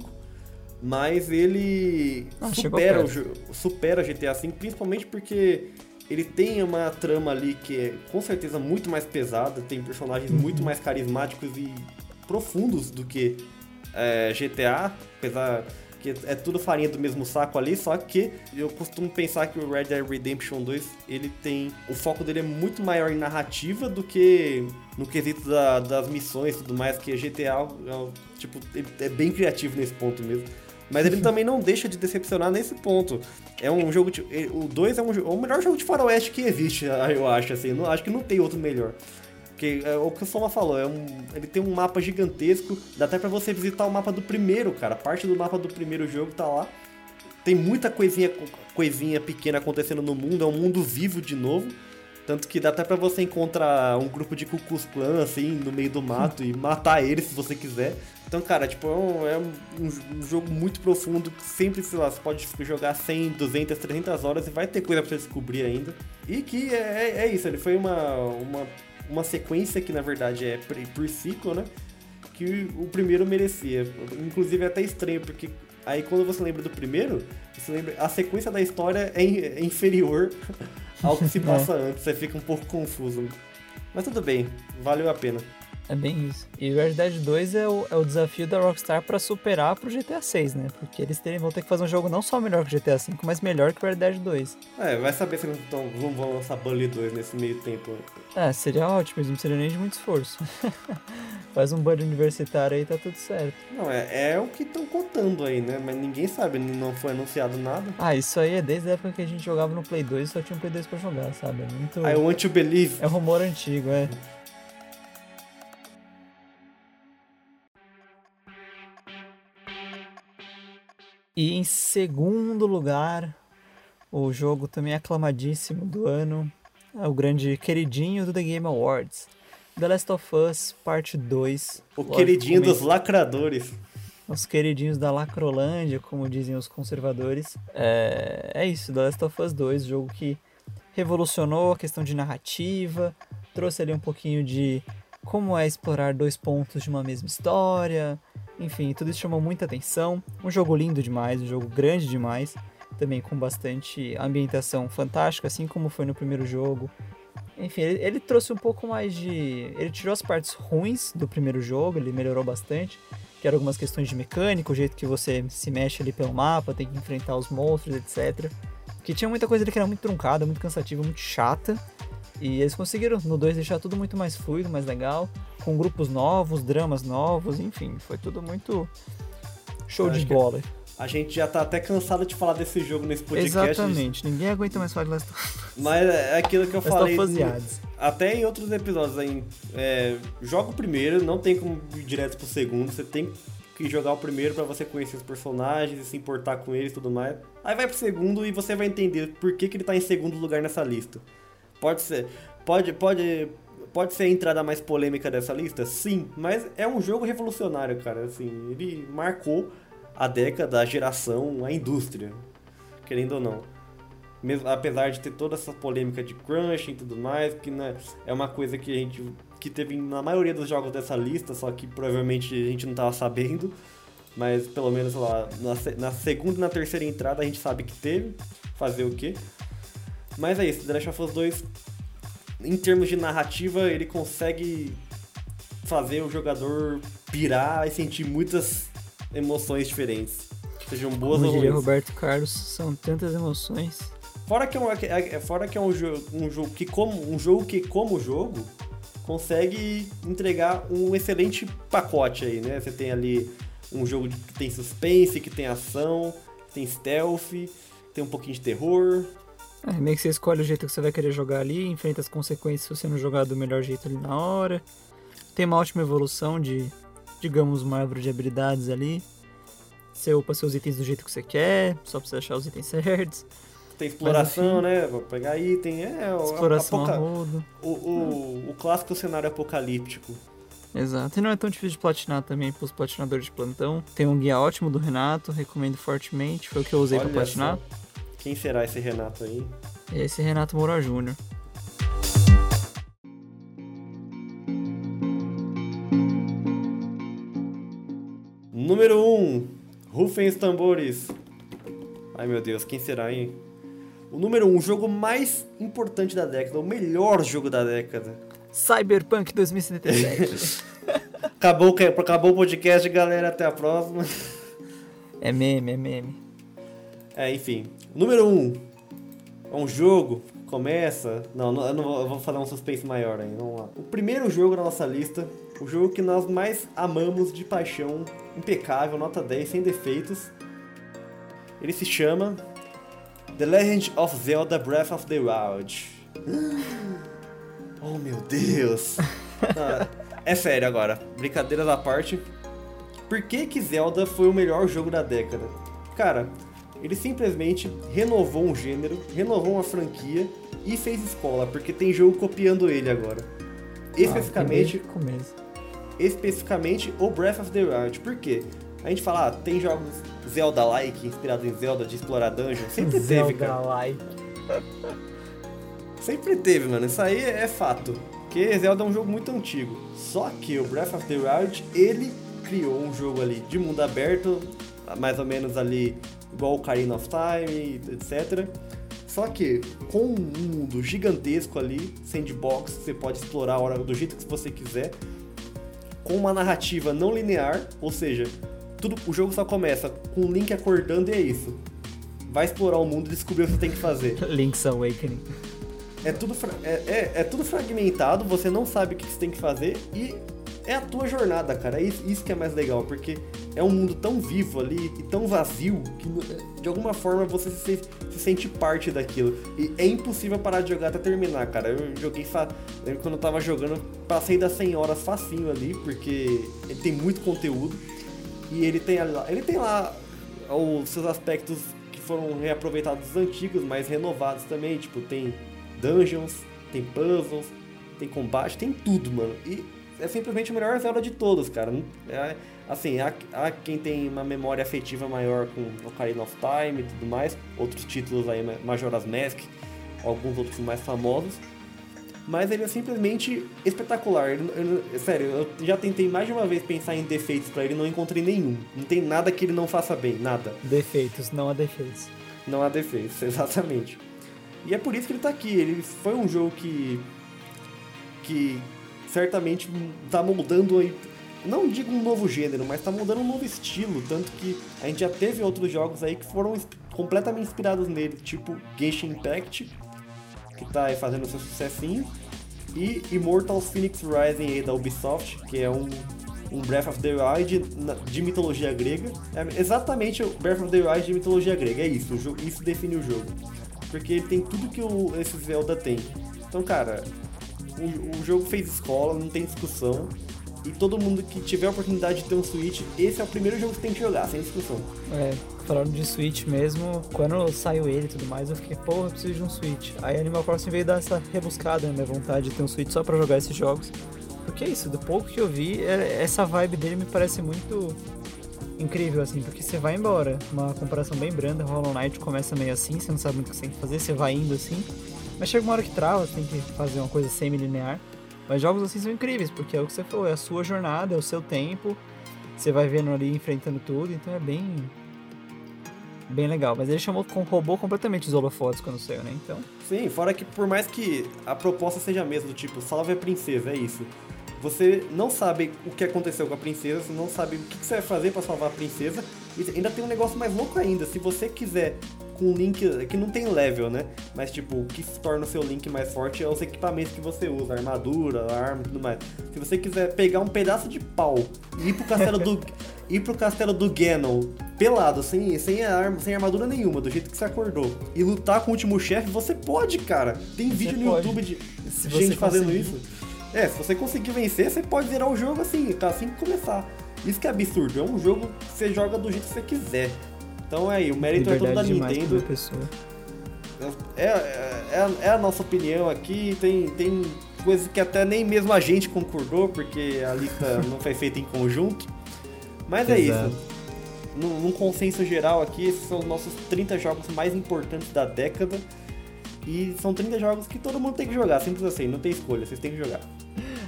mas ele ah, supera, o, supera GTA V, principalmente porque ele tem uma trama ali que é com certeza muito mais pesada, tem personagens uhum. muito mais carismáticos e profundos do que é, GTA, apesar que é tudo farinha do mesmo saco ali, só que eu costumo pensar que o Red Dead Redemption 2, ele tem, o foco dele é muito maior em narrativa do que no quesito da, das missões e tudo mais, que GTA, é, tipo, é bem criativo nesse ponto mesmo. Mas ele também não deixa de decepcionar nesse ponto. É um jogo de, o 2 é, um, é o melhor jogo de faroeste que existe, eu acho assim, não acho que não tem outro melhor. Porque é o que o Soma falou, é um, ele tem um mapa gigantesco, dá até pra você visitar o mapa do primeiro, cara. Parte do mapa do primeiro jogo tá lá. Tem muita coisinha, coisinha pequena acontecendo no mundo, é um mundo vivo de novo. Tanto que dá até pra você encontrar um grupo de Cucus Clan, assim, no meio do mato e matar eles se você quiser. Então, cara, tipo, é um, é um, jogo muito profundo que sempre, sei lá, você pode jogar 100, 200, 300 horas e vai ter coisa pra você descobrir ainda. E que é, é, é isso, ele foi uma, uma uma sequência que na verdade é por ciclo, né? Que o primeiro merecia. Inclusive é até estranho, porque aí quando você lembra do primeiro, você lembra. A sequência da história é, é inferior ao que se é. passa é. antes. Você fica um pouco confuso. Mas tudo bem, valeu a pena. É bem isso. E o Red Dead 2 é o, é o desafio da Rockstar para superar pro GTA 6, né? Porque eles terem, vão ter que fazer um jogo não só melhor que o GTA 5, mas melhor que o Red Dead 2. É, vai saber se eles não vão lançar Bully 2 nesse meio tempo. É, seria ótimo, não seria nem de muito esforço. Faz um Bully universitário aí tá tudo certo. Não, é, é o que estão contando aí, né? Mas ninguém sabe, não foi anunciado nada. Ah, isso aí é desde a época que a gente jogava no Play 2 e só tinha um Play 2 pra jogar, sabe? É muito. I want to believe. É rumor antigo, é. E em segundo lugar, o jogo também aclamadíssimo do ano, é o grande queridinho do The Game Awards, The Last of Us Parte 2. O queridinho dos lacradores. Os queridinhos da Lacrolândia, como dizem os conservadores. É, é isso, The Last of Us 2, jogo que revolucionou a questão de narrativa, trouxe ali um pouquinho de como é explorar dois pontos de uma mesma história, Enfim, tudo isso chamou muita atenção. Um jogo lindo demais, um jogo grande demais, também com bastante ambientação fantástica, assim como foi no primeiro jogo. Enfim, ele, ele trouxe um pouco mais de. Ele tirou as partes ruins do primeiro jogo, ele melhorou bastante, que eram algumas questões de mecânica, o jeito que você se mexe ali pelo mapa, tem que enfrentar os monstros, etc. Que tinha muita coisa ali que era muito truncada, muito cansativa, muito chata. E eles conseguiram no 2 deixar tudo muito mais fluido, mais legal, com grupos novos, dramas novos, enfim, foi tudo muito show de bola. A gente já tá até cansado de falar desse jogo nesse podcast. Exatamente, ninguém aguenta mais falar de Last of Mas é aquilo que eu Last falei. Us no- até em outros episódios aí. É, joga o primeiro, não tem como ir direto pro segundo. Você tem que jogar o primeiro pra você conhecer os personagens e se importar com eles e tudo mais. Aí vai pro segundo e você vai entender por que, que ele tá em segundo lugar nessa lista. Pode ser. Pode, pode, pode ser a entrada mais polêmica dessa lista? Sim, mas é um jogo revolucionário, cara. Assim, ele marcou a década, a geração, a indústria. Querendo ou não. Mesmo, apesar de ter toda essa polêmica de crunch e tudo mais, que né, é uma coisa que a gente que teve na maioria dos jogos dessa lista, só que provavelmente a gente não tava sabendo. Mas pelo menos lá na, na segunda e na terceira entrada a gente sabe que teve. Fazer o quê? Mas é isso, The Last of Us 2, em termos de narrativa, ele consegue fazer o jogador pirar e sentir muitas emoções diferentes. Sejam boas Como ou ruins. Roberto Carlos, são tantas emoções. Fora que é um, é- é- fora que é um jogo, um jogo que como um jogo que como jogo consegue entregar um excelente pacote aí, né? Você tem ali um jogo que tem suspense, que tem ação, que tem stealth, tem um pouquinho de terror. É, meio que você escolhe o jeito que você vai querer jogar ali, enfrenta as consequências se você não jogar do melhor jeito ali na hora. Tem uma ótima evolução de, digamos, uma árvore de habilidades ali. Você upa seus itens do jeito que você quer, só precisa achar os itens certos. Tem exploração, enfim. né? Vou pegar item, é Exploração apoca- o, o, o clássico cenário apocalíptico. Exato. E não é tão difícil de platinar também pros platinadores de plantão. Tem um guia ótimo do Renato, recomendo fortemente. Foi o que eu usei pra Olha platinar. só. Quem será esse Renato aí? Esse é Renato Moura Júnior. Número 1, um, rufem os tambores. Ai meu Deus, quem será, hein? O número 1, um, o jogo mais importante da década, o melhor jogo da década. Cyberpunk 2077. Acabou, acabou o podcast, galera. Até a próxima. é meme, é meme. É, enfim. Número 1. Um, é um jogo. Começa. Não, não, eu, não vou, eu vou fazer um suspense maior aí. Vamos lá. O primeiro jogo da nossa lista. O jogo que nós mais amamos de paixão. Impecável, nota 10, sem defeitos. Ele se chama. The Legend of Zelda Breath of the Wild. Oh meu Deus! Não, é sério agora, brincadeiras à parte. Por que, que Zelda foi o melhor jogo da década? Cara, ele simplesmente renovou um gênero, renovou uma franquia e fez escola, porque tem jogo copiando ele agora. Especificamente, Ah, o começo. especificamente o Breath of the Wild. Por quê? A gente fala, ah, tem jogos Zelda-like, inspirados em Zelda, de explorar dungeon. Sempre teve, Zelda cara. like. Sempre teve, mano. Isso aí é fato. Porque Zelda é um jogo muito antigo. Só que o Breath of the Wild, ele criou um jogo ali de mundo aberto, mais ou menos ali igual o Ocarina of Time, etc. Só que com um mundo gigantesco ali, sandbox, você pode explorar a hora do jeito que você quiser, com uma narrativa não linear, ou seja, tudo, o jogo só começa com o Link acordando e é isso. Vai explorar o mundo e descobrir o que você tem que fazer. Link's Awakening. É tudo, é, é, é tudo fragmentado, você não sabe o que você tem que fazer e é a tua jornada, cara. É isso, que é mais legal, porque é um mundo tão vivo ali e tão vazio que de alguma forma você se, se sente parte daquilo. E é impossível parar de jogar até terminar, cara. Eu joguei. Quando eu tava jogando, passei das 100 horas facinho ali, porque ele tem muito conteúdo. E ele tem, lá- ele tem lá os seus aspectos que foram reaproveitados dos antigos, mas renovados também. Tipo, tem dungeons, tem puzzles, tem combate, tem tudo, mano. E é simplesmente o melhor Zelda de todos, cara. É, assim, há, há quem tem uma memória afetiva maior com Ocarina of Time e tudo mais, outros títulos aí, Majora's Mask, alguns outros mais famosos. mas ele é simplesmente espetacular. Ele- ele- sério, eu já tentei mais de uma vez pensar em defeitos pra ele, não encontrei nenhum. Não tem nada que ele não faça bem, nada. Defeitos, não há defeitos. Não há defeitos, exatamente. E é por isso que ele tá aqui. Ele foi um jogo que. que certamente tá moldando. Não digo um novo gênero, mas tá moldando um novo estilo. Tanto que a gente já teve outros jogos aí que foram completamente inspirados nele, tipo Genshin Impact, que tá aí fazendo seu sucessinho, e Immortals Phoenix Rising aí da Ubisoft, que é um, um Breath of the Wild na- de mitologia grega. É exatamente o Breath of the Wild de mitologia grega, é isso, jogo, isso define o jogo. Porque ele tem tudo que o, esse Zelda tem. Então, cara, o, o jogo fez escola, não tem discussão. E todo mundo que tiver a oportunidade de ter um Switch, esse é o primeiro jogo que tem que jogar, sem discussão. É, falando de Switch mesmo, quando saiu ele e tudo mais, eu fiquei, porra, eu preciso de um Switch. Aí Animal Crossing veio dar essa rebuscada na minha vontade de ter um Switch só pra jogar esses jogos. Porque é isso, do pouco que eu vi, é- essa vibe dele me parece muito incrível, assim, porque você vai embora. Uma comparação bem branda, Hollow Knight começa meio assim, você não sabe muito o que você tem que fazer, você vai indo assim. Mas chega uma hora que trava, você tem que fazer uma coisa semi-linear. Mas jogos assim são incríveis, porque é o que você falou, é a sua jornada, é o seu tempo. Você vai vendo ali, enfrentando tudo, então é bem. Bem legal. Mas ele chamou, com- roubou completamente os holofotes quando saiu, né? Então. Sim, fora que por mais que a proposta seja a mesma, do tipo, salve a princesa, é isso. Você não sabe o que aconteceu com a princesa, você não sabe o que você vai fazer pra salvar a princesa. E ainda tem um negócio mais louco ainda, se você quiser com um link que não tem level, né? Mas tipo, o que torna o seu link mais forte é os equipamentos que você usa, a armadura, a arma e tudo mais. Se você quiser pegar um pedaço de pau e ir pro castelo do ir pro castelo do Ganon pelado, sem, sem, arma, sem armadura nenhuma, do jeito que você acordou, e lutar com o último chefe, você pode, cara. Tem vídeo no pode. YouTube de Se gente você fazendo conseguir. isso. É, se você conseguir vencer, você pode virar o jogo assim, tá? Assim que começar. Isso que é absurdo, é um jogo que você joga do jeito que você quiser. Então é aí, o mérito é todo da Nintendo. É, é, é a- é a nossa opinião aqui, tem, tem coisas que até nem mesmo a gente concordou, porque a lista não foi feita em conjunto. Mas é Exato. isso. Num, num consenso geral aqui, esses são os nossos 30 jogos mais importantes da década. E são 30 jogos que todo mundo tem que jogar, simples assim, não tem escolha, vocês têm que jogar.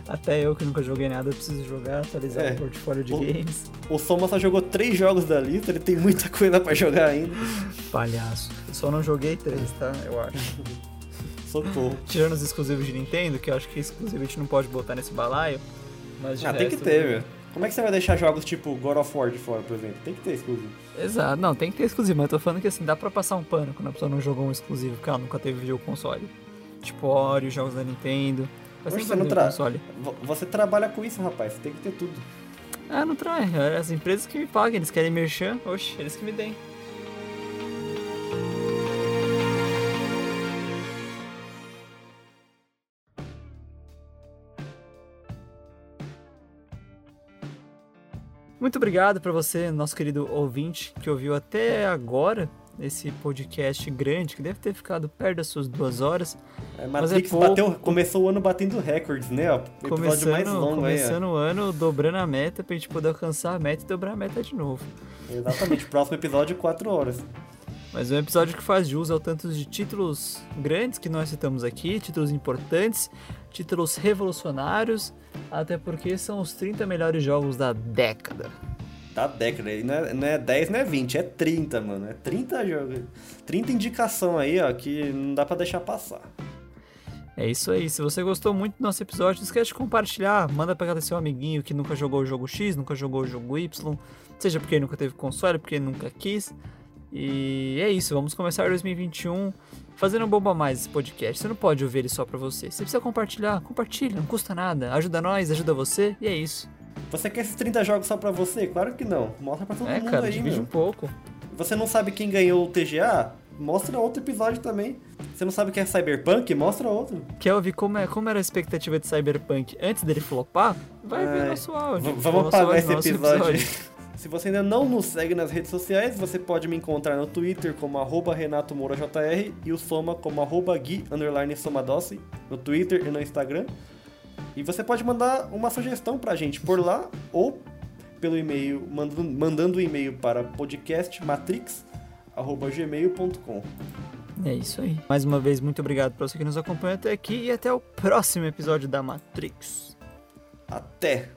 Até eu que nunca joguei nada, preciso jogar, atualizar É. o portfólio de O- games. O Soma só jogou 3 jogos da lista, ele tem muita coisa pra jogar ainda. Palhaço. Só não joguei três, tá? Eu acho. Socorro. Tirando os exclusivos de Nintendo, que eu acho que exclusivo a gente não pode botar nesse balaio. Mas Ah, tem que ter, velho. Como é que você vai deixar jogos tipo God of War de fora, por exemplo? Tem que ter exclusivo. Exato, não, tem que ter exclusivo, mas eu tô falando que assim, dá pra passar um pano quando a pessoa não jogou um exclusivo, porque ela nunca teve videogame console. Tipo Ori, jogos da Nintendo. Mas você não tra... console. Vo- Você trabalha com isso, rapaz. Você tem que ter tudo. Ah, não trai. é As empresas que me pagam, eles querem merchan, oxe, eles que me deem. Muito obrigado para você, nosso querido ouvinte, que ouviu até agora esse podcast grande, que deve ter ficado perto das suas duas horas. É, Mas é Matrix pouco. bateu, começou o ano batendo recordes, né? O episódio Começando, mais longo aí. começando o ano, dobrando a meta pra gente poder alcançar a meta e dobrar a meta de novo. Exatamente. Próximo episódio, 4 horas. Mas é um episódio que faz jus ao tanto de títulos grandes que nós citamos aqui, títulos importantes, títulos revolucionários, até porque são os 30 melhores jogos da década. Da década. E não é, não é 10, não é 20, é 30, mano. É 30 jogos. 30 indicação aí, ó, que não dá pra deixar passar. É isso aí. Se você gostou muito do nosso episódio, não esquece de compartilhar. Manda pra aquele seu amiguinho que nunca jogou o jogo X, nunca jogou o jogo Y, seja porque nunca teve console, porque nunca quis. E é isso, vamos começar 2021 fazendo um bomba mais esse podcast. Você não pode ouvir ele só pra você. Você precisa compartilhar, compartilha, não custa nada. Ajuda nós, ajuda você, e é isso. Você quer esses 30 jogos só pra você? Claro que não. Mostra pra todo é, mundo cara, aí, divide meu. um pouco. Você não sabe quem ganhou o TGA? Mostra outro episódio também. Você não sabe quem é Cyberpunk? Mostra outro. Quer ouvir como, é, como era a expectativa de Cyberpunk antes dele flopar? Vai ver Ai, nosso áudio. Vamos áudio, esse nosso episódio. Se você ainda não nos segue nas redes sociais, você pode me encontrar no Twitter como arroba Renato Moura JR e o Soma como arroba Gui underline Somadossi no Twitter e no Instagram. E você pode mandar uma sugestão pra gente por lá ou pelo e-mail, mandando, mandando um e-mail para podcastmatrix.gmail.com. É isso aí. Mais uma vez, muito obrigado para você que nos acompanha até aqui e até o próximo episódio da Matrix. Até!